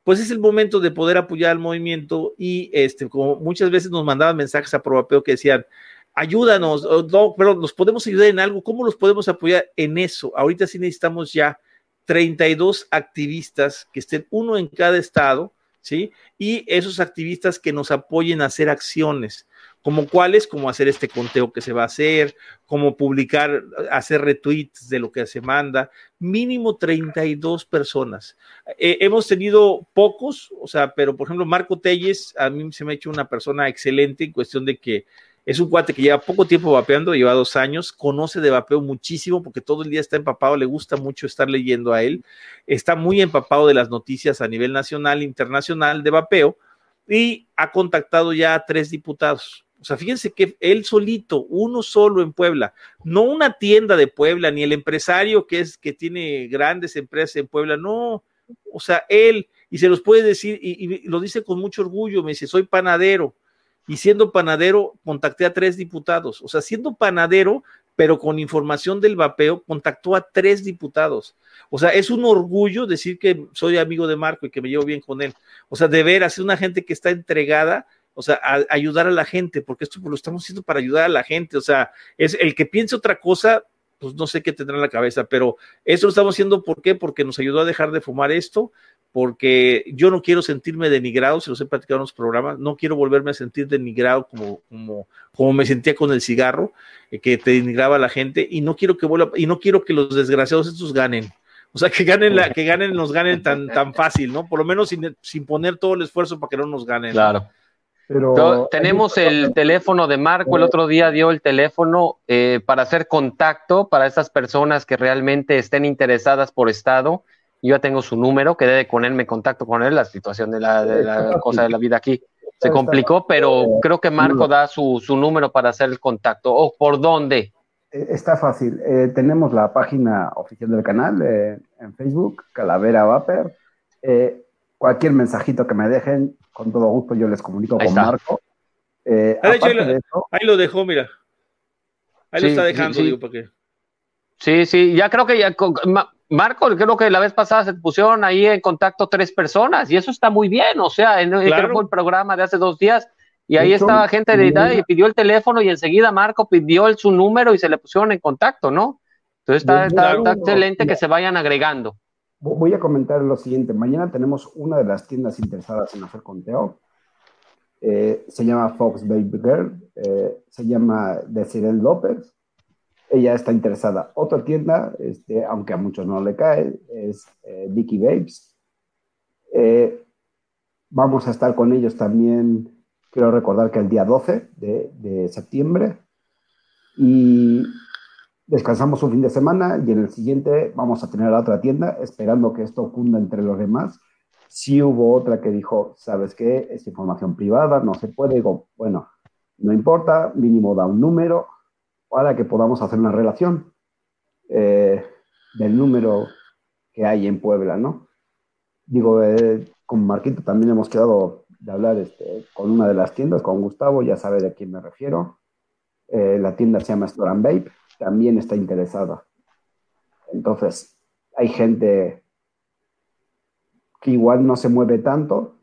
pues es el momento de poder apoyar al movimiento y este, como muchas veces nos mandaban mensajes a Provapeo que decían, ayúdanos, no, pero nos podemos ayudar en algo, ¿cómo los podemos apoyar en eso? Ahorita sí necesitamos ya 32 activistas que estén uno en cada estado, ¿sí? Y esos activistas que nos apoyen a hacer acciones, como cuáles, como hacer este conteo que se va a hacer, como publicar, hacer retweets de lo que se manda, mínimo 32 personas. Eh, hemos tenido pocos, o sea, pero por ejemplo, Marco Telles, a mí se me ha hecho una persona excelente en cuestión de que es un cuate que lleva poco tiempo vapeando, lleva dos años, conoce de vapeo muchísimo porque todo el día está empapado, le gusta mucho estar leyendo a él, está muy empapado de las noticias a nivel nacional internacional de vapeo y ha contactado ya a tres diputados. O sea, fíjense que él solito, uno solo en Puebla, no una tienda de Puebla, ni el empresario que es que tiene grandes empresas en Puebla, no, o sea, él, y se los puede decir, y, y lo dice con mucho orgullo, me dice, soy panadero, y siendo panadero contacté a tres diputados. O sea, siendo panadero, pero con información del vapeo, contactó a tres diputados. O sea, es un orgullo decir que soy amigo de Marco y que me llevo bien con él. O sea, de veras, es una gente que está entregada, o sea, a, ayudar a la gente, porque esto lo estamos haciendo para ayudar a la gente. O sea, es el que piense otra cosa, pues no sé qué tendrá en la cabeza, pero eso lo estamos haciendo, ¿por qué? Porque nos ayudó a dejar de fumar esto, porque yo no quiero sentirme denigrado, se los he platicado en los programas, no quiero volverme a sentir denigrado como, como, como me sentía con el cigarro, eh, que te denigraba a la gente, y no quiero que vuelva, y no quiero que los desgraciados estos ganen. O sea, que ganen, la, que ganen, nos ganen tan, tan fácil, ¿no? Por lo menos sin, sin poner todo el esfuerzo para que no nos ganen. Claro. Pero tenemos el teléfono de Marco, el otro día dio el teléfono eh, para hacer contacto para esas personas que realmente estén interesadas por Estado. Yo ya tengo su número, quedé de ponerme contacto con él, la situación de la, de la cosa de la vida aquí se complicó, pero creo que Marco da su, su número para hacer el contacto. ¿O por dónde? Eh, está fácil. Eh, tenemos la página oficial del canal en Facebook, Calavera Vapor. cualquier mensajito que me dejen, con todo gusto yo les comunico con Marco. Eh, ahí, lo, dejó, mira. Ahí lo está dejando, sí, digo, ¿para qué? Sí, sí, ya creo que ya, Marco, creo que la vez pasada se pusieron ahí en contacto tres personas y eso está muy bien, o sea, en, el programa de hace dos días y ahí estaba gente de edad y pidió el teléfono y enseguida Marco pidió su número y se le pusieron en contacto, ¿no? Entonces está, excelente que se vayan agregando. Voy a comentar lo siguiente. Mañana tenemos una de las tiendas interesadas en hacer conteo. Eh, se llama Fox Baby Girl. Eh, se llama Desiree López. Ella está interesada. Otra tienda, este, aunque a muchos no le cae, es eh, Vicky Babes. vamos a estar con ellos también, quiero recordar que el día 12 de, de septiembre. Y descansamos un fin de semana y en el siguiente vamos a tener la otra tienda esperando que esto cunda entre los demás. Si hubo otra que dijo, ¿sabes qué? Es información privada, no se puede. Digo, bueno, no importa, mínimo da un número para que podamos hacer una relación eh, del número que hay en Puebla, ¿no? Digo, eh, con Marquito también hemos quedado de hablar este, con una de las tiendas, con Gustavo, ya sabe de quién me refiero. Eh, la tienda se llama Store and Vape también está interesada. Entonces, hay gente que igual no se mueve tanto,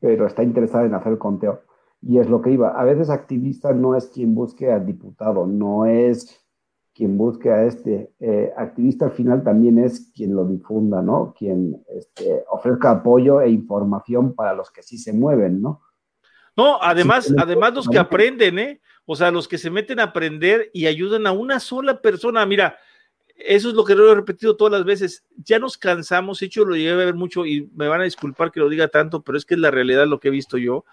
pero está interesada en hacer el conteo. Y es lo que iba. A veces activista no es quien busque al diputado, no es quien busque a este. Eh, activista al final también es quien lo difunda, ¿no? Quien este, ofrezca apoyo e información para los que sí se mueven, ¿no? No, además, además los que aprenden, ¿eh? O sea, los que se meten a aprender y ayudan a una sola persona. Mira, eso es lo que lo he repetido todas las veces. Ya nos cansamos, hecho lo llegué a ver mucho y me van a disculpar que lo diga tanto, pero es que es la realidad lo que he visto yo.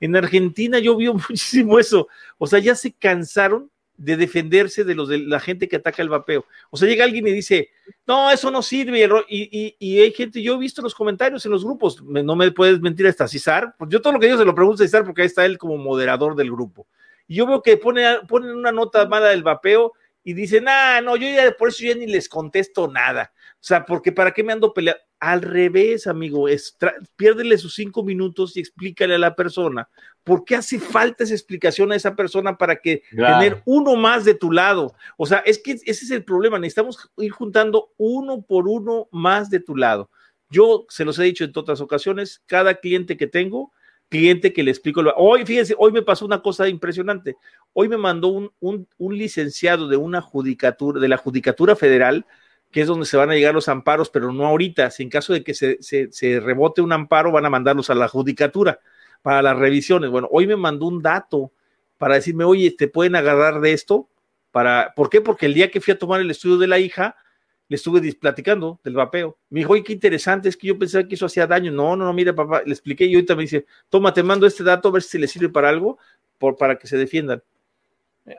En Argentina yo vi muchísimo eso. O sea, ya se cansaron de defenderse de los de la gente que ataca el vapeo. O sea, llega alguien y dice, no, eso no sirve. Y, hay gente, yo he visto los comentarios en los grupos, no me puedes mentir hasta César. Pues yo todo lo que digo se lo pregunto a César porque ahí está él como moderador del grupo. Y yo veo que pone, ponen una nota mala del vapeo y dicen, ah, no, yo ya por eso ya ni les contesto nada. O sea, porque para qué me ando peleando. Al revés, amigo, es piérdele sus cinco minutos y explícale a la persona por qué hace falta esa explicación a esa persona para que tener uno más de tu lado. O sea, es que ese es el problema. Necesitamos ir juntando uno por uno más de tu lado. Yo se los he dicho en otras ocasiones, cada cliente que tengo, cliente que le explico. Hoy, fíjense, hoy me pasó una cosa impresionante. Hoy me mandó un, un, licenciado de una judicatura, de la Judicatura Federal, que es donde se van a llegar los amparos, pero no ahorita. Si en caso de que se, se, rebote un amparo, van a mandarlos a la Judicatura para las revisiones. Bueno, hoy me mandó un dato para decirme, oye, ¿te pueden agarrar de esto? Para, ¿Por qué? Porque el día que fui a tomar el estudio de la hija, le estuve platicando del vapeo. Me dijo, oye, qué interesante, es que yo pensaba que eso hacía daño. No, no, no, mira, papá, le expliqué y ahorita me dice, toma, te mando este dato a ver si le sirve para algo, por, para que se defiendan.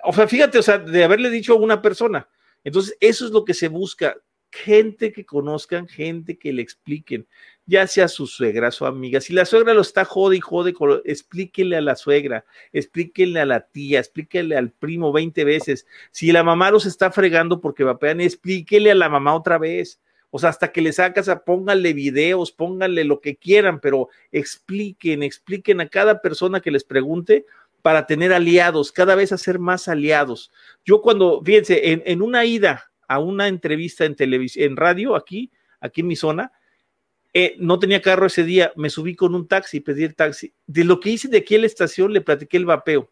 O sea, fíjate, o sea, de haberle dicho a una persona. Entonces, eso es lo que se busca, gente que conozcan, gente que le expliquen, ya sea su suegra, su amiga. Si la suegra lo está jode y jode, explíquele a la suegra, explíquele a la tía, explíquele al primo 20 veces. Si la mamá los está fregando porque vapean, explíquele a la mamá otra vez. O sea, hasta que le sacas, a, pónganle videos, pónganle lo que quieran, pero expliquen, expliquen a cada persona que les pregunte para tener aliados, cada vez hacer más aliados. Yo cuando, fíjense, en, en una ida a una entrevista en televisión, en radio, aquí, aquí en mi zona, eh, no tenía carro ese día, me subí con un taxi, pedí el taxi. De lo que hice de aquí a la estación, le platiqué el vapeo.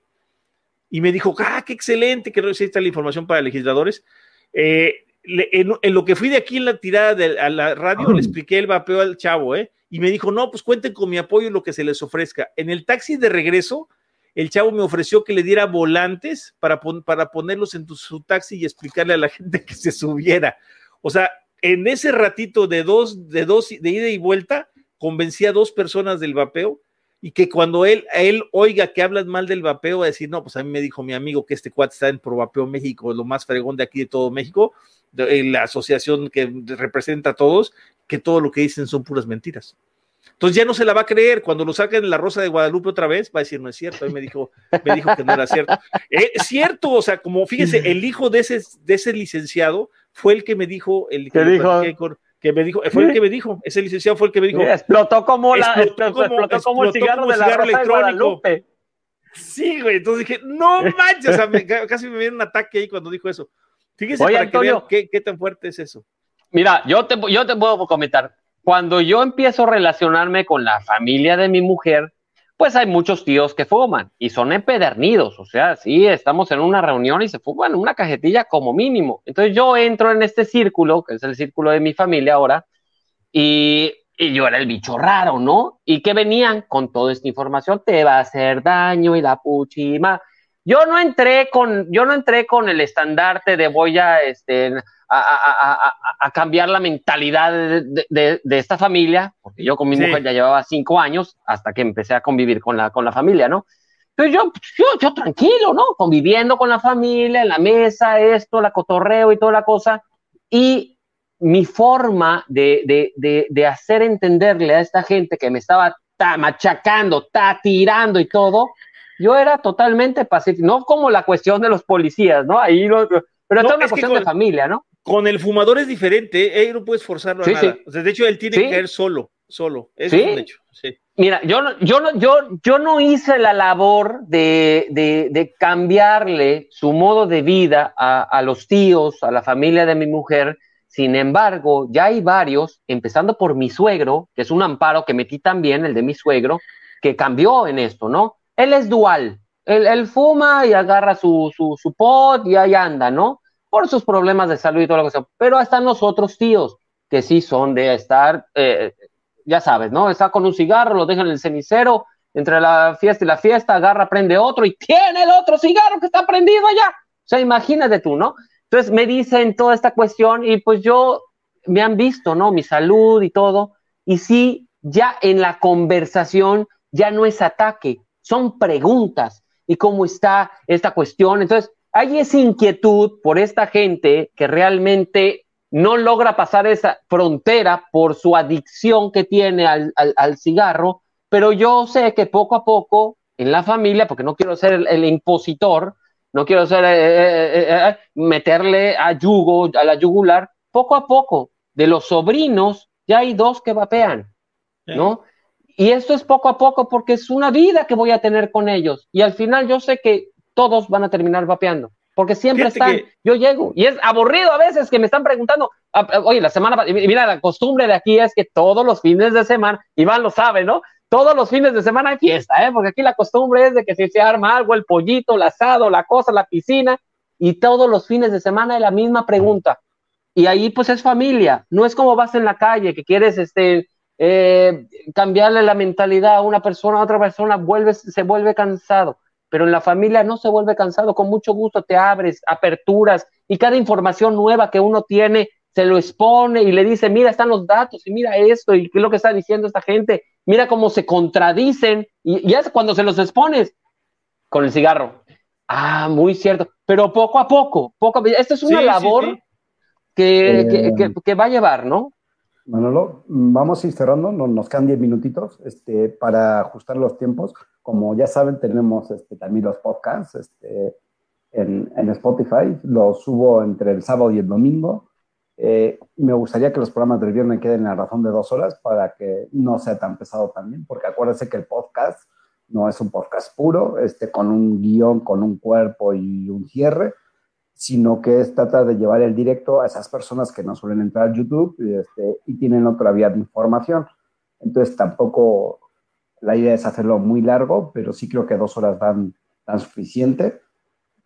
Y me dijo, ah, qué excelente, que está la información para legisladores. Eh, en, lo que fui de aquí en la tirada de, a la radio, le expliqué el vapeo al chavo, ¿eh? Y me dijo, no, pues cuenten con mi apoyo lo que se les ofrezca. En el taxi de regreso, el chavo me ofreció que le diera volantes para, para ponerlos en su taxi y explicarle a la gente que se subiera. O sea, en ese ratito de dos, de dos, de ida y vuelta, convencí a dos personas del vapeo y que cuando él, él oiga que hablan mal del vapeo, va a decir, no, pues a mí me dijo mi amigo que este cuate está en Pro Vapeo México, lo más fregón de aquí de todo México, de, la asociación que representa a todos, que todo lo que dicen son puras mentiras. Entonces ya no se la va a creer. Cuando lo saquen en la Rosa de Guadalupe otra vez, va a decir, no es cierto. Él me dijo, me dijo que no era cierto. Es cierto, o sea, como fíjese, el hijo de ese, de ese licenciado fue el que me dijo, el que, dijo? que me dijo, fue el que me dijo, ese licenciado fue el que me dijo. explotó como la, explotó, como, el cigarro, de la electrónico. Sí, güey, entonces dije, no manches, o sea, casi me viene un ataque ahí cuando dijo eso. Fíjese para que vean qué, qué, tan fuerte es eso. Mira, yo te, yo te puedo comentar, cuando yo empiezo a relacionarme con la familia de mi mujer, pues hay muchos tíos que fuman y son empedernidos, o sea, sí, estamos en una reunión y se fuman una cajetilla como mínimo. Entonces yo entro en este círculo, que es el círculo de mi familia ahora, y, y yo era el bicho raro, ¿no? Y que venían con toda esta información, te va a hacer daño y la puchima. Yo no entré con, yo no entré con el estandarte de voy a, este, a, cambiar la mentalidad de, esta familia, porque yo con mi mujer ya llevaba cinco años hasta que empecé a convivir con la, con la familia, ¿no? Entonces yo, yo, yo tranquilo, ¿no? Conviviendo con la familia, en la mesa, esto, la cotorreo y toda la cosa. Y mi forma de, de hacer entenderle a esta gente que me estaba machacando, ta tirando y todo, yo era totalmente pacífico, no como la cuestión de los policías, ¿no? Ahí no, pero es una cuestión de familia, ¿no? Con el fumador es diferente, ¿eh? no puedes forzarlo a nada. de hecho, él tiene que caer solo, solo. Es un hecho. Mira, yo no, yo no, yo, yo no hice la labor de, de, cambiarle su modo de vida a, a, los tíos, a la familia de mi mujer. Sin embargo, ya hay varios, empezando por mi suegro, que es un amparo que metí también, el de mi suegro, que cambió en esto, ¿no? Él es dual. Él, él fuma y agarra su, su, su pot y ahí anda, ¿no? Por sus problemas de salud y todo lo que sea. Pero hasta nosotros tíos, que sí son de estar, eh, ya sabes, ¿no? Está con un cigarro, lo deja en el cenicero, entre la fiesta y la fiesta, agarra, prende otro y tiene el otro cigarro que está prendido allá. O sea, imagínate tú, ¿no? Entonces me dicen toda esta cuestión y pues yo, me han visto, ¿no? Mi salud y todo. Y sí, ya en la conversación ya no es ataque, son preguntas. ¿Y cómo está esta cuestión? Entonces, hay esa inquietud por esta gente que realmente no logra pasar esa frontera por su adicción que tiene al, cigarro, pero yo sé que poco a poco en la familia, porque no quiero ser el, impositor, no quiero ser eh, eh, eh, meterle a yugo, a la yugular, poco a poco, de los sobrinos ya hay dos que vapean, ¿no? Y esto es poco a poco porque es una vida que voy a tener con ellos. Y al final yo sé que todos van a terminar vapeando. Porque siempre están, yo llego, y es aburrido a veces que me están preguntando, oye, la semana, mira, la costumbre de aquí es que todos los fines de semana, Iván lo sabe, ¿no? Todos los fines de semana hay fiesta, ¿eh? Porque aquí la costumbre es de que si se arma algo, el pollito, el asado, la cosa, la piscina, y todos los fines de semana hay la misma pregunta. Y ahí pues es familia, no es como vas en la calle que quieres este, eh, cambiarle la mentalidad a una persona, a otra persona, vuelves, se vuelve cansado pero en la familia no se vuelve cansado, con mucho gusto te abres, aperturas y cada información nueva que uno tiene se lo expone y le dice, mira, están los datos y mira esto y qué es lo que está diciendo esta gente, mira cómo se contradicen y ya es cuando se los expones con el cigarro. Ah, muy cierto, pero poco a poco, poco esta es una labor Que, que, que, va a llevar, ¿no? Manolo, vamos a ir cerrando, nos, quedan 10 minutitos este, para ajustar los tiempos. Como ya saben, tenemos este, también los podcasts este, en, en, Spotify, los subo entre el sábado y el domingo. Eh, me gustaría que los programas del viernes queden en la razón de dos horas para que no sea tan pesado también, porque acuérdense que el podcast no es un podcast puro, este, con un guion, con un cuerpo y un cierre sino que es trata de llevar el directo a esas personas que no suelen entrar a YouTube este, y tienen otra vía de información. Entonces tampoco la idea es hacerlo muy largo, pero sí creo que dos horas dan, dan suficiente.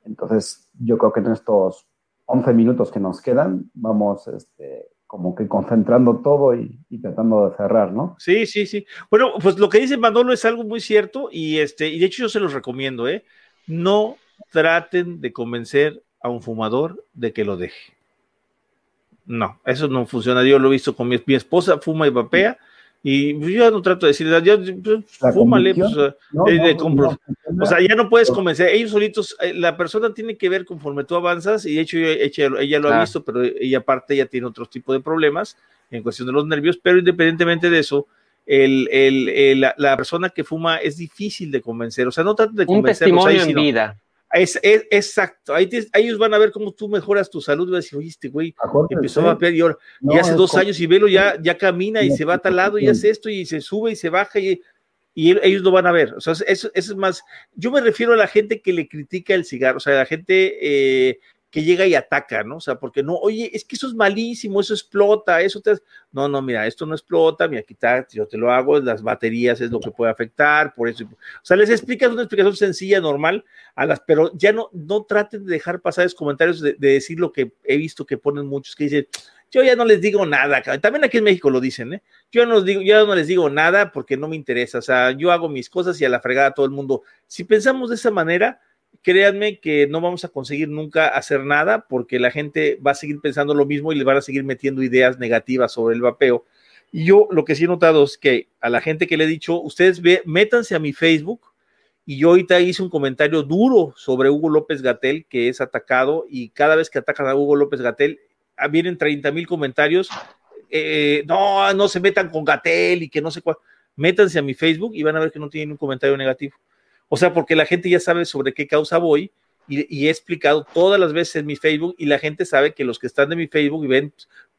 Entonces yo creo que en estos 11 minutos que nos quedan, vamos este, como que concentrando todo y, tratando de cerrar, ¿no? Sí, sí, sí. Bueno, pues lo que dice Manolo es algo muy cierto y este, y de hecho yo se los recomiendo, ¿eh? No traten de convencer a un fumador de que lo deje. No, eso no funciona. Yo lo he visto con mi, mi esposa, fuma y vapea y yo ya no trato de decirle, ya, pues, fúmale, pues, eh, o sea, ya no puedes convencer, ellos solitos, eh, la persona tiene que ver conforme tú avanzas, y de hecho ella, lo ha visto, pero ella aparte ya tiene otro tipo de problemas en cuestión de los nervios, pero independientemente de eso, el, el, la, persona que fuma es difícil de convencer, o sea, no trates de convencer. Un testimonio en vida. Es, exacto, ahí ellos van a ver cómo tú mejoras tu salud, vas a decir, oye, este güey empezó a vapear y, hace dos años y velo ya, ya camina y se va a tal lado y hace esto y se sube y se baja y, y ellos lo van a ver. O sea, eso, es más, yo me refiero a la gente que le critica el cigarro, o sea, la gente eh, que llega y ataca, ¿no? O sea, porque no, oye, es que eso es malísimo, eso explota, eso te... No, no, mira, esto no explota, mira, quitar, yo te lo hago, las baterías es lo que puede afectar, por eso. O sea, les explicas una explicación sencilla, normal, a las, pero ya no, no traten de dejar pasar esos comentarios de, decir lo que he visto que ponen muchos que dicen, yo ya no les digo nada, también aquí en México lo dicen, ¿eh? Yo no, digo, yo no les digo nada porque no me interesa, o sea, yo hago mis cosas y a la fregada todo el mundo. Si pensamos de esa manera, créanme que no vamos a conseguir nunca hacer nada porque la gente va a seguir pensando lo mismo y le van a seguir metiendo ideas negativas sobre el vapeo. Y yo lo que sí he notado es que a la gente que le he dicho, ustedes ve, métanse a mi Facebook y yo ahorita hice un comentario duro sobre Hugo López Gatel que es atacado y cada vez que atacan a Hugo López Gatel ah, vienen 30 mil comentarios. Eh, no, no se metan con Gatel y que no sé cuál. Métanse a mi Facebook y van a ver que no tienen un comentario negativo. O sea, porque la gente ya sabe sobre qué causa voy y, he explicado todas las veces en mi Facebook y la gente sabe que los que están de mi Facebook y ven,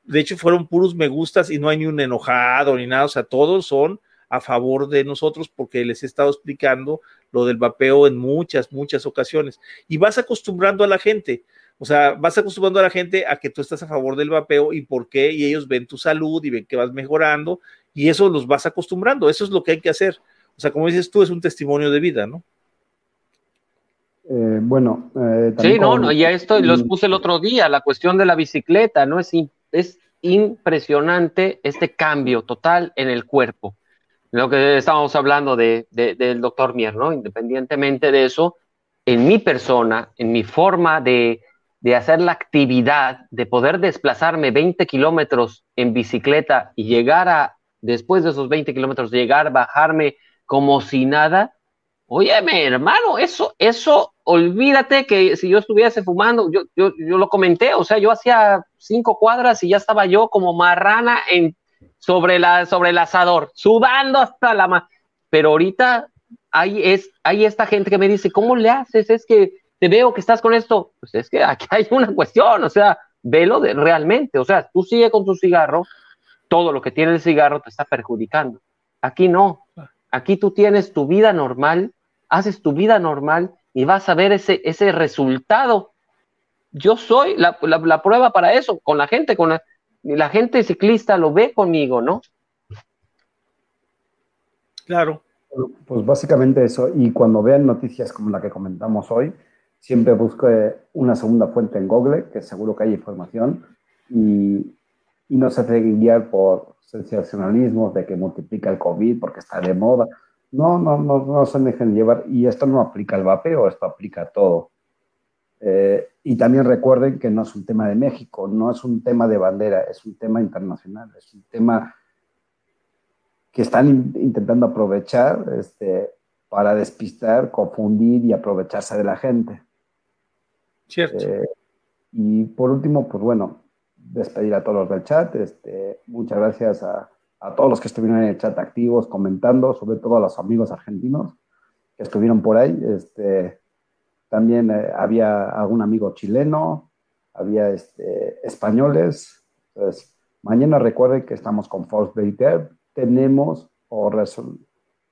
de hecho fueron puros me gustas y no hay ni un enojado ni nada, o sea, todos son a favor de nosotros porque les he estado explicando lo del vapeo en muchas, muchas ocasiones. Y vas acostumbrando a la gente, o sea, vas acostumbrando a la gente a que tú estás a favor del vapeo y por qué, y ellos ven tu salud y ven que vas mejorando y eso los vas acostumbrando, eso es lo que hay que hacer. O sea, como dices tú, es un testimonio de vida, ¿no? Eh, bueno, eh, sí, no, no, ya esto los puse el otro día, la cuestión de la bicicleta, ¿no? Es, es impresionante este cambio total en el cuerpo. Lo que estábamos hablando de, del doctor Mier, ¿no? Independientemente de eso, en mi persona, en mi forma de, de hacer la actividad, de poder desplazarme 20 kilómetros en bicicleta y llegar a, después de esos 20 kilómetros, llegar, bajarme como si nada. Óyeme, hermano, eso, eso, olvídate que si yo estuviese fumando, yo, yo, yo lo comenté, o sea, yo hacía cinco cuadras y ya estaba yo como marrana en, sobre, la, sobre el asador, sudando hasta la... Ma Pero ahorita hay, es, hay esta gente que me dice, ¿cómo le haces? Es que te veo que estás con esto. Pues es que aquí hay una cuestión, o sea, velo de, realmente, o sea, tú sigue con tu cigarro, todo lo que tiene el cigarro te está perjudicando. Aquí no. Aquí tú tienes tu vida normal, haces tu vida normal y vas a ver ese, ese resultado. Yo soy la, prueba para eso, con la gente, con la, la gente ciclista lo ve conmigo, ¿no? Claro. Pues básicamente eso, y cuando vean noticias como la que comentamos hoy, siempre busque una segunda fuente en Google, que seguro que hay información, y, y no se dejen guiar por sensacionalismo de que multiplica el COVID porque está de moda. No, no, no, no se dejen llevar. Y esto no aplica al vapeo, esto aplica a todo. Eh, y también recuerden que no es un tema de México, no es un tema de bandera, es un tema internacional, es un tema que están intentando aprovechar este, para despistar, confundir y aprovecharse de la gente. Cierto. Eh, y por último, pues bueno, despedir a todos los del chat. Este, muchas gracias a, a, todos los que estuvieron en el chat activos, comentando, sobre todo a los amigos argentinos que estuvieron por ahí. Este, también eh, había algún amigo chileno, había este, españoles. Entonces, mañana recuerden que estamos con Force Baker. Tenemos, o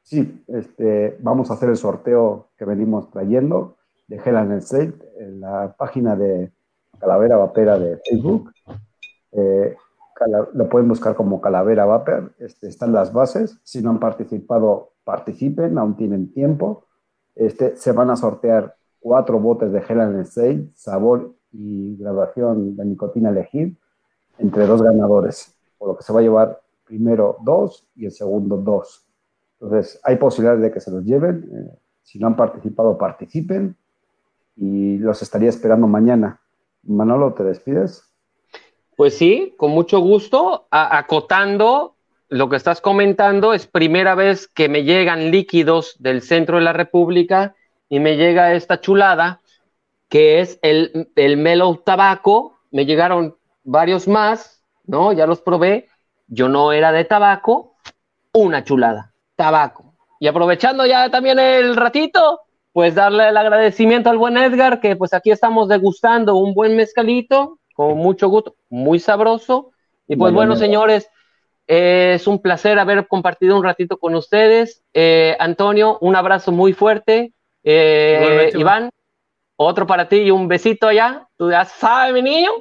sí, este, vamos a hacer el sorteo que venimos trayendo de Hell and en la página de Calavera Vapera de Facebook. Eh, lo pueden buscar como Calavera Vapor. Este, están las bases. Si no han participado, participen, aún tienen tiempo. Este, se van a sortear cuatro botes de Hell and sabor y graduación de nicotina elegir entre dos ganadores, por lo que se va a llevar primero dos y el segundo dos. Entonces, hay posibilidades de que se los lleven. Eh, si no han participado, participen y los estaría esperando mañana. Manolo, ¿te despides? Pues sí, con mucho gusto. acotando lo que estás comentando, es primera vez que me llegan líquidos del centro de la República y me llega esta chulada que es el, el Mellow Tabaco. Me llegaron varios más, ¿no? Ya los probé. Yo no era de tabaco, una chulada, tabaco. Y aprovechando ya también el ratito, pues darle el agradecimiento al buen Edgar, que pues aquí estamos degustando un buen mezcalito, con mucho gusto, muy sabroso. Y pues bueno, señores, es un placer haber compartido un ratito con ustedes. Eh, Antonio, un abrazo muy fuerte. Eh, Iván, otro para ti y un besito allá. Tú ya sabes, mi niño.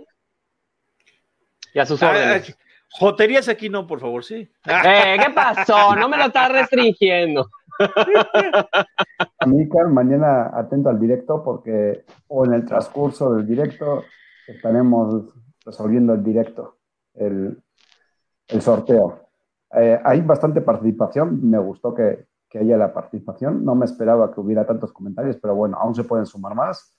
Y a sus órdenes. Joterías aquí no, por favor, sí. Eh, ¿Qué pasó? No me lo estás restringiendo. Amícar, mañana atento al directo porque, o en el transcurso del directo, estaremos resolviendo el directo, el, sorteo. Eh, hay bastante participación, me gustó que, que, haya la participación, no me esperaba que hubiera tantos comentarios, pero bueno, aún se pueden sumar más.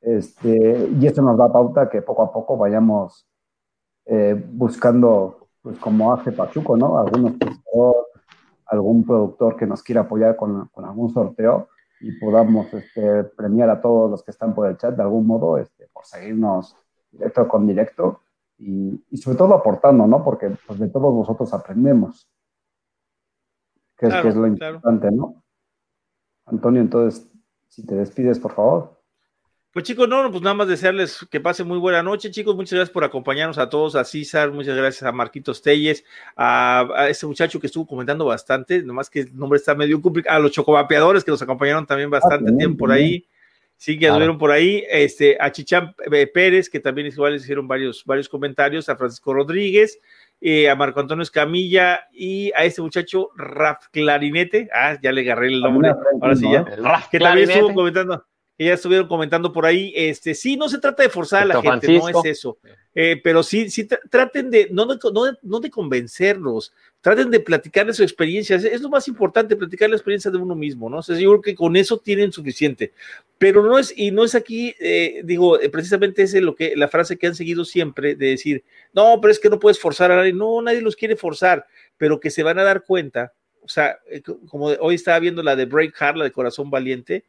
Este, y esto nos da pauta que poco a poco vayamos eh, buscando, pues como hace Pachuco, ¿no? Algunos algún productor que nos quiera apoyar con, con, algún sorteo y podamos este, premiar a todos los que están por el chat de algún modo este, por seguirnos directo con directo y, y, sobre todo aportando, ¿no? Porque pues, de todos nosotros aprendemos, que es, que es lo importante, ¿no? Antonio, entonces, si te despides, por favor. Pues chicos, no, pues nada más desearles que pasen muy buena noche, chicos. Muchas gracias por acompañarnos a todos, a César, muchas gracias a Marquitos Telles, a, a este muchacho que estuvo comentando bastante, nomás que el nombre está medio complicado, a los chocovapeadores que nos acompañaron también bastante ah, tiempo por ahí. Sí, que estuvieron por ahí, este, a Chichán eh, Pérez, que también igual les hicieron varios, varios comentarios, a Francisco Rodríguez, eh, a Marco Antonio Escamilla y a este muchacho Raf Clarinete, ah, ya le agarré el nombre, ahora sí ya, que también estuvo comentando, que ya estuvieron comentando por ahí, este, sí, no se trata de forzar a la gente, no es eso, eh, pero sí, sí traten de no, de, no, de convencerlos, traten de platicar de su experiencia, es, lo más importante, platicar la experiencia de uno mismo, ¿no? O sea, yo creo que con eso tienen suficiente, pero no es, y no es aquí, eh, digo, eh, precisamente es lo que, la frase que han seguido siempre de decir, no, pero es que no puedes forzar a nadie, no, nadie los quiere forzar, pero que se van a dar cuenta, o sea, como hoy estaba viendo la de Break Heart, la de Corazón Valiente,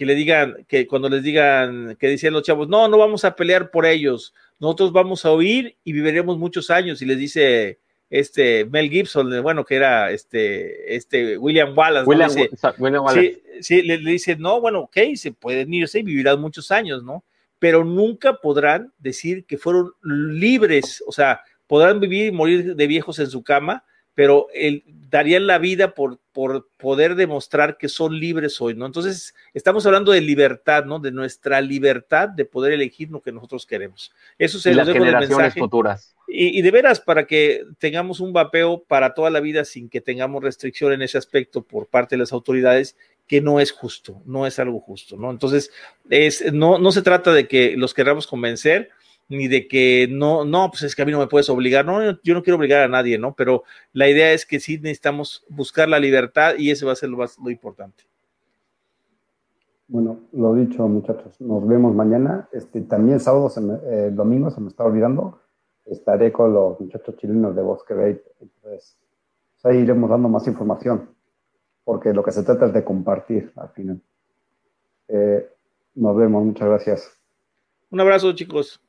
que le digan, que cuando les digan, que decían los chavos, no, no vamos a pelear por ellos, nosotros vamos a oír y viviremos muchos años. Y les dice este Mel Gibson, bueno, que era este, este William Wallace. William, Wallace. Sí, sí le, dice, no, bueno, ok, se pueden irse y vivirán muchos años, ¿no? Pero nunca podrán decir que fueron libres, o sea, podrán vivir y morir de viejos en su cama, pero el, darían la vida por, por poder demostrar que son libres hoy, ¿no? Entonces, estamos hablando de libertad, ¿no? De nuestra libertad de poder elegir lo que nosotros queremos. Eso se las generaciones futuras. Y, y, de veras, para que tengamos un vapeo para toda la vida sin que tengamos restricción en ese aspecto por parte de las autoridades, que no es justo, no es algo justo, ¿no? Entonces, es, no, no se trata de que los queramos convencer, ni de que no, no, pues es que a mí no me puedes obligar, no, yo no quiero obligar a nadie, ¿no? Pero la idea es que sí necesitamos buscar la libertad y eso va a ser lo, más, lo importante. Bueno, lo dicho, muchachos, nos vemos mañana. Este, también sábado, eh, domingo, se me está olvidando, estaré con los muchachos chilenos de Bosque Bay. Entonces, pues ahí iremos dando más información, porque lo que se trata es de compartir al final. Eh, nos vemos, muchas gracias. Un abrazo, chicos.